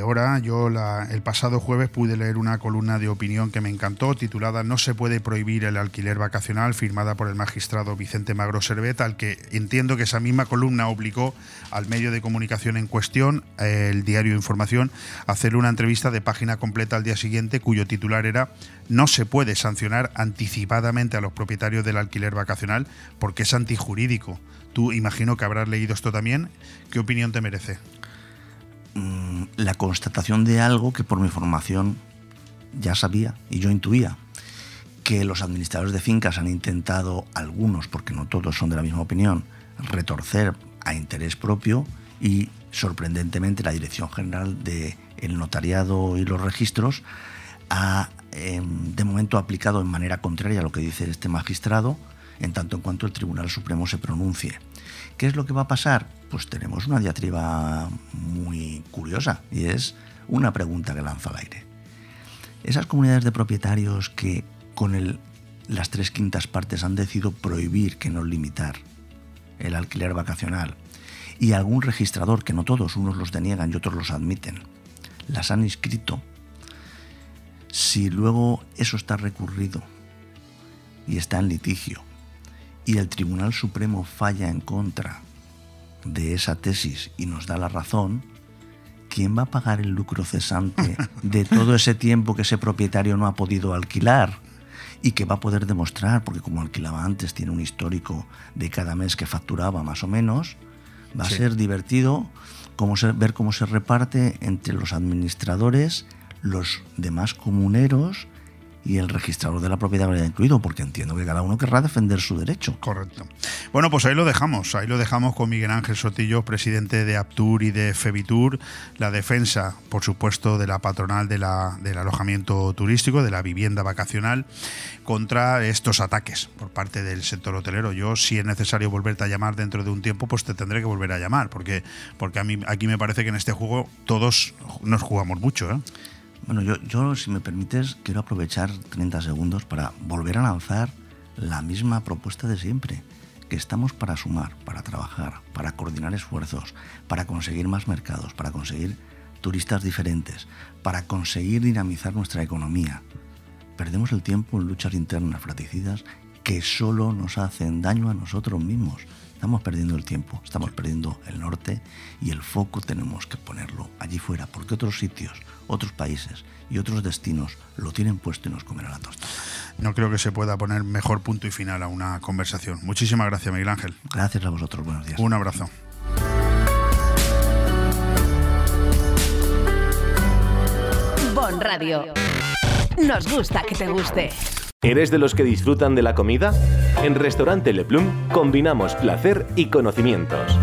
hora. Yo el pasado jueves pude leer una columna de opinión que me encantó, titulada No se puede prohibir el alquiler vacacional, firmada por el magistrado Vicente Magro Servet, al que entiendo que esa misma columna obligó al medio de comunicación en cuestión, el diario Información, a hacer una entrevista de página completa al día siguiente, cuyo titular era No se puede sancionar anticipadamente a los propietarios del alquiler vacacional porque es antijurídico. Tú imagino que habrás leído esto también. ¿Qué opinión te merece? Mm, la constatación de algo que por mi formación ya sabía y yo intuía, que los administradores de fincas han intentado, algunos, porque no todos son de la misma opinión, retorcer a interés propio y sorprendentemente la Dirección General del Notariado y los Registros ha em, de momento aplicado en manera contraria a lo que dice este magistrado, en tanto en cuanto el Tribunal Supremo se pronuncie. ¿Qué es lo que va a pasar? Pues tenemos una diatriba muy curiosa y es una pregunta que lanza al aire. Esas comunidades de propietarios que con las tres quintas partes han decidido prohibir, que no limitar, el alquiler vacacional, y algún registrador, que no todos, unos los deniegan y otros los admiten, las han inscrito, si luego eso está recurrido y está en litigio, y el Tribunal Supremo falla en contra de esa tesis y nos da la razón, ¿quién va a pagar el lucro cesante de todo ese tiempo que ese propietario no ha podido alquilar? Y que va a poder demostrar, porque como alquilaba antes, tiene un histórico de cada mes que facturaba más o menos, va Sí. a ser divertido cómo se- ver cómo se reparte entre los administradores, los demás comuneros y el registrador de la propiedad habrá incluido, porque entiendo que cada uno querrá defender su derecho. Correcto. Bueno, pues ahí lo dejamos. Ahí lo dejamos con Miguel Ángel Sotillo, presidente de Aptur y de Febitur. La defensa, por supuesto, de la patronal de la- del alojamiento turístico, de la vivienda vacacional, contra estos ataques por parte del sector hotelero. Yo, si es necesario volverte a llamar dentro de un tiempo, pues te tendré que volver a llamar, porque, porque a mí aquí me parece que en este juego todos nos jugamos mucho. ¿eh? Bueno, yo, yo, si me permites, quiero aprovechar 30 segundos para volver a lanzar la misma propuesta de siempre, que estamos para sumar, para trabajar, para coordinar esfuerzos, para conseguir más mercados, para conseguir turistas diferentes, para conseguir dinamizar nuestra economía. Perdemos el tiempo en luchas internas fratricidas que solo nos hacen daño a nosotros mismos. Estamos perdiendo el tiempo, estamos perdiendo el norte y el foco tenemos que ponerlo allí fuera, porque otros sitios, otros países y otros destinos lo tienen puesto y nos comen a la tostada. No creo que se pueda poner mejor punto y final a una conversación. Muchísimas gracias, Miguel Ángel. Gracias a vosotros, buenos días. Un abrazo. Bon Radio. Nos gusta que te guste. ¿Eres de los que disfrutan de la comida? En Restaurante Le Plum combinamos placer y conocimientos.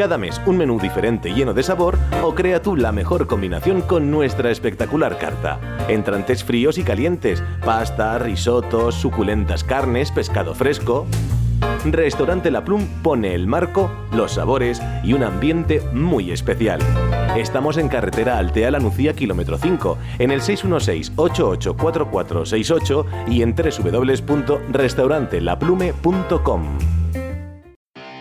Cada mes un menú diferente lleno de sabor o crea tú la mejor combinación con nuestra espectacular carta. Entrantes fríos y calientes, pasta, risotos, suculentas carnes, pescado fresco. Restaurante La Plum pone el marco, los sabores y un ambiente muy especial. Estamos en carretera Altea La Nucía, kilómetro 5, en el 616-884468 y en www.restaurantelaplume.com.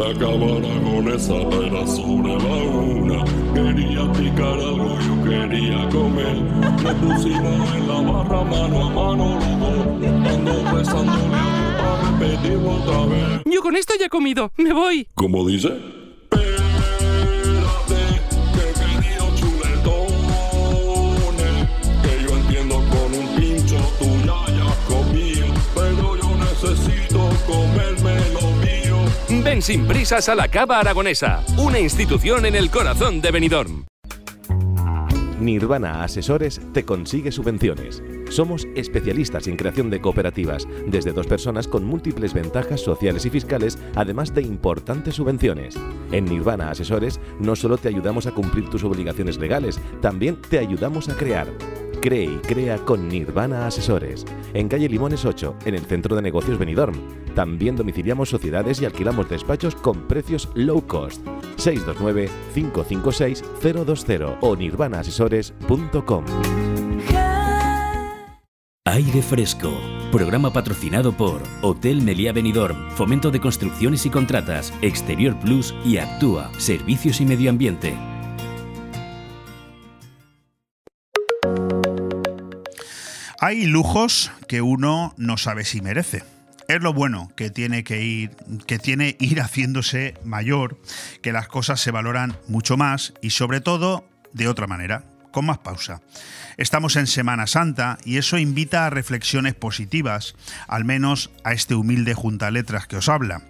Acabar con esa era sobre la una. Quería picar algo, yo quería comer. Nos pusimos en la barra mano a mano los. Ando besándole a repetirlo otra vez. Yo con esto ya he comido. Me voy. ¿Cómo dice? Ven sin prisas a la Cava Aragonesa, una institución en el corazón de Benidorm. Nirvana Asesores te consigue subvenciones. Somos especialistas en creación de cooperativas, desde dos personas con múltiples ventajas sociales y fiscales, además de importantes subvenciones. En Nirvana Asesores no solo te ayudamos a cumplir tus obligaciones legales, también te ayudamos a crear. Cree y crea con Nirvana Asesores. En calle Limones 8, en el centro de negocios Benidorm. También domiciliamos sociedades y alquilamos despachos con precios low cost. 629-556-020 o nirvanaasesores.com. Aire Fresco. Programa patrocinado por Hotel Meliá Benidorm, Fomento de Construcciones y Contratas, Exterior Plus y Actúa, Servicios y Medio Ambiente. Hay lujos que uno no sabe si merece. Es lo bueno que tiene que ir, que tiene ir haciéndose mayor, que las cosas se valoran mucho más y sobre todo de otra manera, con más pausa. Estamos en Semana Santa y eso invita a reflexiones positivas, al menos a este humilde junta letras que os habla.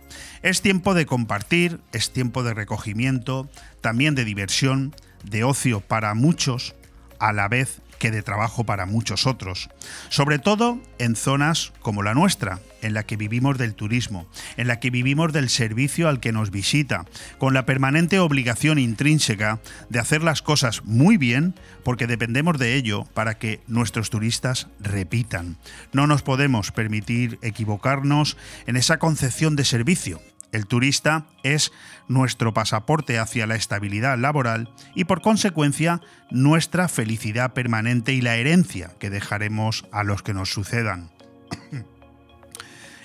Es tiempo de compartir, es tiempo de recogimiento, también de diversión, de ocio para muchos, a la vez que de trabajo para muchos otros. Sobre todo en zonas como la nuestra, en la que vivimos del turismo, en la que vivimos del servicio al que nos visita, con la permanente obligación intrínseca de hacer las cosas muy bien porque dependemos de ello para que nuestros turistas repitan. No nos podemos permitir equivocarnos en esa concepción de servicio. El turista es nuestro pasaporte hacia la estabilidad laboral y por consecuencia nuestra felicidad permanente y la herencia que dejaremos a los que nos sucedan.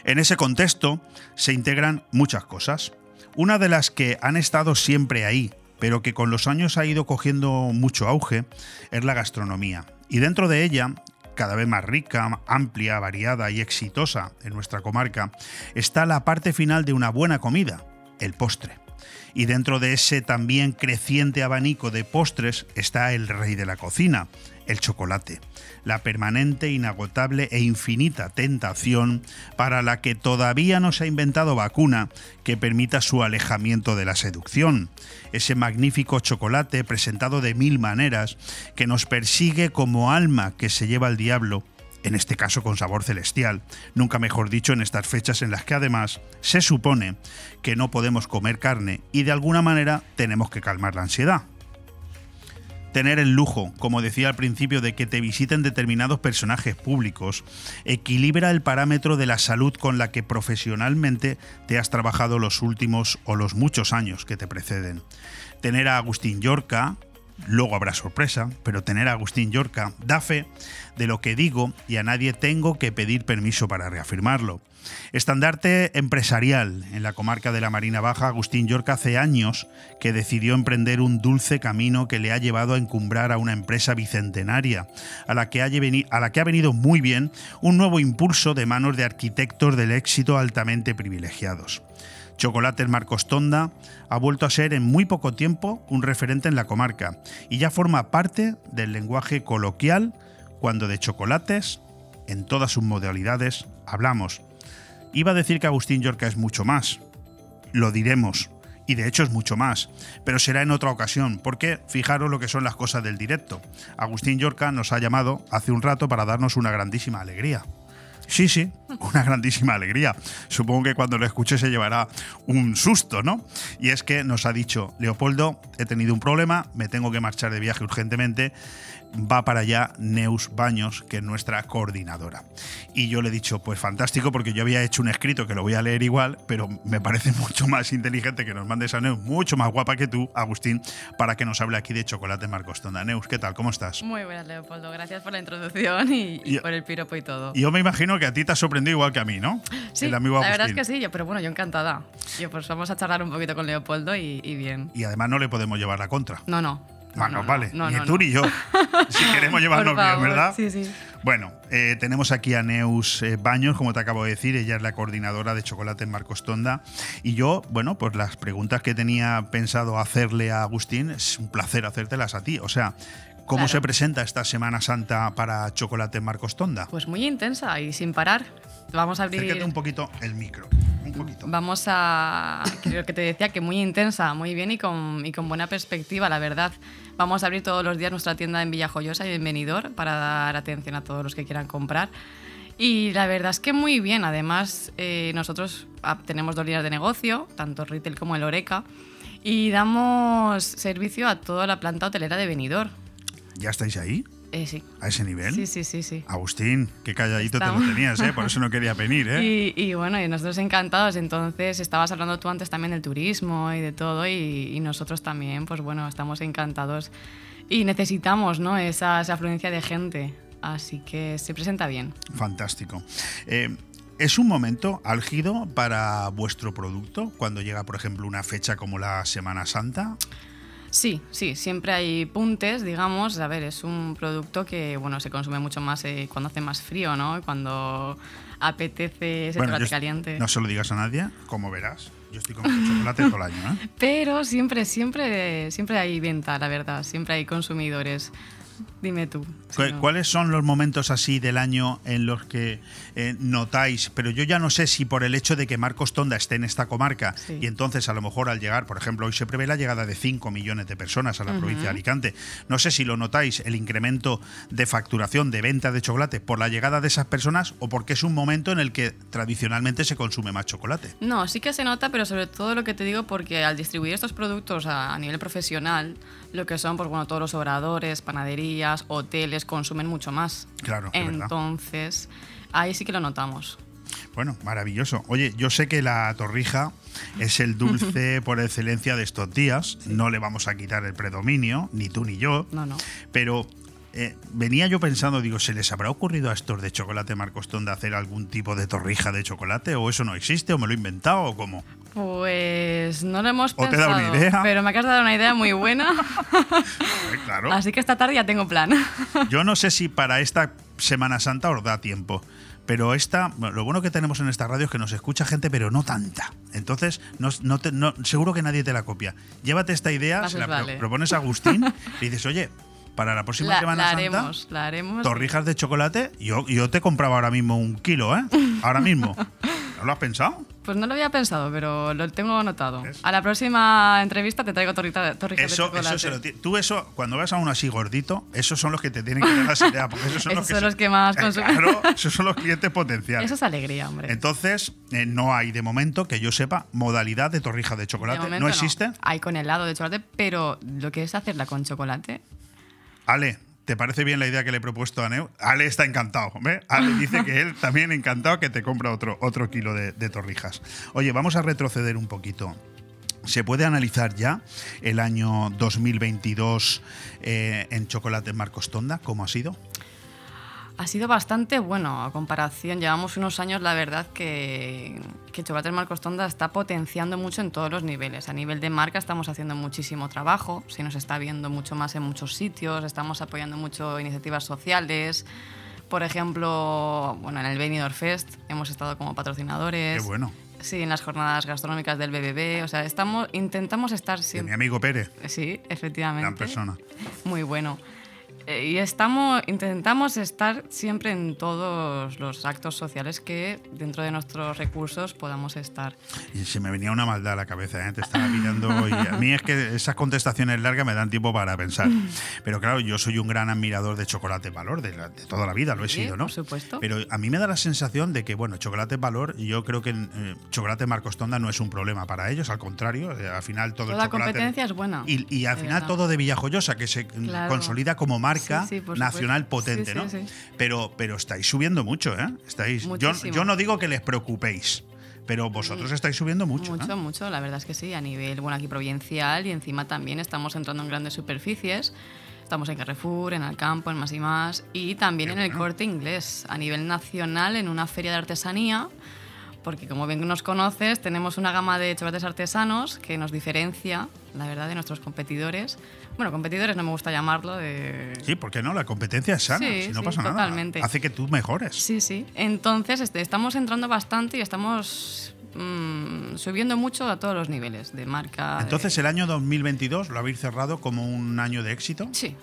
en ese contexto se integran muchas cosas. Una de las que han estado siempre ahí, pero que con los años ha ido cogiendo mucho auge, es la gastronomía. Y dentro de ella cada vez más rica, amplia, variada y exitosa en nuestra comarca, está la parte final de una buena comida, el postre. Y dentro de ese también creciente abanico de postres está el rey de la cocina, el chocolate, la permanente, inagotable e infinita tentación para la que todavía no se ha inventado vacuna que permita su alejamiento de la seducción. Ese magnífico chocolate presentado de mil maneras que nos persigue como alma que se lleva al diablo en este caso con sabor celestial, nunca mejor dicho en estas fechas en las que además se supone que no podemos comer carne y de alguna manera tenemos que calmar la ansiedad tener el lujo, como decía al principio, de que te visiten determinados personajes públicos, equilibra el parámetro de la salud con la que profesionalmente te has trabajado los últimos o los muchos años que te preceden. Tener a Agustín Yorca, luego habrá sorpresa, pero tener a Agustín Yorca da fe de lo que digo y a nadie tengo que pedir permiso para reafirmarlo. Estandarte empresarial en la comarca de la Marina Baja, Agustín Yorca hace años que decidió emprender un dulce camino que le ha llevado a encumbrar a una empresa bicentenaria, a la que ha, a la que ha venido muy bien un nuevo impulso de manos de arquitectos del éxito altamente privilegiados. Chocolates Marcos Tonda ha vuelto a ser en muy poco tiempo un referente en la comarca y ya forma parte del lenguaje coloquial cuando de chocolates, en todas sus modalidades, hablamos. Iba a decir que Agustín Yorca es mucho más. Lo diremos. Y de hecho es mucho más. Pero será en otra ocasión, porque fijaros lo que son las cosas del directo. Agustín Yorca nos ha llamado hace un rato para darnos una grandísima alegría. Sí, sí, una grandísima alegría. Supongo que cuando lo escuche se llevará un susto, ¿no? Y es que nos ha dicho, Leopoldo, he tenido un problema, me tengo que marchar de viaje urgentemente va para allá Neus Baños, que es nuestra coordinadora. Y yo le he dicho, pues fantástico, porque yo había hecho un escrito que lo voy a leer igual, pero me parece mucho más inteligente que nos mandes a Neus, mucho más guapa que tú, Agustín, para que nos hable aquí de chocolate Marcos Tonda. Neus, ¿qué tal? ¿Cómo estás? Muy buenas, Leopoldo. Gracias por la introducción y, por el piropo y todo. Yo me imagino que a ti te ha sorprendido igual que a mí, ¿no? Sí, El amigo la verdad es que sí, yo, pero bueno, yo encantada. Yo pues vamos a charlar un poquito con Leopoldo y, y bien. Y además no le podemos llevar la contra. No, no. Más nos vale. no, ni no, tú ni yo. si queremos llevarnos bien, ¿verdad? Sí, sí. Bueno, eh, tenemos aquí a Neus eh, Baños, como te acabo de decir, ella es la coordinadora de Chocolate en Marcos Tonda. Y yo, bueno, pues las preguntas que tenía pensado hacerle a Agustín, es un placer hacértelas a ti. O sea, ¿cómo Claro. se presenta esta Semana Santa para Chocolate Marcos Tonda? Pues muy intensa y sin parar. Vamos a abrir. Acércate un poquito el micro. Un poquito. Vamos a. Creo que te decía que muy intensa, muy bien y con, y con buena perspectiva, la verdad. Vamos a abrir todos los días nuestra tienda en Villajoyosa y en Benidorm para dar atención a todos los que quieran comprar. Y la verdad es que muy bien. Además, eh, nosotros ah, tenemos dos líneas de negocio, tanto retail como el Oreca, y damos servicio a toda la planta hotelera de Benidorm. ¿Ya estáis ahí? Eh, sí. ¿A ese nivel? Sí, sí, sí, sí. Agustín, qué calladito te Estamos- lo tenías, ¿eh? Por eso no quería venir, ¿eh? Y, y bueno, y nosotros encantados. Entonces, estabas hablando tú antes también del turismo y de todo, y, y nosotros también, pues bueno, estamos encantados y necesitamos, ¿no? Esa, esa afluencia de gente. Así que se presenta bien. Fantástico. Eh, ¿Es un momento álgido para vuestro producto cuando llega, por ejemplo, una fecha como la Semana Santa? Sí, sí, siempre hay puntes, digamos. A ver, es un producto que, bueno, se consume mucho más eh, cuando hace más frío, ¿no? Cuando apetece ese chocolate yo- caliente. no se lo digas a nadie, como verás. Yo estoy con chocolate todo el año, ¿eh? Pero siempre, siempre, siempre hay venta, la verdad. Siempre hay consumidores. Dime tú. si ¿Cu- no. ¿Cuáles son los momentos así del año en los que eh, notáis? Pero yo ya no sé si por el hecho de que Marcos Tonda esté en esta comarca Sí. y entonces a lo mejor al llegar, por ejemplo, hoy se prevé la llegada de 5 millones de personas a la Ujú. provincia de Alicante. No sé si lo notáis el incremento de facturación, de venta de chocolate por la llegada de esas personas o porque es un momento en el que tradicionalmente se consume más chocolate. No, sí que se nota, pero sobre todo lo que te digo, porque al distribuir estos productos a, a nivel profesional, lo que son, pues bueno, todos los obradores, panaderías, hoteles, consumen mucho más. Claro, verdad. Entonces, ahí sí que lo notamos. Bueno, maravilloso. Oye, yo sé que la torrija es el dulce por excelencia de estos días. No le vamos a quitar el predominio, ni tú ni yo. No, no. Pero eh, venía yo pensando, digo, ¿se les habrá ocurrido a estos de chocolate Marcos Tonda hacer algún tipo de torrija de chocolate? ¿O eso no existe? ¿O me lo he inventado? ¿O cómo? Pues no lo hemos ¿O te pensado. dado una idea? Pero me acabas de dar una idea muy buena. Claro. Así que esta tarde ya tengo plan. Yo no sé si para esta Semana Santa os da tiempo. Pero esta, lo bueno que tenemos en esta radio es que nos escucha gente, pero no tanta. Entonces, no, no te- no- seguro que nadie te la copia. Llévate esta idea, se la vale. propones a Agustín y dices, oye, para la próxima La, Semana la Santa, haremos, la haremos. torrijas de chocolate, yo, yo te compraba ahora mismo un kilo, ¿eh? Ahora mismo. ¿No lo has pensado? Pues no lo había pensado, pero lo tengo anotado. A la próxima entrevista te traigo torrita, torrijas de chocolate. eso se lo Tú eso, cuando vas a uno así gordito, esos son los que te tienen que dar las ideas, porque esos son, Esos los, que son los que más consumen. Claro, esos son los clientes potenciales. Eso es alegría, hombre. Entonces, eh, no hay de momento, que yo sepa, modalidad de torrija de chocolate. De ¿No existe? Hay con helado de chocolate, pero lo que es hacerla con chocolate. Ale, ¿te parece bien la idea que le he propuesto a Neu? Ale está encantado. ¿ve? Ale dice que él también encantado que te compra otro, otro kilo de, de torrijas. Oye, vamos a retroceder un poquito. ¿Se puede analizar ya el año 2022 eh, en Chocolate Marcos Tonda? ¿Cómo ha sido? Ha sido bastante bueno a comparación. Llevamos unos años, la verdad, que, que Chocolate Marcos Tonda está potenciando mucho en todos los niveles. A nivel de marca estamos haciendo muchísimo trabajo, se nos está viendo mucho más en muchos sitios, estamos apoyando mucho iniciativas sociales. Por ejemplo, bueno, en el Benidorm Fest hemos estado como patrocinadores. Qué bueno. Sí, en las jornadas gastronómicas del BBB. O sea, estamos, intentamos estar De mi siempre. amigo Pérez, Sí, efectivamente. gran persona. Muy bueno. Eh, Y estamos, intentamos estar siempre en todos los actos sociales que dentro de nuestros recursos podamos estar. Y se me venía una maldad a la cabeza, ¿eh? te estaba mirando y a mí es que esas contestaciones largas me dan tiempo para pensar. Pero claro, yo soy un gran admirador de Chocolate Valor, de, la- de toda la vida, lo he Sí, sido, ¿no? por supuesto. Pero a mí me da la sensación de que, bueno, Chocolate Valor, yo creo que eh, Chocolate Marcos Tonda no es un problema para ellos, al contrario, eh, al final todo Toda el chocolate... competencia es buena. Y, y al final verdad. todo de Villajoyosa, que se Claro. consolida como marca Sí, sí, por nacional potente, Sí, sí, ¿no? sí. Pero, pero estáis subiendo mucho, ¿eh? Estáis, yo, yo no digo que les preocupéis, pero vosotros estáis subiendo mucho. ¿eh? Mucho, mucho, la verdad es que sí, a nivel, bueno, aquí provincial y encima también estamos entrando en grandes superficies. Estamos en Carrefour, en Alcampo, en Más y Más y también en el Corte Inglés, a nivel nacional, en una feria de artesanía porque como bien nos conoces, tenemos una gama de chocolates artesanos que nos diferencia, la verdad, de nuestros competidores. Bueno, competidores no me gusta llamarlo. De... Sí, porque no, la competencia es sana, Sí, si no sí, pasa totalmente. nada. Hace que tú mejores. Sí, sí. Entonces, este, estamos entrando bastante y estamos mm, subiendo mucho a todos los niveles de marca. de- Entonces, el año 2022 lo habéis cerrado como un año de éxito. Sí.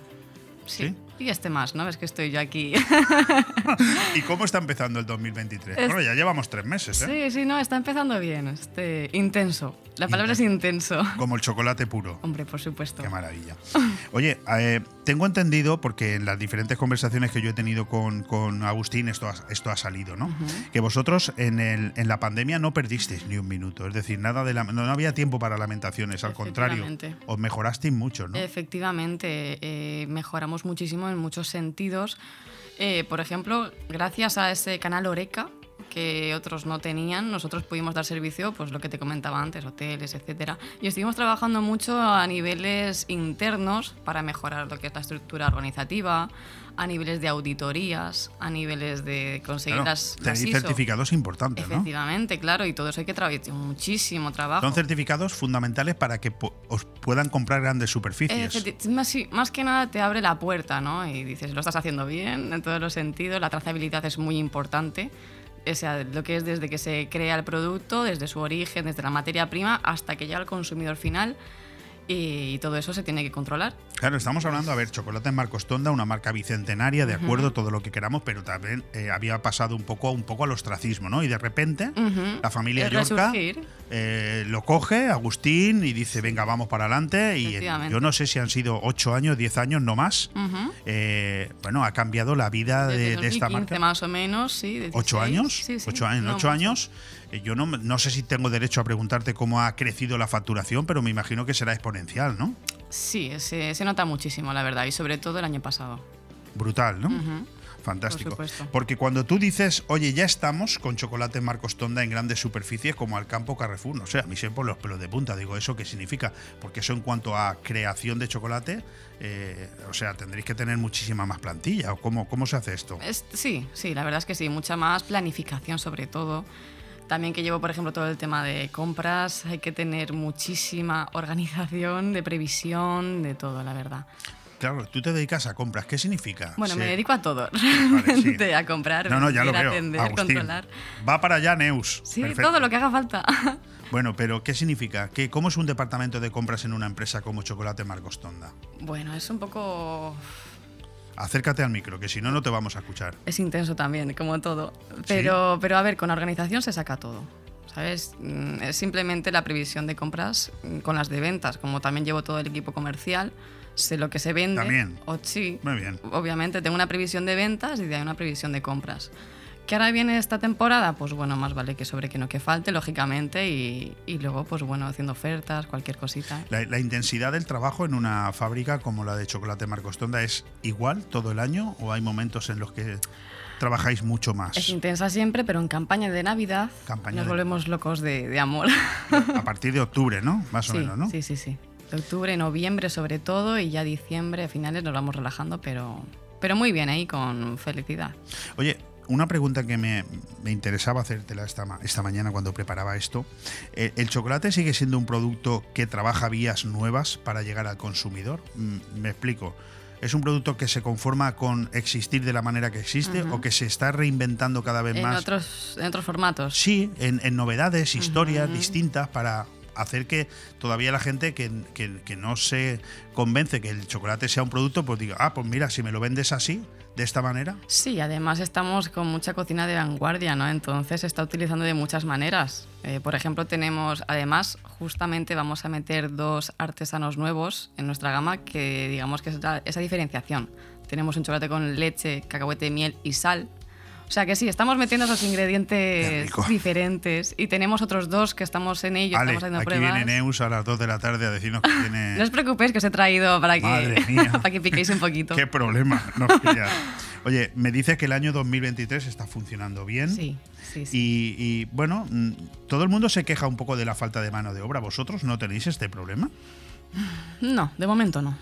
Sí. Y este más, ¿no? Ves que estoy yo aquí. ¿Y cómo está empezando el 2023? Es- Bueno, ya llevamos tres meses, ¿eh? sí, sí, no, está empezando bien. Este, intenso. La palabra es intenso. Como el chocolate puro. Hombre, por supuesto. Qué maravilla. Oye, eh, tengo entendido, porque en las diferentes conversaciones que yo he tenido con, con Agustín, esto ha, esto ha salido, ¿no? Que vosotros en, el, en la pandemia no perdisteis ni un minuto. Es decir, nada de la, no, no había tiempo para lamentaciones, al contrario. Os mejorasteis mucho, ¿no? Efectivamente, eh, mejoramos muchísimo en muchos sentidos. Eh, por ejemplo, gracias a ese canal Oreca que otros no tenían, nosotros pudimos dar servicio, pues lo que te comentaba antes, hoteles, etcétera. Y estuvimos trabajando mucho a niveles internos para mejorar lo que es la estructura organizativa, a niveles de auditorías, a niveles de conseguir Claro, las, las tenéis ISO. certificados importantes, ¿no? Efectivamente, claro, y todo eso hay que trabajar muchísimo trabajo. Son certificados fundamentales para que os puedan comprar grandes superficies. Más que nada te abre la puerta, ¿no? Y dices, lo estás haciendo bien en todos los sentidos. La trazabilidad es muy importante. O sea, lo que es desde que se crea el producto, desde su origen, desde la materia prima, hasta que llega al consumidor final. Y todo eso se tiene que controlar. Claro, estamos hablando, a ver, Chocolate Marcos Tonda, una marca bicentenaria, de acuerdo, todo lo que queramos, pero también eh, había pasado un poco, un poco al ostracismo, ¿no? Y de repente Ujú. la familia Yorca eh, lo coge, Agustín, y dice, venga, vamos para adelante. Y en- Efectivamente. yo no sé si han sido 8 años, 10 años, no más. Ujú. Eh, bueno, ha cambiado la vida de, Desde de esta 2015 marca. más o menos, sí. 16. ¿Ocho años? Sí, sí. Ocho años. No años. Eh, Yo no, no sé si tengo derecho a preguntarte cómo ha crecido la facturación, pero me imagino que será exponencial, ¿no? Sí, se, se nota muchísimo, la verdad. Y sobre todo el año pasado. Brutal, ¿no? Fantástico. Por supuesto. Porque cuando tú dices, oye, ya estamos con chocolate Marcos Tonda en grandes superficies como al campo Carrefour, no sé, a mí se ponen los pelos de punta. Digo, ¿eso qué significa? Porque eso en cuanto a creación de chocolate, eh, o sea, tendréis que tener muchísima más plantilla. ¿O cómo, cómo se hace esto? Es- sí, sí, la verdad es que sí, mucha más planificación sobre todo. También que llevo, por ejemplo, todo el tema de compras, hay que tener muchísima organización, de previsión, de todo, la verdad. Claro, tú te dedicas a compras. ¿Qué significa? Bueno, me dedico a todo, Vale, sí. realmente, a comprar, No, no, ya lo veo. atender, Agustín. controlar. Va para allá, Neus. Sí, Perfecto. todo lo que haga falta. Bueno, pero ¿qué significa? ¿Qué, ¿Cómo es un departamento de compras en una empresa como Chocolate Marcos Tonda? Bueno, es un poco... Acércate al micro, que si no, no te vamos a escuchar. Es intenso también, como todo. Pero, pero a ver, con la organización se saca todo. ¿Sabes? Mm, Es simplemente la previsión de compras mm, con las de ventas. Como también llevo todo el equipo comercial, sé lo que se vende. También. O, sí. Muy bien. Obviamente tengo una previsión de ventas y de ahí una previsión de compras. ¿Que ahora viene esta temporada? Pues bueno, más vale que sobre que no que falte, lógicamente. Y, y luego, pues bueno, haciendo ofertas, cualquier cosita. La, la intensidad del trabajo en una fábrica como la de Chocolate Marcos Tonda es igual todo el año o hay momentos en los que trabajáis mucho más? Es intensa siempre, pero en campaña de Navidad Campaña nos de- volvemos locos de, de amor. A partir de octubre, ¿no? Más o menos, ¿no? Sí, sí, sí. De octubre, noviembre sobre todo y ya diciembre, a finales nos vamos relajando, pero, pero muy bien ahí, con felicidad. Oye, una pregunta que me, me interesaba hacértela esta, esta mañana cuando preparaba esto. Eh, ¿El chocolate sigue siendo un producto que trabaja vías nuevas para llegar al consumidor? Mm, me explico. ¿Es un producto que se conforma con existir de la manera que existe o que se está reinventando cada vez En más? otros, en otros formatos. Sí, en, en novedades, historias distintas para hacer que todavía la gente que, que- que no se convence que el chocolate sea un producto, pues diga, ah, pues mira, si me lo vendes así, de esta manera, Sí, además estamos con mucha cocina de vanguardia, ¿no? Entonces se está utilizando de muchas maneras. Eh, por ejemplo, tenemos, además, justamente vamos a meter dos artesanos nuevos en nuestra gama que digamos que es esa diferenciación. Tenemos un chocolate con leche, cacahuete, miel y sal. O sea que sí, estamos metiendo esos ingredientes diferentes y tenemos otros dos que estamos en ello, Ale, estamos haciendo aquí pruebas. viene Neus a las 2 de la tarde a decirnos que tiene... No os preocupéis que os he traído para que, para que piquéis un poquito. Qué problema nos. Oye, me dices que el año 2023 está funcionando bien. Sí, sí, sí. Y, y, bueno, mm, todo el mundo se queja un poco de la falta de mano de obra. ¿Vosotros no tenéis este problema? No, de momento no.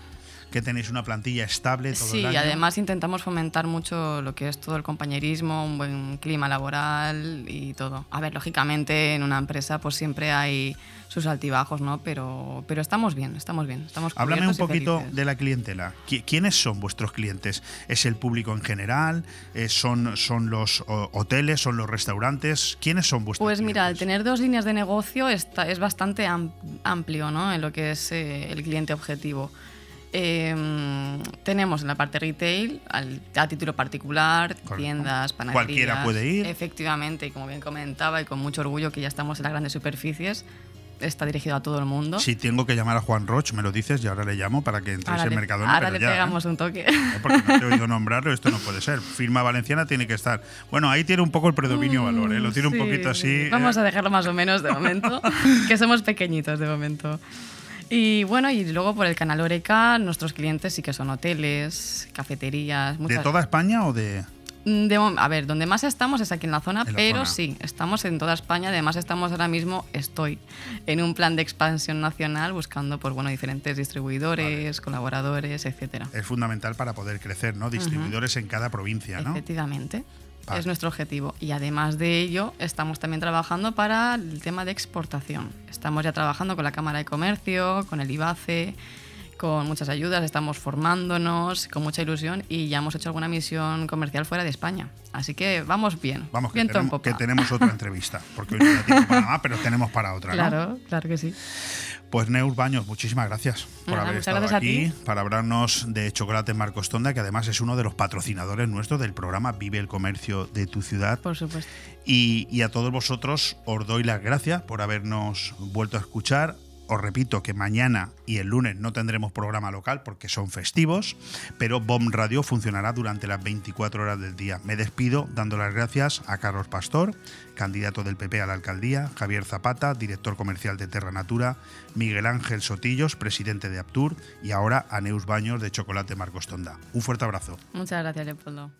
Que tenéis una plantilla estable todo Sí, el año. además intentamos fomentar mucho lo que es todo el compañerismo, un buen clima laboral y todo. A ver, lógicamente en una empresa pues siempre hay sus altibajos, ¿no? Pero, pero estamos bien, estamos bien. Estamos Háblame un poquito de la clientela. ¿Qui- ¿Quiénes son vuestros clientes? ¿Es el público en general? Eh, ¿Son, son los hoteles? ¿Son los restaurantes? ¿Quiénes son vuestros Pues mira, al tener dos líneas de negocio está, es bastante am- amplio ¿no? en lo que es eh, el cliente objetivo. Eh, tenemos en la parte retail, al- a título particular, tiendas, panaderías. Cualquiera puede ir. Efectivamente, y como bien comentaba, y con mucho orgullo que ya estamos en las grandes superficies, está dirigido a todo el mundo. Si tengo que llamar a Juan Roch, me lo dices y ahora le llamo para que entréis en Mercadona. ahora pero le ya, ¿eh? pegamos un toque. Porque no te he oído nombrarlo, esto no puede ser. Firma valenciana tiene que estar. Bueno, ahí tiene un poco el predominio valor, ¿eh? lo tiene un Sí, poquito así. Vamos eh. a dejarlo más o menos de momento, que somos pequeñitos de momento. Y bueno, y luego por el canal Oreca, nuestros clientes sí que son hoteles, cafeterías, ¿De muchas... toda España o de.? Mm, de a ver, donde más estamos es aquí en la zona, En la pero zona. sí, estamos en toda España. Además, estamos ahora mismo, estoy en un plan de expansión nacional buscando pues, bueno, diferentes distribuidores, colaboradores, etcétera. Es fundamental para poder crecer, ¿no? Distribuidores en cada provincia, ¿no? Efectivamente. Vale. Es nuestro objetivo. Y además de ello, estamos también trabajando para el tema de exportación. Estamos ya trabajando con la Cámara de Comercio, con el IBACE, con muchas ayudas, estamos formándonos con mucha ilusión y ya hemos hecho alguna misión comercial fuera de España. Así que vamos bien. Vamos, que Viento en tenemos, que tenemos otra entrevista, porque hoy no para nada, pero tenemos para otra, ¿no? Claro, claro que sí. Pues Neur Baños, muchísimas gracias por Nada, haber estado aquí, para hablarnos de Chocolate Marcos Tonda, que además es uno de los patrocinadores nuestros del programa Vive el Comercio de tu ciudad. Por supuesto. Y, y a todos vosotros os doy las gracias por habernos vuelto a escuchar. Os repito que mañana y el lunes no tendremos programa local porque son festivos, pero BOM Radio funcionará durante las 24 horas del día. Me despido dando las gracias a Carlos Pastor, candidato del PP a la alcaldía, Javier Zapata, director comercial de Terra Natura, Miguel Ángel Sotillos, presidente de Aptur, y ahora a Neus Baños de Chocolate Marcos Tonda. Un fuerte abrazo. Muchas gracias, Leopoldo.